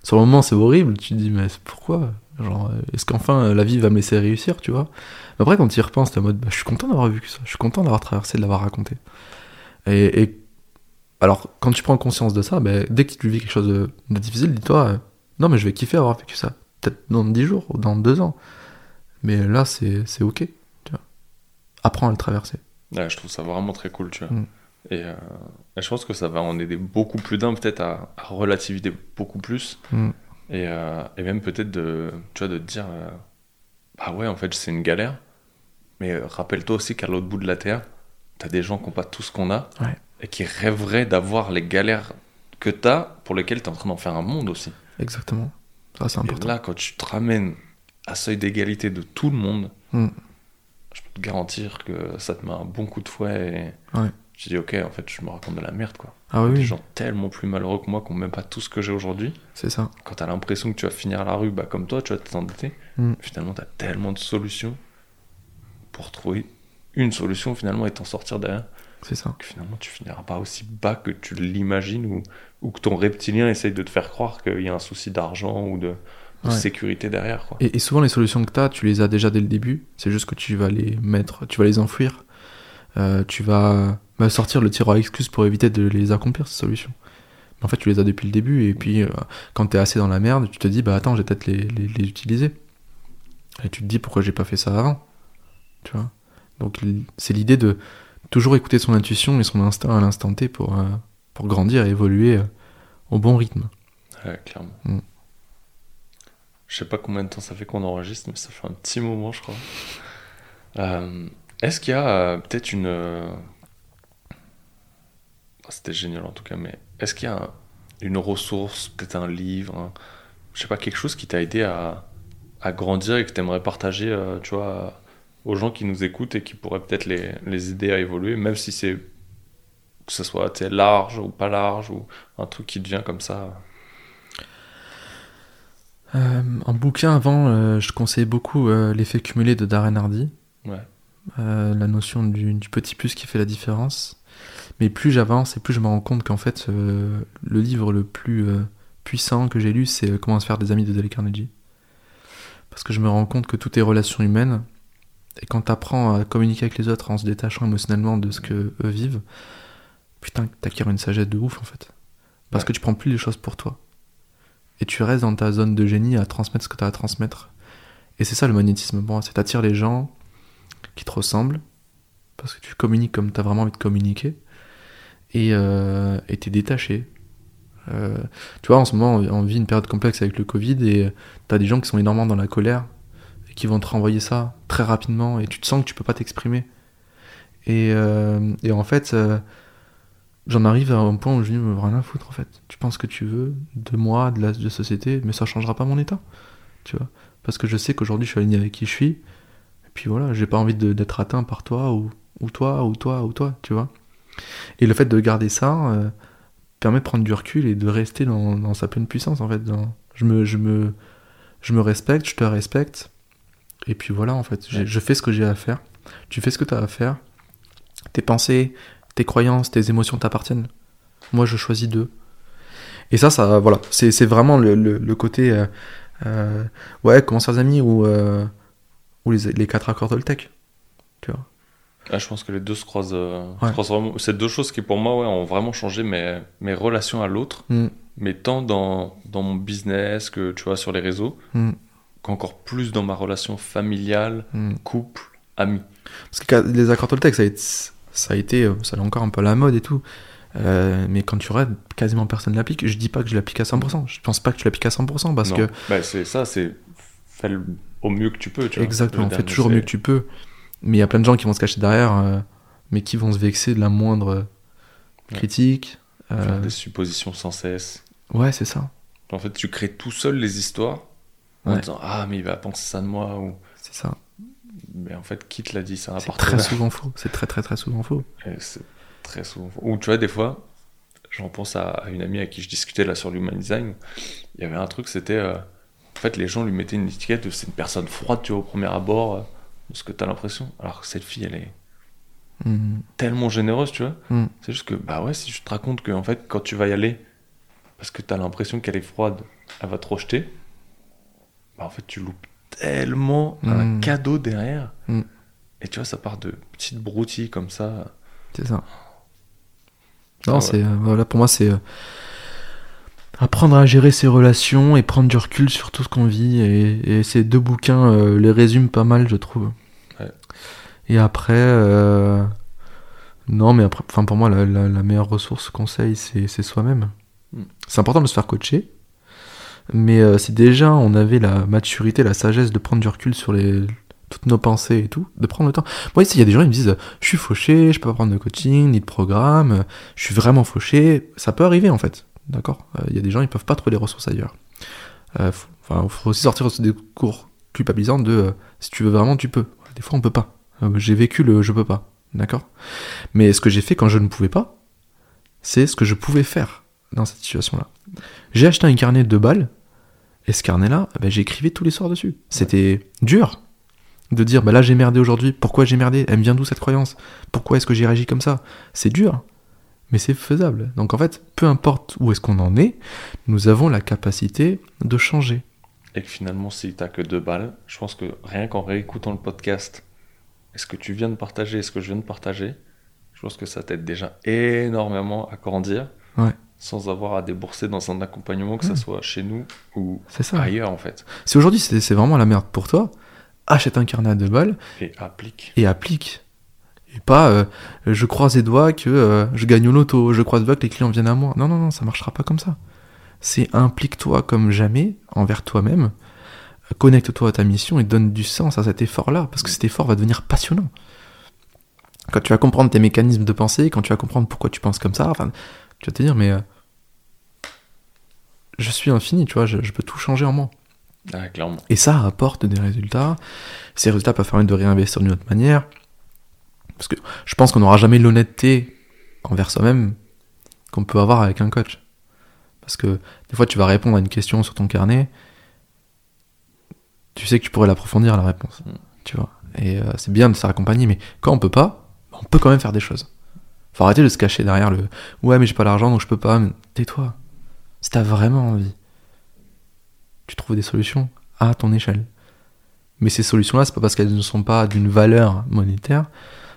Sur le moment, c'est horrible. Tu te dis, mais pourquoi? Genre, euh, est-ce qu'enfin euh, la vie va me laisser réussir, tu vois? Mais Après, quand tu y repenses, t'es en mode, bah, je suis content d'avoir vécu ça. Je suis content d'avoir traversé, de l'avoir raconté. Et, et- alors, quand tu prends conscience de ça, bah, dès que tu vis quelque chose de, de difficile, dis-toi, euh, non, mais je vais kiffer avoir vécu ça. Peut-être dans 10 jours ou dans 2 ans. Mais là, c'est ok. Tu vois. Apprends à le traverser. Ouais, je trouve ça vraiment très cool, tu vois. Mm. Et, euh, et je pense que ça va en aider beaucoup plus d'un, peut-être à, à relativiser beaucoup plus. Mm. Et, euh, et même peut-être de, tu vois, de te dire, euh, bah ouais, en fait, c'est une galère. Mais euh, rappelle-toi aussi qu'à l'autre bout de la Terre, t'as des gens qui n'ont pas tout ce qu'on a Ouais. et qui rêveraient d'avoir les galères que t'as pour lesquelles t'es en train d'en faire un monde aussi. Exactement. Ça, c'est Et important. là, quand tu te ramènes à seuil d'égalité de tout le monde, Mm. je peux te garantir que ça te met un bon coup de fouet et Ouais. tu dis, ok, en fait, je me raconte de la merde, quoi. Ah oui, Des gens tellement plus malheureux que moi qui n'ont même pas tout ce que j'ai aujourd'hui. c'est ça. Quand t'as l'impression que tu vas finir à la rue, bah, comme toi, tu vas t'endetter. Mm. Finalement, t'as tellement de solutions pour trouver une solution finalement et t'en sortir derrière. C'est ça. que finalement tu finiras pas aussi bas que tu l'imagines ou, ou que ton reptilien essaye de te faire croire qu'il y a un souci d'argent ou de, de Ouais. sécurité derrière. Quoi. Et, et souvent, les solutions que tu as, tu les as déjà dès le début. C'est juste que tu vas les mettre, tu vas les enfouir. Euh, tu vas bah, sortir le tiroir à excuses pour éviter de les accomplir, ces solutions. Mais en fait, tu les as depuis le début. Et puis, euh, quand tu es assez dans la merde, tu te dis, bah attends, j'ai peut-être les, les, les utiliser. Et tu te dis, pourquoi j'ai pas fait ça avant Tu vois Donc, c'est l'idée de toujours écouter son intuition et son instinct à l'instant T pour, euh, pour grandir et évoluer euh, au bon rythme. Ouais, clairement. Mm. Je sais pas combien de temps ça fait qu'on enregistre, mais ça fait un petit moment, je crois. Euh, Est-ce qu'il y a peut-être une. C'était génial en tout cas, mais est-ce qu'il y a un- une ressource, peut-être un livre, un- je sais pas, quelque chose qui t'a aidé à, à grandir et que tu aimerais partager, tu vois, aux gens qui nous écoutent et qui pourraient peut-être les, les aider à évoluer, même si c'est que ce soit large ou pas large ou un truc qui devient comme ça. Euh, en bouquin, avant, euh, je conseillais beaucoup euh, l'effet cumulé de Darren Hardy. Ouais. Euh, la notion du, du petit plus qui fait la différence. Mais plus j'avance et plus je me rends compte qu'en fait, euh, le livre le plus euh, puissant que j'ai lu, c'est euh, Comment se faire des amis de Dale Carnegie. Parce que je me rends compte que tout est relation humaine. Et quand tu apprends à communiquer avec les autres en se détachant émotionnellement de ce que eux vivent, putain, t'acquiers une sagesse de ouf en fait. Parce Ouais. que tu prends plus les choses pour toi. Et tu restes dans ta zone de génie à transmettre ce que tu as à transmettre. Et c'est ça le magnétisme. Bon, c'est t'attires les gens qui te ressemblent, parce que tu communiques comme tu as vraiment envie de communiquer, et euh, t'es détaché. Euh, tu vois, en ce moment, on vit une période complexe avec le Covid, et t'as des gens qui sont énormément dans la colère, qui vont te renvoyer ça très rapidement, et tu te sens que tu peux pas t'exprimer. Et, euh, et en fait, euh, j'en arrive à un point où je dis, me rien à foutre, en fait. Tu penses que tu veux de moi, de la société, mais ça changera pas mon état. Tu vois Parce que je sais qu'aujourd'hui, je suis aligné avec qui je suis, et puis voilà, j'ai pas envie d'être atteint par toi, ou, ou toi, ou toi, ou toi, tu vois. Et le fait de garder ça euh, permet de prendre du recul et de rester dans, dans sa pleine puissance, en fait. dans- je, me, je, me, je me respecte, je te respecte, et puis voilà, en fait. Ouais. Je fais ce que j'ai à faire, tu fais ce que tu as à faire, tes pensées, tes croyances, tes émotions t'appartiennent. Moi, je choisis d'eux. Et ça, ça, voilà, c'est vraiment le, le, le côté, euh, euh, ouais, comment ça, amis, ou, euh, ou les, les quatre accords Toltec. Tu vois. Ah, je pense que les deux se croisent, se Ouais. croisent. C'est deux choses qui, pour moi, ouais, ont vraiment changé mes, mes relations à l'autre, Mm, mais tant dans, dans mon business que, tu vois, sur les réseaux, mm, qu'encore plus dans ma relation familiale, mm. couple, ami. Parce que les accords Toltec, ça a été, ça a été, euh, ça est encore un peu à la mode et tout. Euh, mais quand tu regardes, quasiment personne l'applique. Je dis pas que je l'applique à 100%. Je pense pas que tu l'appliques à 100% parce Non. que Bah, c'est ça, c'est fais le- au mieux que tu peux, tu. Exactement, fais toujours c'est- mieux que tu peux. Mais il y a plein de gens qui vont se cacher derrière, euh, mais qui vont se vexer de la moindre Ouais. critique. euh, Faire des suppositions sans cesse. Ouais, c'est ça. En fait, tu crées tout seul les histoires en Ouais. disant Ah, mais il va penser ça de moi. Ou... C'est ça. Mais en fait, qui te l'a dit Ça C'est très souvent faux. C'est très très très souvent faux. C'est très souvent. faux. Ou tu vois, des fois, j'en pense à, à une amie avec qui je discutais là sur l'human design. Il y avait un truc, c'était. euh, en fait, les gens lui mettaient une étiquette de c'est une personne froide, tu vois, au premier abord, euh, de ce que tu as l'impression. Alors que cette fille, elle est Mhm. tellement généreuse, tu vois. Mm. C'est juste que, bah ouais, si je te raconte que, en fait, quand tu vas y aller, parce que tu as l'impression qu'elle est froide, elle va te rejeter, bah en fait, tu loupes tellement un Mm. cadeau derrière. Mm. Et tu vois, ça part de petites broutilles comme ça. C'est ça. Ah Non, ouais. c'est euh, voilà pour moi c'est euh, apprendre à gérer ses relations et prendre du recul sur tout ce qu'on vit et, et ces deux bouquins euh, les résument pas mal je trouve. Ouais. Et après non mais après enfin pour moi la, la- la meilleure ressource conseil c'est c'est soi-même. Mm. C'est important de se faire coacher. Mais euh, si déjà on avait la maturité, la sagesse de prendre du recul sur les toutes nos pensées et tout, de prendre le temps. Moi ici il y a des gens qui me disent je suis fauché, je peux pas prendre de coaching ni de programme, je suis vraiment fauché. Ça peut arriver en fait, d'accord? Euh, Il y a des gens ils peuvent pas trouver les ressources ailleurs. Euh, faut, faut aussi sortir de ce discours culpabilisant de euh, si tu veux vraiment tu peux. Des fois on peut pas. J'ai vécu le je peux pas, d'accord? Mais ce que j'ai fait quand je ne pouvais pas, c'est ce que je pouvais faire dans cette situation-là. J'ai acheté un carnet de balles et ce carnet-là, ben, j'écrivais tous les soirs dessus. C'était dur. De dire, bah là j'ai merdé aujourd'hui, pourquoi j'ai merdé? Elle me vient d'où cette croyance? Pourquoi est-ce que j'ai réagi comme ça? C'est dur, mais c'est faisable. Donc en fait, peu importe où est-ce qu'on en est, nous avons la capacité de changer. Et que finalement, si t'as que deux balles, je pense que rien qu'en réécoutant le podcast, est-ce que tu viens de partager, est-ce que je viens de partager, je pense que ça t'aide déjà énormément à grandir. Ouais. Sans avoir à débourser dans un accompagnement, que ce soit chez nous ou ça. ailleurs en fait. Si aujourd'hui c'est vraiment la merde pour toi, achète un carnet à deux balles Et applique. et applique. Et pas, euh, je croise les doigts que euh, je gagne au loto, je croise les doigts que les clients viennent à moi. Non, non, non, ça marchera pas comme ça. C'est implique-toi comme jamais envers toi-même, connecte-toi à ta mission et donne du sens à cet effort-là, parce que cet effort va devenir passionnant. Quand tu vas comprendre tes mécanismes de pensée, quand tu vas comprendre pourquoi tu penses comme ça, enfin, tu vas te dire, mais euh, je suis infini, tu vois, je- je peux tout changer en moi. Ah, clairement. Et ça apporte des résultats. Ces résultats peuvent permettre de réinvestir d'une autre manière. Parce que je pense qu'on n'aura jamais l'honnêteté envers soi-même qu'on peut avoir avec un coach. Parce que des fois, tu vas répondre à une question sur ton carnet. Tu sais que tu pourrais l'approfondir la réponse. Mm. Tu vois. Et euh, c'est bien de se faire accompagner, mais quand on peut pas, on peut quand même faire des choses. Faut arrêter de se cacher derrière le ouais, mais j'ai pas l'argent donc je peux pas. Tais-toi. Si t'as vraiment envie, tu trouves des solutions à ton échelle. Mais ces solutions-là, c'est pas parce qu'elles ne sont pas d'une valeur monétaire,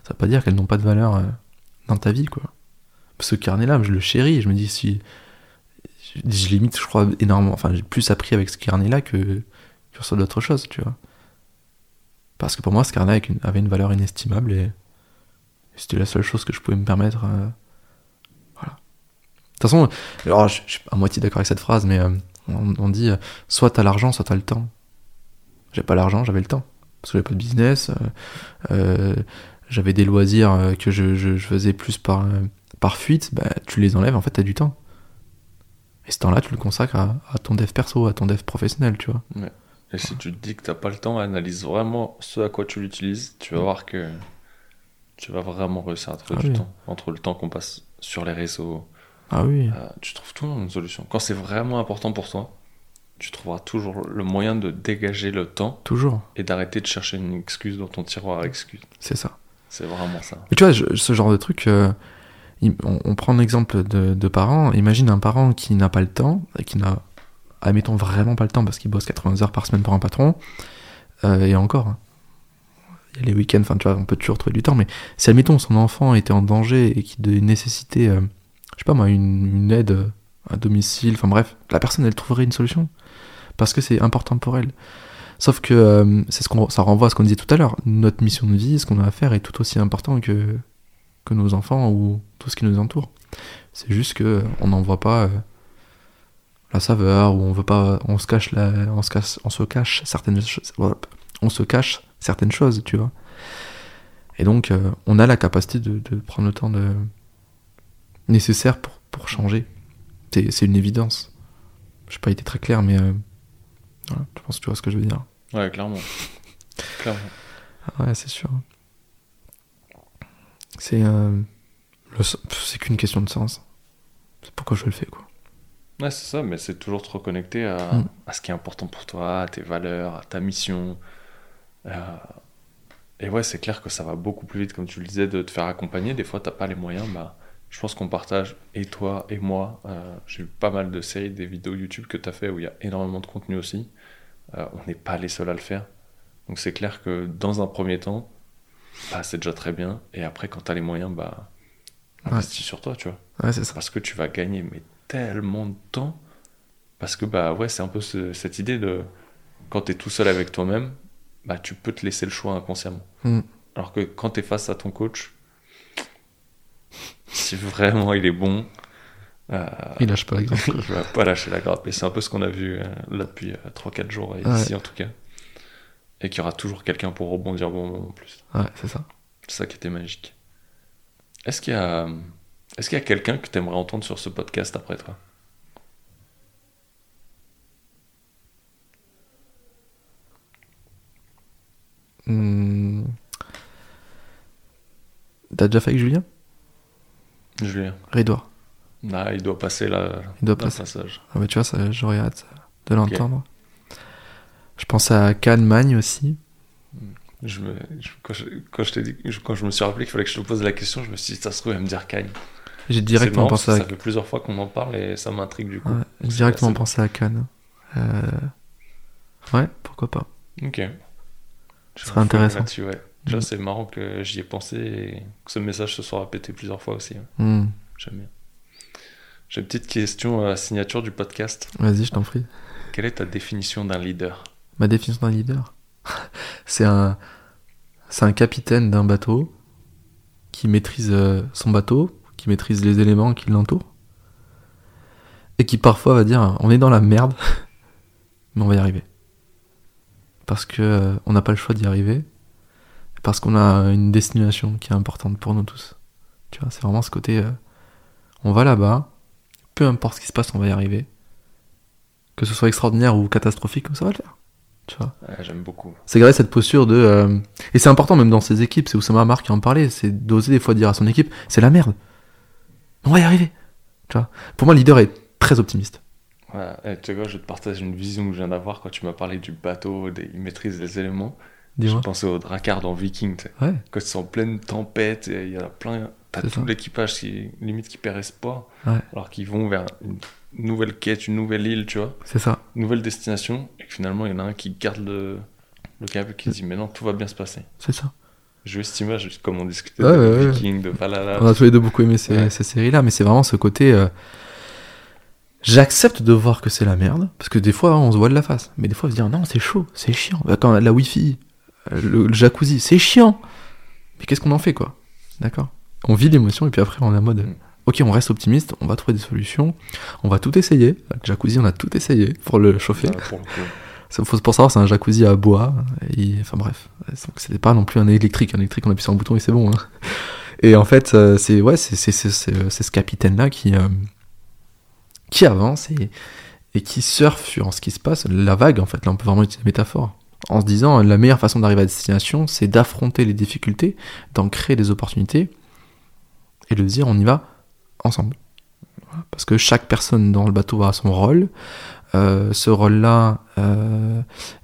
ça veut pas dire qu'elles n'ont pas de valeur euh, dans ta vie, quoi. Ce carnet-là, je le chéris, je me dis si. Je, limite, je crois, énormément. Enfin, j'ai plus appris avec ce carnet-là que, sur d'autres choses, tu vois. Parce que pour moi, ce carnet avait une valeur inestimable et c'était la seule chose que je pouvais me permettre. euh, voilà. De toute façon, alors, je, je suis à moitié d'accord avec cette phrase, mais euh, on, on dit euh, soit t'as l'argent, soit t'as le temps. J'ai pas l'argent, j'avais le temps. Parce que j'avais pas de business, j'avais des loisirs que je, je- je faisais plus par, par fuite, bah, tu les enlèves, en fait, t'as du temps. Et ce temps-là, tu le consacres à, à ton dev perso, à ton dev professionnel, tu vois. Et si tu te dis que t'as pas le temps, analyse vraiment ce à quoi tu l'utilises. Tu vas voir que tu vas vraiment réussir à trouver Ah du oui. temps. Entre le temps qu'on passe sur les réseaux, Ah oui, euh, tu trouves toujours une solution. Quand c'est vraiment important pour toi, tu trouveras toujours le moyen de dégager le temps toujours, et d'arrêter de chercher une excuse dans ton tiroir à excuses. c'est ça. C'est vraiment ça. Mais tu vois, je- ce genre de truc, euh, on, on prend l'exemple de, de parents. Imagine un parent qui n'a pas le temps, et qui n'a, admettons, vraiment pas le temps parce qu'il bosse 80 heures par semaine pour un patron, euh, et encore. Les week-ends, enfin, tu vois, on peut toujours trouver du temps, mais si, admettons, son enfant était en danger et qu'il nécessitait, euh, je sais pas moi, une, aide euh, à domicile, enfin bref, la personne, elle trouverait une solution. Parce que c'est important pour elle. Sauf que euh, c'est ce qu'on, ça renvoie à ce qu'on disait tout à l'heure. Notre mission de vie, ce qu'on a à faire est tout aussi important que, que nos enfants ou tout ce qui nous entoure. C'est juste que on n'en voit pas euh, la saveur ou on veut pas, on se cache la, on se cache, on se cache certaines on se cache certaines choses, tu vois. Et donc euh, on a la capacité de, de prendre le temps de nécessaire pour pour changer. C'est, une évidence. Je n'ai pas été très clair, mais euh, voilà, je pense que tu vois ce que je veux dire. Ouais, clairement. clairement. Ouais, c'est sûr. C'est euh, c'est qu'une question de sens. C'est pourquoi je le fais, quoi. Ouais, c'est ça, mais c'est toujours te reconnecter à, Mm. à ce qui est important pour toi, à tes valeurs, à ta mission. Euh, Et ouais, c'est clair que ça va beaucoup plus vite, comme tu le disais, de te faire accompagner. Des fois, t'as pas les moyens. Bah, je pense qu'on partage, et toi et moi. euh, J'ai vu pas mal de séries, des vidéos YouTube que tu as fait où il y a énormément de contenu aussi. Euh, on n'est pas les seuls à le faire. Donc c'est clair que dans un premier temps, bah, c'est déjà très bien. Et après, quand tu as les moyens, bah, Ouais. investis sur toi, tu vois Ouais, c'est ça. parce que tu vas gagner mais tellement de temps parce que bah ouais c'est un peu ce- cette idée de quand tu es tout seul avec toi-même bah tu peux te laisser le choix inconsciemment Mm. alors que quand tu es face à ton coach si vraiment il est bon euh, Il lâche pas la grappe. il va pas lâcher la grappe et c'est un peu ce qu'on a vu euh, là depuis 3-4 jours et Ouais. ici en tout cas et qu'il y aura toujours quelqu'un pour rebondir au bon moment en plus Ouais, c'est ça. c'est ça qui était magique. Est-ce qu'il y a, est-ce qu'il y a quelqu'un que tu aimerais entendre sur ce podcast après toi? Hmm. T'as déjà fait avec Julien? Julien. Rédouard. Ah, il doit passer là. Il doit passer. passage. Ah bah tu vois, ça, j'aurais hâte de l'entendre. Je pense à Kahneman aussi. Je me, je- quand, je, quand, je t'ai dit, je- quand je me suis rappelé qu'il fallait que je te pose la question, je me suis dit, ça se trouve, elle va me dire Cannes. J'ai directement marrant, pensé à, Ça fait plusieurs fois qu'on en parle et ça m'intrigue du coup. ouais, j'ai directement pensé à Cannes. Euh, Ouais, pourquoi pas. Ok. Ce serait intéressant. Ouais. Mm. c'est marrant que j'y ai pensé et que ce message se soit répété plusieurs fois aussi. ouais. Hmm. J'aime bien. J'ai une petite question à la signature du podcast. Vas-y, je t'en prie. Quelle est ta définition d'un leader? Ma définition d'un leader, c'est un, c'est un capitaine d'un bateau qui maîtrise euh, son bateau, qui maîtrise les éléments qui l'entourent, et qui parfois va dire on est dans la merde, mais on va y arriver. Parce que euh, on n'a pas le choix d'y arriver, parce qu'on a une destination qui est importante pour nous tous. Tu vois, c'est vraiment ce côté euh, on va là-bas, peu importe ce qui se passe, on va y arriver. Que ce soit extraordinaire ou catastrophique, ça va le faire. Tu vois. Ouais, J'aime beaucoup. C'est garder cette posture de. euh, Et c'est important même dans ses équipes, c'est Oussama Amar qui en parlait, c'est d'oser des fois dire à son équipe c'est la merde. On va y arriver. Tu vois. Pour moi, le leader est très optimiste. Et tu sais quoi, je te partage une vision que je viens d'avoir quand tu m'as parlé du bateau, des... il maîtrise les éléments. Je pensais au Dracard dans Viking. Ouais, Quand ils sont en pleine tempête, il y a plein. T'as tout l'équipage qui, limite, qui perd espoir. Ouais. Alors qu'ils vont vers une nouvelle quête, une nouvelle île, tu vois, c'est ça. une nouvelle destination. Et que finalement, il y en a un qui garde le, le cap et qui dit, mais non, tout va bien se passer. C'est ça. Je veux cette image, comme on discutait Ouais, de. Viking, de Valhalla. On a tous les deux beaucoup aimé ces séries-là, mais c'est vraiment ce côté. euh, J'accepte de voir que c'est la merde, parce que des fois on se voit de la face, mais des fois on se dit non, c'est chaud, c'est chiant. Quand on a la Wi-Fi, le, le jacuzzi, c'est chiant. Mais qu'est-ce qu'on en fait, quoi? D'accord? On vit l'émotion et puis après on est en mode ok, on reste optimiste, on va trouver des solutions, on va tout essayer. Le jacuzzi, on a tout essayé pour le chauffer. Ouais, pour le faut pour savoir, c'est un jacuzzi à bois. Et, enfin bref, c'était pas non plus un électrique. Un électrique, on appuie sur un bouton et c'est bon. hein. Et en fait, euh, c'est ouais, c'est c'est c'est c'est- c'est ce capitaine là qui euh, qui avance et qui surfe sur ce qui se passe. La vague, en fait, là, on peut vraiment utiliser la métaphore. En se disant, la meilleure façon d'arriver à destination, c'est d'affronter les difficultés, d'en créer des opportunités et de dire, on y va ensemble. Parce que chaque personne dans le bateau a son rôle. Euh, ce rôle-là euh,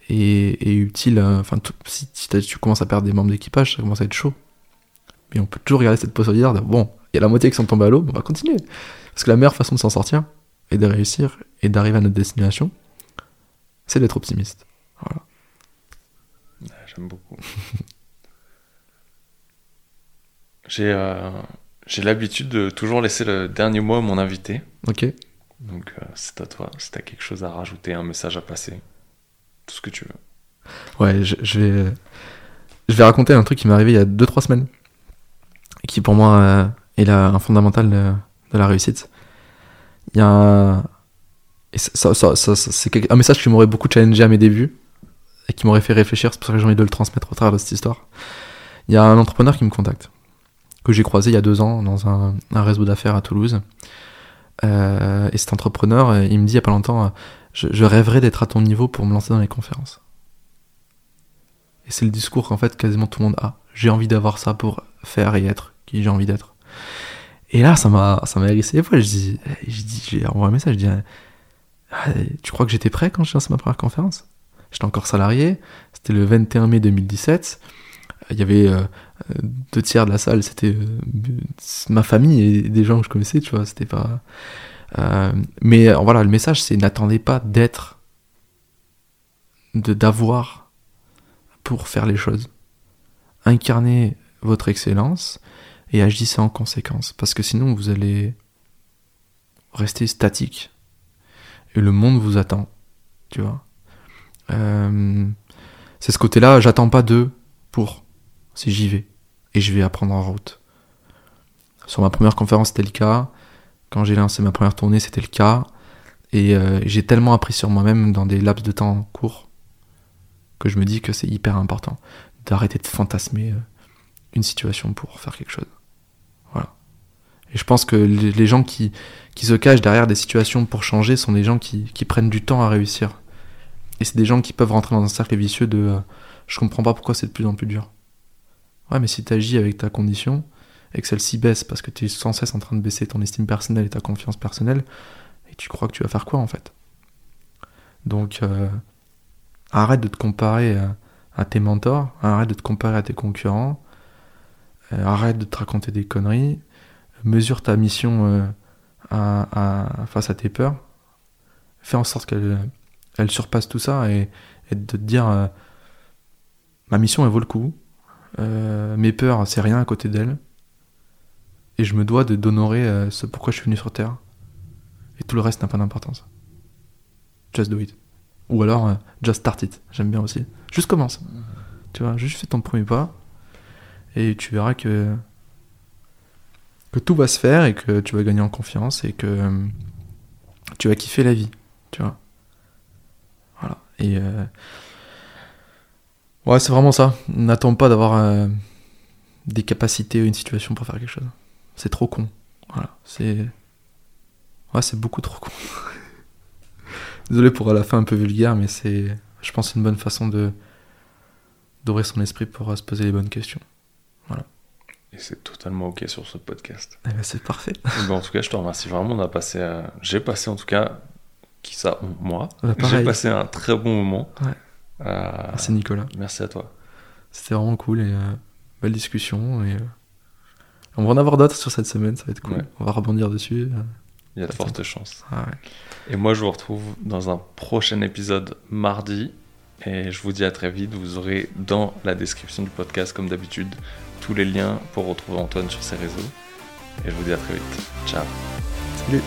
est, utile. euh, Enfin, si, tu commences à perdre des membres d'équipage, ça commence à être chaud. Mais on peut toujours regarder cette posture de bon, il y a la moitié qui sont tombés à l'eau, on va continuer. Parce que la meilleure façon de s'en sortir et de réussir et d'arriver à notre destination, c'est d'être optimiste. Ouais, J'aime beaucoup. J'ai euh, l'habitude de toujours laisser le dernier mot à mon invité. Ok Donc euh, c'est à toi. Si t'as quelque chose à rajouter, un message à passer, tout ce que tu veux. Ouais, je, je vais, je vais raconter un truc qui m'est arrivé il y a 2-3 semaines. Et qui pour moi euh, est la- un fondamental de, de la réussite. Il y a un, c'est un message qui m'aurait beaucoup challengé à mes débuts et qui m'aurait fait réfléchir. C'est pour ça que j'ai envie de le transmettre au travers de cette histoire. Il y a un entrepreneur qui me contacte, que j'ai croisé il y a deux ans dans un, réseau d'affaires à Toulouse. Euh, et cet entrepreneur, euh, il me dit il y a pas longtemps, euh, je, je rêverais d'être à ton niveau pour me lancer dans les conférences. Et c'est le discours qu'en fait quasiment tout le monde a. J'ai envie d'avoir ça pour faire et être qui j'ai envie d'être. Et là, ça m'a, ça m'a hérissé. Des fois, je dis, je dis, j'ai envoyé un message, je dis, Ah, tu crois que j'étais prêt quand j'ai lancé ma première conférence? J'étais encore salarié. C'était le 21 mai 2017. Il y avait euh, deux tiers de la salle, c'était euh, ma famille et des gens que je connaissais, tu vois. C'était pas. Euh, mais voilà, le message, c'est n'attendez pas d'être, de d'avoir pour faire les choses. Incarnez votre excellence et agissez en conséquence. Parce que sinon, vous allez rester statique. Et le monde vous attend. Tu vois. Euh, c'est ce côté-là, j'attends pas d'eux pour. Si j'y vais. Et je vais apprendre en route. Sur ma première conférence, c'était le cas. Quand j'ai lancé ma première tournée, c'était le cas. Et euh, j'ai tellement appris sur moi-même dans des laps de temps courts que je me dis que c'est hyper important d'arrêter de fantasmer euh, une situation pour faire quelque chose. Et je pense que les, gens qui, qui se cachent derrière des situations pour changer sont des gens qui, qui prennent du temps à réussir. Et c'est des gens qui peuvent rentrer dans un cercle vicieux de euh, je comprends pas pourquoi c'est de plus en plus dur. Ouais, mais si tu agis avec ta condition et que celle-ci baisse parce que tu es sans cesse en train de baisser ton estime personnelle et ta confiance personnelle, et tu crois que tu vas faire quoi en fait? Donc, euh, arrête de te comparer à, à tes mentors, arrête de te comparer à tes concurrents, euh, arrête de te raconter des conneries, mesure ta mission euh, à, à- face à tes peurs, fais en sorte qu'elle elle surpasse tout ça et, et de te dire euh, ma mission elle vaut le coup, euh, mes peurs c'est rien à côté d'elle, et je me dois de d'honorer ce pourquoi je suis venu sur Terre, et tout le reste n'a pas d'importance. Just do it. Ou alors, just start it. J'aime bien aussi. Juste commence. Tu vois, juste fais ton premier pas. Et tu verras que, que tout va se faire et que tu vas gagner en confiance et que euh, tu vas kiffer la vie. Tu vois. Voilà. Et. euh, Ouais, c'est vraiment ça. N'attends pas d'avoir euh, des capacités ou une situation pour faire quelque chose. C'est trop con. Voilà. C'est. Ouais, c'est beaucoup trop con. Désolé pour la fin un peu vulgaire, mais c'est, je pense, une bonne façon de d'ouvrir son esprit pour se poser les bonnes questions. Et c'est totalement ok sur ce podcast. Eh ben, c'est parfait. Ben, en tout cas, je te remercie vraiment. On a passé, euh, j'ai passé en tout cas, qui ça, moi, Bah, j'ai passé un très bon moment. Ouais. Euh, Merci Nicolas. merci à toi. C'était vraiment cool et euh, belle discussion. Et, euh, on va en avoir d'autres sur cette semaine, ça va être cool. Ouais. On va rebondir dessus. Il y a de fortes chances. Ah ouais. Et moi, je vous retrouve dans un prochain épisode mardi. Et je vous dis à très vite. Vous aurez dans la description du podcast, comme d'habitude, tous les liens pour retrouver Antoine sur ses réseaux. Et je vous dis à très vite. Ciao. Salut.